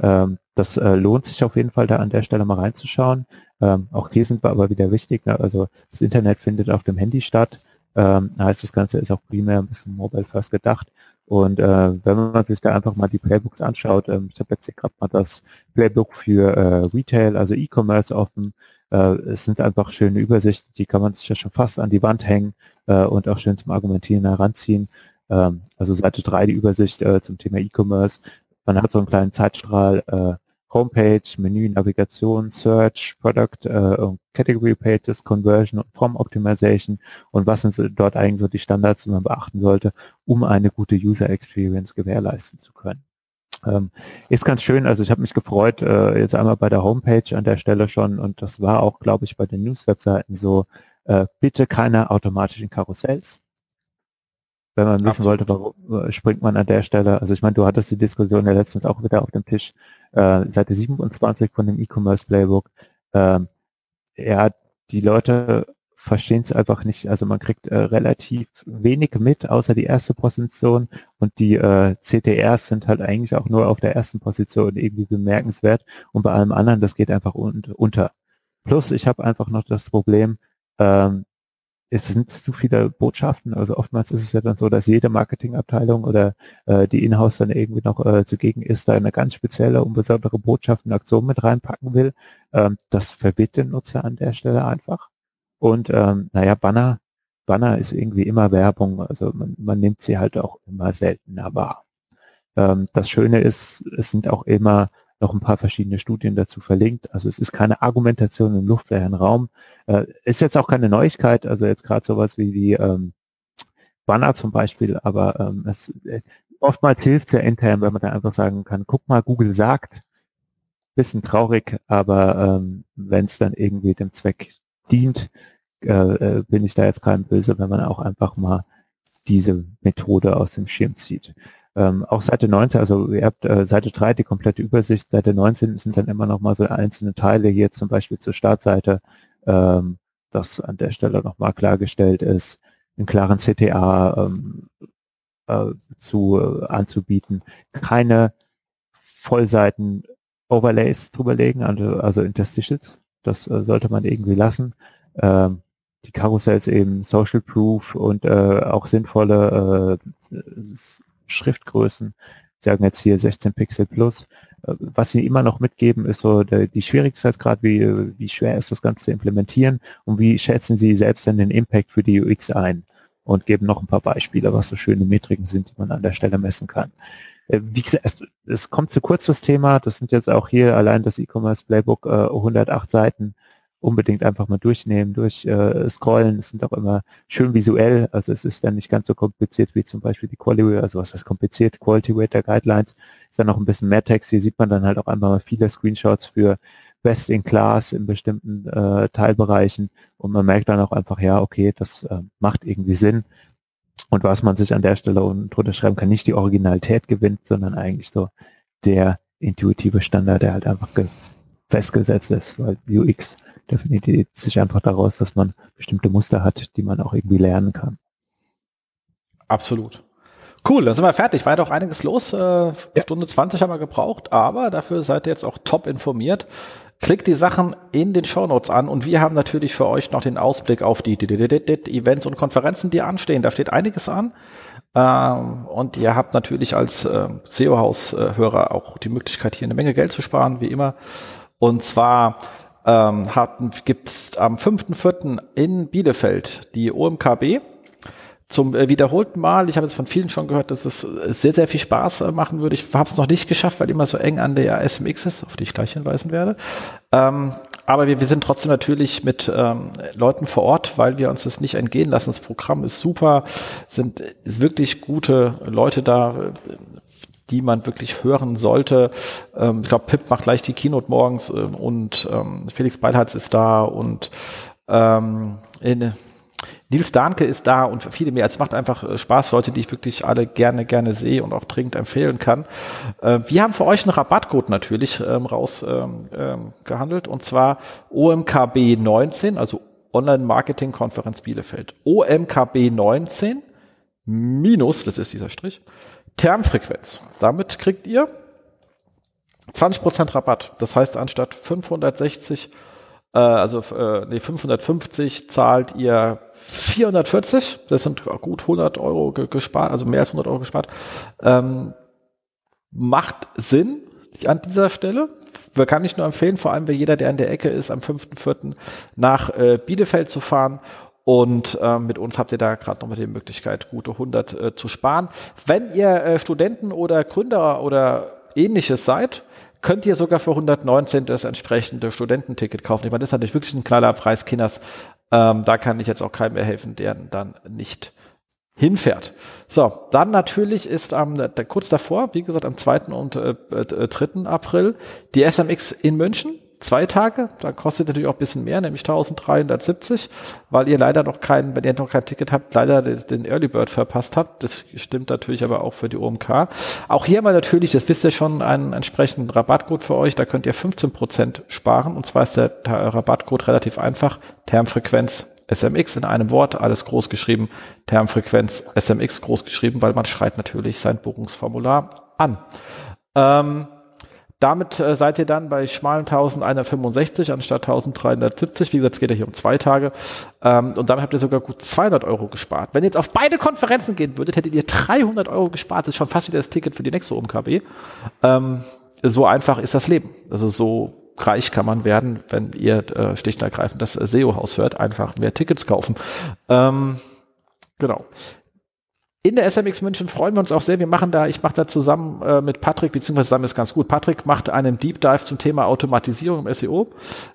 Ähm, das äh, lohnt sich auf jeden Fall da an der Stelle mal reinzuschauen. Ähm, auch hier sind wir aber wieder wichtig. Ne? Also das Internet findet auf dem Handy statt. Ähm, heißt, das Ganze ist auch primär ein bisschen mobile first gedacht. Und äh, wenn man sich da einfach mal die Playbooks anschaut, ähm, ich habe jetzt hier gerade mal das Playbook für äh, Retail, also E-Commerce offen. Äh, es sind einfach schöne Übersichten, die kann man sich ja schon fast an die Wand hängen äh, und auch schön zum Argumentieren heranziehen. Ähm, also Seite 3 die Übersicht äh, zum Thema E-Commerce. Man hat so einen kleinen Zeitstrahl, äh, Homepage, Menü, Navigation, Search, Product, äh, Category Pages, Conversion und Form Optimization und was sind dort eigentlich so die Standards, die man beachten sollte, um eine gute User Experience gewährleisten zu können. Ähm, ist ganz schön, also ich habe mich gefreut, äh, jetzt einmal bei der Homepage an der Stelle schon und das war auch, glaube ich, bei den News-Webseiten so, äh, bitte keine automatischen Karussells. Wenn man wissen Absolut. wollte, warum springt man an der Stelle, also ich meine, du hattest die Diskussion ja letztens auch wieder auf dem Tisch, äh, Seite 27 von dem E-Commerce Playbook, äh, ja, die Leute verstehen es einfach nicht. Also man kriegt äh, relativ wenig mit, außer die erste Position und die äh, CTRs sind halt eigentlich auch nur auf der ersten Position irgendwie bemerkenswert und bei allem anderen, das geht einfach un unter. Plus ich habe einfach noch das Problem, ähm, es sind zu viele Botschaften. Also oftmals ist es ja dann so, dass jede Marketingabteilung oder äh, die Inhouse dann irgendwie noch äh, zugegen ist, da eine ganz spezielle und besondere Botschaft und Aktion mit reinpacken will. Ähm, das verwirrt den Nutzer an der Stelle einfach. Und ähm, naja, Banner, Banner ist irgendwie immer Werbung, also man, man nimmt sie halt auch immer seltener wahr. Ähm, das Schöne ist, es sind auch immer noch ein paar verschiedene Studien dazu verlinkt. Also es ist keine Argumentation im luftleeren Raum. Äh, ist jetzt auch keine Neuigkeit, also jetzt gerade sowas wie die ähm, Banner zum Beispiel, aber ähm, es, es, oftmals hilft es ja intern, wenn man da einfach sagen kann, guck mal, Google sagt, bisschen traurig, aber ähm, wenn es dann irgendwie dem Zweck dient, äh, äh, bin ich da jetzt kein Böse, wenn man auch einfach mal diese Methode aus dem Schirm zieht. Ähm, auch Seite 19, also ihr habt äh, Seite 3 die komplette Übersicht, Seite 19 sind dann immer noch mal so einzelne Teile, hier zum Beispiel zur Startseite, ähm, das an der Stelle nochmal klargestellt ist, einen klaren CTA ähm, äh, zu äh, anzubieten, keine Vollseiten Overlays drüberlegen, also, also Interstitials, das äh, sollte man irgendwie lassen. Ähm, die Karussells eben Social Proof und äh, auch sinnvolle äh, Schriftgrößen. Sagen jetzt hier 16 Pixel plus. Äh, was sie immer noch mitgeben, ist so der, die Schwierigkeitsgrad, wie, wie schwer ist das Ganze zu implementieren und wie schätzen Sie selbst denn den Impact für die UX ein und geben noch ein paar Beispiele, was so schöne Metriken sind, die man an der Stelle messen kann. Äh, wie gesagt, es, es kommt zu kurz das Thema. Das sind jetzt auch hier allein das E-Commerce Playbook äh, 108 Seiten. Unbedingt einfach mal durchnehmen, durch äh. Es sind auch immer schön visuell. Also es ist dann nicht ganz so kompliziert wie zum Beispiel die Quality, also was heißt kompliziert? Quality Rater Guidelines ist dann noch ein bisschen mehr Text. Hier sieht man dann halt auch einmal mal viele Screenshots für Best in Class in bestimmten äh, Teilbereichen und man merkt dann auch einfach, ja, okay, das äh, macht irgendwie Sinn. Und was man sich an der Stelle drunter schreiben kann, nicht die Originalität gewinnt, sondern eigentlich so der intuitive Standard, der halt einfach festgesetzt ist, weil UX definiert sich einfach daraus, dass man bestimmte Muster hat, die man auch irgendwie lernen kann. Absolut. Cool, dann sind wir fertig. War ja doch einiges los. Äh, ja. Stunde 20 haben wir gebraucht, aber dafür seid ihr jetzt auch top informiert. Klickt die Sachen in den Shownotes an und wir haben natürlich für euch noch den Ausblick auf die Events und Konferenzen, die anstehen. Da steht einiges an. Ähm, und ihr habt natürlich als äh, SEO-Haus-Hörer auch die Möglichkeit, hier eine Menge Geld zu sparen, wie immer. Und zwar ähm, gibt es am 5.4. in Bielefeld die OMKB zum äh, wiederholten Mal. Ich habe jetzt von vielen schon gehört, dass es äh, sehr, sehr viel Spaß äh, machen würde. Ich habe es noch nicht geschafft, weil immer so eng an der SMX ist, auf die ich gleich hinweisen werde. Ähm, aber wir, wir sind trotzdem natürlich mit ähm, Leuten vor Ort, weil wir uns das nicht entgehen lassen. Das Programm ist super, sind ist wirklich gute Leute da, die man wirklich hören sollte. Ähm, ich glaube, Pip macht gleich die Keynote morgens äh, und ähm, Felix Beilharz ist da und ähm, in, Nils Dahnke ist da und viele mehr. Es macht einfach äh, Spaß, Leute, die ich wirklich alle gerne, gerne sehe und auch dringend empfehlen kann. Äh, wir haben für euch einen Rabattcode natürlich ähm, rausgehandelt ähm, ähm, und zwar OMKB 19, also Online Marketing Konferenz Bielefeld. OMKB 19 minus, das ist dieser Strich, Termfrequenz. Damit kriegt ihr 20% Rabatt. Das heißt, anstatt 560, äh, also äh, nee, 550 zahlt ihr 440. Das sind gut 100 Euro gespart, also mehr als 100 Euro gespart. Ähm, macht Sinn an dieser Stelle. Kann ich nur empfehlen, vor allem bei jeder, der in der Ecke ist, am 5.4. nach äh, Bielefeld zu fahren und äh, mit uns habt ihr da gerade nochmal die Möglichkeit, gute 100 äh, zu sparen. Wenn ihr äh, Studenten oder Gründer oder ähnliches seid, könnt ihr sogar für 119 das entsprechende Studententicket kaufen. Ich meine, das ist natürlich wirklich ein knaller Preis, Kinders. Ähm, da kann ich jetzt auch keinem mehr helfen, der dann nicht hinfährt. So, dann natürlich ist am der, kurz davor, wie gesagt, am 2. und äh, äh, 3. April die SMX in München zwei Tage. Da kostet natürlich auch ein bisschen mehr, nämlich 1370, weil ihr leider noch kein, wenn ihr noch kein Ticket habt, leider den Early Bird verpasst habt. Das stimmt natürlich aber auch für die OMK. Auch hier mal natürlich, das wisst ihr schon, einen entsprechenden Rabattcode für euch. Da könnt ihr 15% sparen. Und zwar ist der Rabattcode relativ einfach. Termfrequenz SMX in einem Wort, alles groß geschrieben, Termfrequenz SMX groß geschrieben, weil man schreit natürlich sein Buchungsformular an. Ähm, damit äh, seid ihr dann bei schmalen 1165 anstatt 1370. Wie gesagt, es geht ja hier um zwei Tage. Ähm, und damit habt ihr sogar gut 200 Euro gespart. Wenn ihr jetzt auf beide Konferenzen gehen würdet, hättet ihr 300 Euro gespart. Das ist schon fast wieder das Ticket für die nächste OMKB. Ähm, so einfach ist das Leben. Also so reich kann man werden, wenn ihr äh, schlicht und ergreifend das SEO-Haus hört. Einfach mehr Tickets kaufen. Ähm, genau in der SMX München freuen wir uns auch sehr. Wir machen da, ich mache da zusammen äh, mit Patrick, beziehungsweise zusammen ist ganz gut. Patrick macht einen Deep Dive zum Thema Automatisierung im SEO,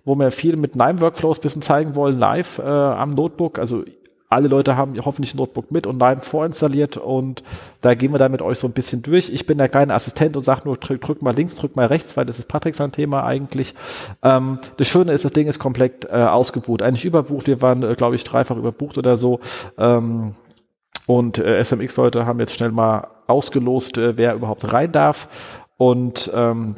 wo wir viel mit Nime Workflows bisschen zeigen wollen, live äh, am Notebook. Also alle Leute haben hoffentlich ein Notebook mit und Nime vorinstalliert und da gehen wir dann mit euch so ein bisschen durch. Ich bin der kleine Assistent und sage nur, drück, drück, mal links, drück mal rechts, weil das ist Patrick sein Thema eigentlich. Ähm, das Schöne ist, das Ding ist komplett äh, ausgebucht, eigentlich überbucht. Wir waren, äh, glaube ich, dreifach überbucht oder so. Ähm, und äh, SMX-Leute haben jetzt schnell mal ausgelost, äh, wer überhaupt rein darf. Und ähm,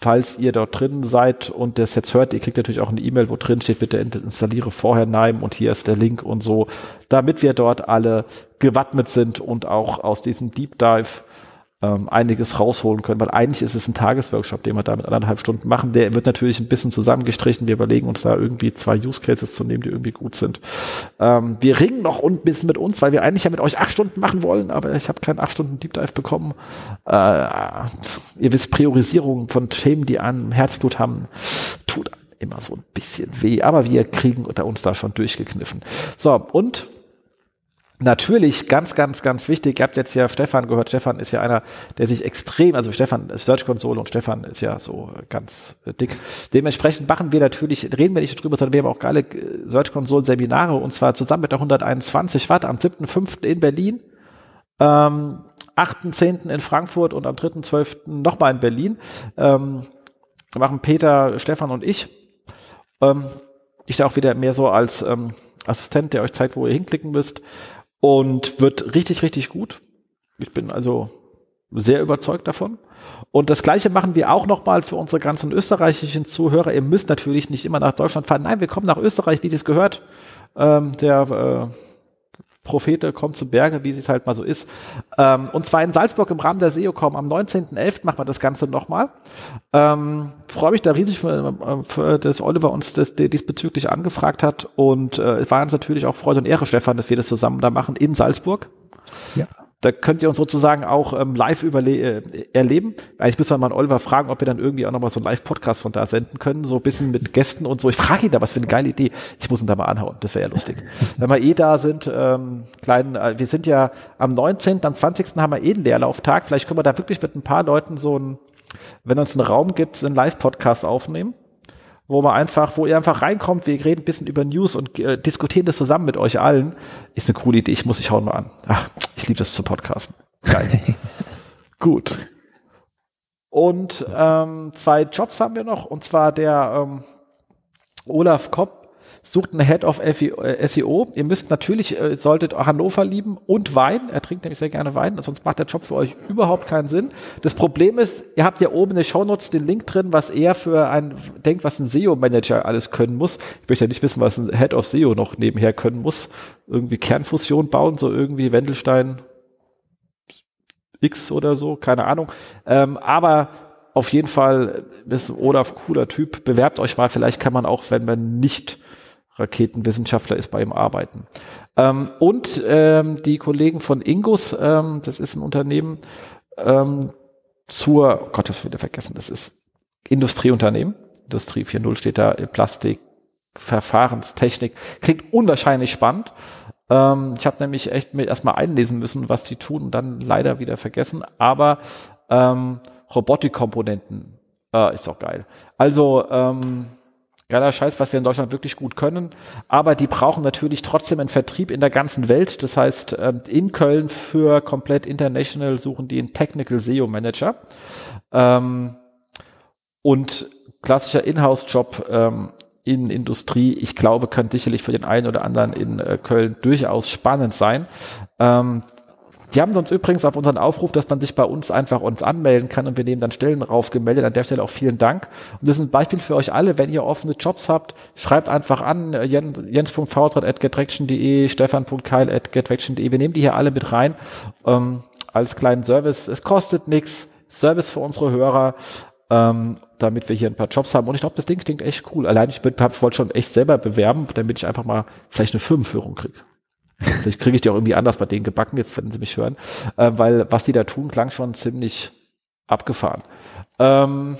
falls ihr dort drin seid und das jetzt hört, ihr kriegt natürlich auch eine E-Mail, wo drin steht, bitte installiere vorher Nime und hier ist der Link und so, damit wir dort alle gewappnet sind und auch aus diesem Deep Dive ähm, einiges rausholen können, weil eigentlich ist es ein Tagesworkshop, den wir da mit anderthalb Stunden machen. Der wird natürlich ein bisschen zusammengestrichen. Wir überlegen uns da irgendwie zwei Use Cases zu nehmen, die irgendwie gut sind. Ähm, wir ringen noch ein bisschen mit uns, weil wir eigentlich ja mit euch acht Stunden machen wollen, aber ich habe keinen acht Stunden Deep Dive bekommen. Äh, ihr wisst, Priorisierung von Themen, die an Herzblut haben, tut immer so ein bisschen weh, aber wir kriegen uns da schon durchgekniffen. So, und Natürlich, ganz, ganz, ganz wichtig. Ihr habt jetzt ja Stefan gehört. Stefan ist ja einer, der sich extrem, also Stefan ist Search Console und Stefan ist ja so ganz äh, dick. Dementsprechend machen wir natürlich, reden wir nicht drüber, sondern wir haben auch geile äh, Search Console Seminare und zwar zusammen mit der 121 Watt am 7.5. in Berlin, ähm, 8.10. in Frankfurt und am 3.12. nochmal in Berlin. Ähm, machen Peter, Stefan und ich. Ähm, ich da auch wieder mehr so als ähm, Assistent, der euch zeigt, wo ihr hinklicken müsst und wird richtig, richtig gut. Ich bin also sehr überzeugt davon. Und das Gleiche machen wir auch nochmal für unsere ganzen österreichischen Zuhörer. Ihr müsst natürlich nicht immer nach Deutschland fahren. Nein, wir kommen nach Österreich, wie es gehört. Ähm, der Prophete kommt zu Berge, wie es halt mal so ist. Ähm, und zwar in Salzburg im Rahmen der SEOCom. Am 19.11. machen wir das Ganze nochmal. Ähm, freue mich da riesig, für, für, dass Oliver uns das diesbezüglich angefragt hat. Und äh, es war uns natürlich auch Freude und Ehre, Stefan, dass wir das zusammen da machen in Salzburg. Ja. Da könnt ihr uns sozusagen auch ähm, live äh, erleben. Eigentlich müssen wir mal Oliver fragen, ob wir dann irgendwie auch nochmal so einen Live-Podcast von da senden können, so ein bisschen mit Gästen und so. Ich frage ihn da, was für eine geile Idee. Ich muss ihn da mal anhauen, das wäre ja lustig. Wenn wir eh da sind, ähm, kleinen, äh, wir sind ja am 19., am 20. haben wir eh einen Leerlauftag. Vielleicht können wir da wirklich mit ein paar Leuten so ein, wenn uns einen Raum gibt, einen Live-Podcast aufnehmen wo man einfach, wo ihr einfach reinkommt, wir reden ein bisschen über News und äh, diskutieren das zusammen mit euch allen, ist eine coole Idee. Ich muss ich schauen mal an. Ach, ich liebe das zu podcasten. Geil. Gut. Und ähm, zwei Jobs haben wir noch, und zwar der ähm, Olaf Kopp sucht einen Head of SEO. Äh, Ihr müsst natürlich, äh, solltet Hannover lieben und Wein. Er trinkt nämlich sehr gerne Wein, sonst macht der Job für euch überhaupt keinen Sinn. Das Problem ist, ihr habt ja oben in den Shownotes den Link drin, was er für ein, denkt, was ein SEO-Manager alles können muss. Ich möchte ja nicht wissen, was ein Head of SEO noch nebenher können muss. Irgendwie Kernfusion bauen, so irgendwie Wendelstein X oder so, keine Ahnung. Ähm, aber auf jeden Fall ist Olaf cooler Typ. Bewerbt euch mal. Vielleicht kann man auch, wenn man nicht Raketenwissenschaftler ist, bei ihm arbeiten. Ähm, und ähm, die Kollegen von Ingus, ähm, das ist ein Unternehmen ähm, zur, Gott, das wieder vergessen, das ist Industrieunternehmen. Industrie 4.0 steht da, Plastik, Verfahrenstechnik. Klingt unwahrscheinlich spannend. Ähm, ich habe nämlich echt mir erstmal einlesen müssen, was die tun und dann leider wieder vergessen. Aber ähm, Robotikkomponenten äh, ist doch geil. Also ähm, geiler Scheiß, was wir in Deutschland wirklich gut können. Aber die brauchen natürlich trotzdem einen Vertrieb in der ganzen Welt. Das heißt, ähm, in Köln für komplett international suchen die einen Technical SEO Manager. Ähm, und klassischer Inhouse-Job ähm, in Industrie, ich glaube, könnte sicherlich für den einen oder anderen in äh, Köln durchaus spannend sein. Die haben uns übrigens auf unseren Aufruf, dass man sich bei uns einfach uns anmelden kann und wir nehmen dann Stellen drauf gemeldet. An der Stelle auch vielen Dank. Und das ist ein Beispiel für euch alle. Wenn ihr offene Jobs habt, schreibt einfach an jens.vautrat.gettraction.de, stefan.keil.gettraction.de. Wir nehmen die hier alle mit rein ähm, als kleinen Service. Es kostet nichts. Service für unsere Hörer ähm, damit wir hier ein paar Jobs haben. Und ich glaube, das Ding klingt echt cool. Allein ich wollte schon echt selber bewerben, damit ich einfach mal vielleicht eine Firmenführung kriege. Vielleicht kriege ich die auch irgendwie anders bei denen gebacken, jetzt wenn sie mich hören. Äh, weil was die da tun, klang schon ziemlich abgefahren. Ähm,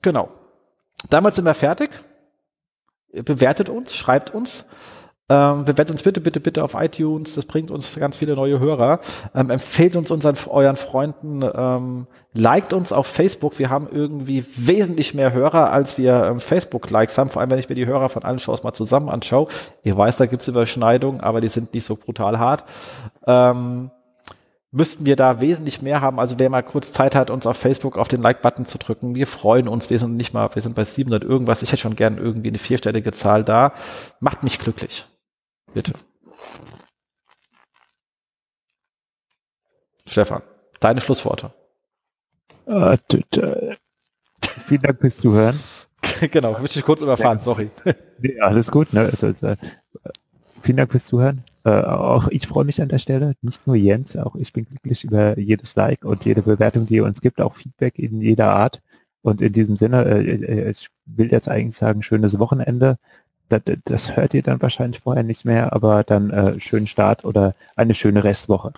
genau. Damals sind wir fertig. Bewertet uns, schreibt uns. Ähm, bewertet uns bitte, bitte, bitte auf iTunes. Das bringt uns ganz viele neue Hörer. Ähm, empfehlt uns unseren, euren Freunden. Ähm, liked uns auf Facebook. Wir haben irgendwie wesentlich mehr Hörer, als wir ähm, Facebook-Likes haben. Vor allem, wenn ich mir die Hörer von allen Shows mal zusammen anschaue. Ich weiß, da gibt's Überschneidungen, aber die sind nicht so brutal hart. Ähm, müssten wir da wesentlich mehr haben. Also wer mal kurz Zeit hat, uns auf Facebook auf den Like-Button zu drücken, wir freuen uns. Wir sind nicht mal, wir sind bei 700 irgendwas. Ich hätte schon gern irgendwie eine vierstellige Zahl da. Macht mich glücklich. Bitte. Stefan, deine Schlussworte. Äh, vielen Dank fürs Zuhören. genau, möchte ich kurz überfahren, ja. sorry. Nee, alles gut. Ne? Also, also, vielen Dank fürs Zuhören. Äh, auch ich freue mich an der Stelle, nicht nur Jens, auch ich bin glücklich über jedes Like und jede Bewertung, die ihr uns gibt, auch Feedback in jeder Art. Und in diesem Sinne, äh, äh ich will jetzt eigentlich sagen, schönes Wochenende das, hört ihr dann wahrscheinlich vorher nicht mehr, aber dann äh, schönen Start oder eine schöne Restwoche.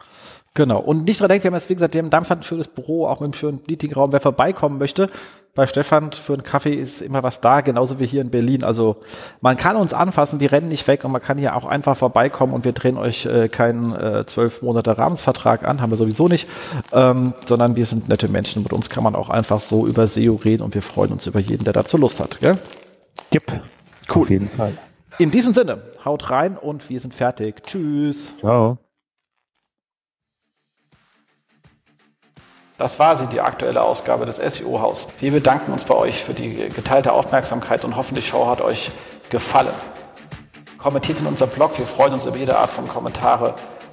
Genau. Und nicht dran denken, wir haben jetzt, wie gesagt, wir haben Darmstadt ein schönes Büro, auch mit einem schönen Meetingraum. Wer vorbeikommen möchte, bei Stefan für einen Kaffee ist immer was da, genauso wie hier in Berlin. Also man kann uns anfassen, wir rennen nicht weg und man kann hier auch einfach vorbeikommen und wir drehen euch äh, keinen äh, zwölf äh, Monate Rahmensvertrag an, haben wir sowieso nicht, ähm, sondern wir sind nette Menschen. Mit uns kann man auch einfach so über SEO reden und wir freuen uns über jeden, der dazu Lust hat. Gell? Yep. Cool. Auf jeden Fall. In diesem Sinne, haut rein und wir sind fertig. Tschüss. Ciao. Das war sie, die aktuelle Ausgabe des SEO-Haus. Wir bedanken uns bei euch für die geteilte Aufmerksamkeit und hoffen, die Show hat euch gefallen. Kommentiert in unserem Blog, wir freuen uns über jede Art von Kommentare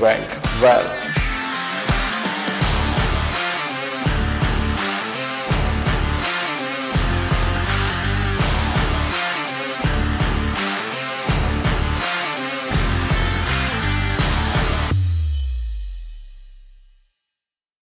rank well.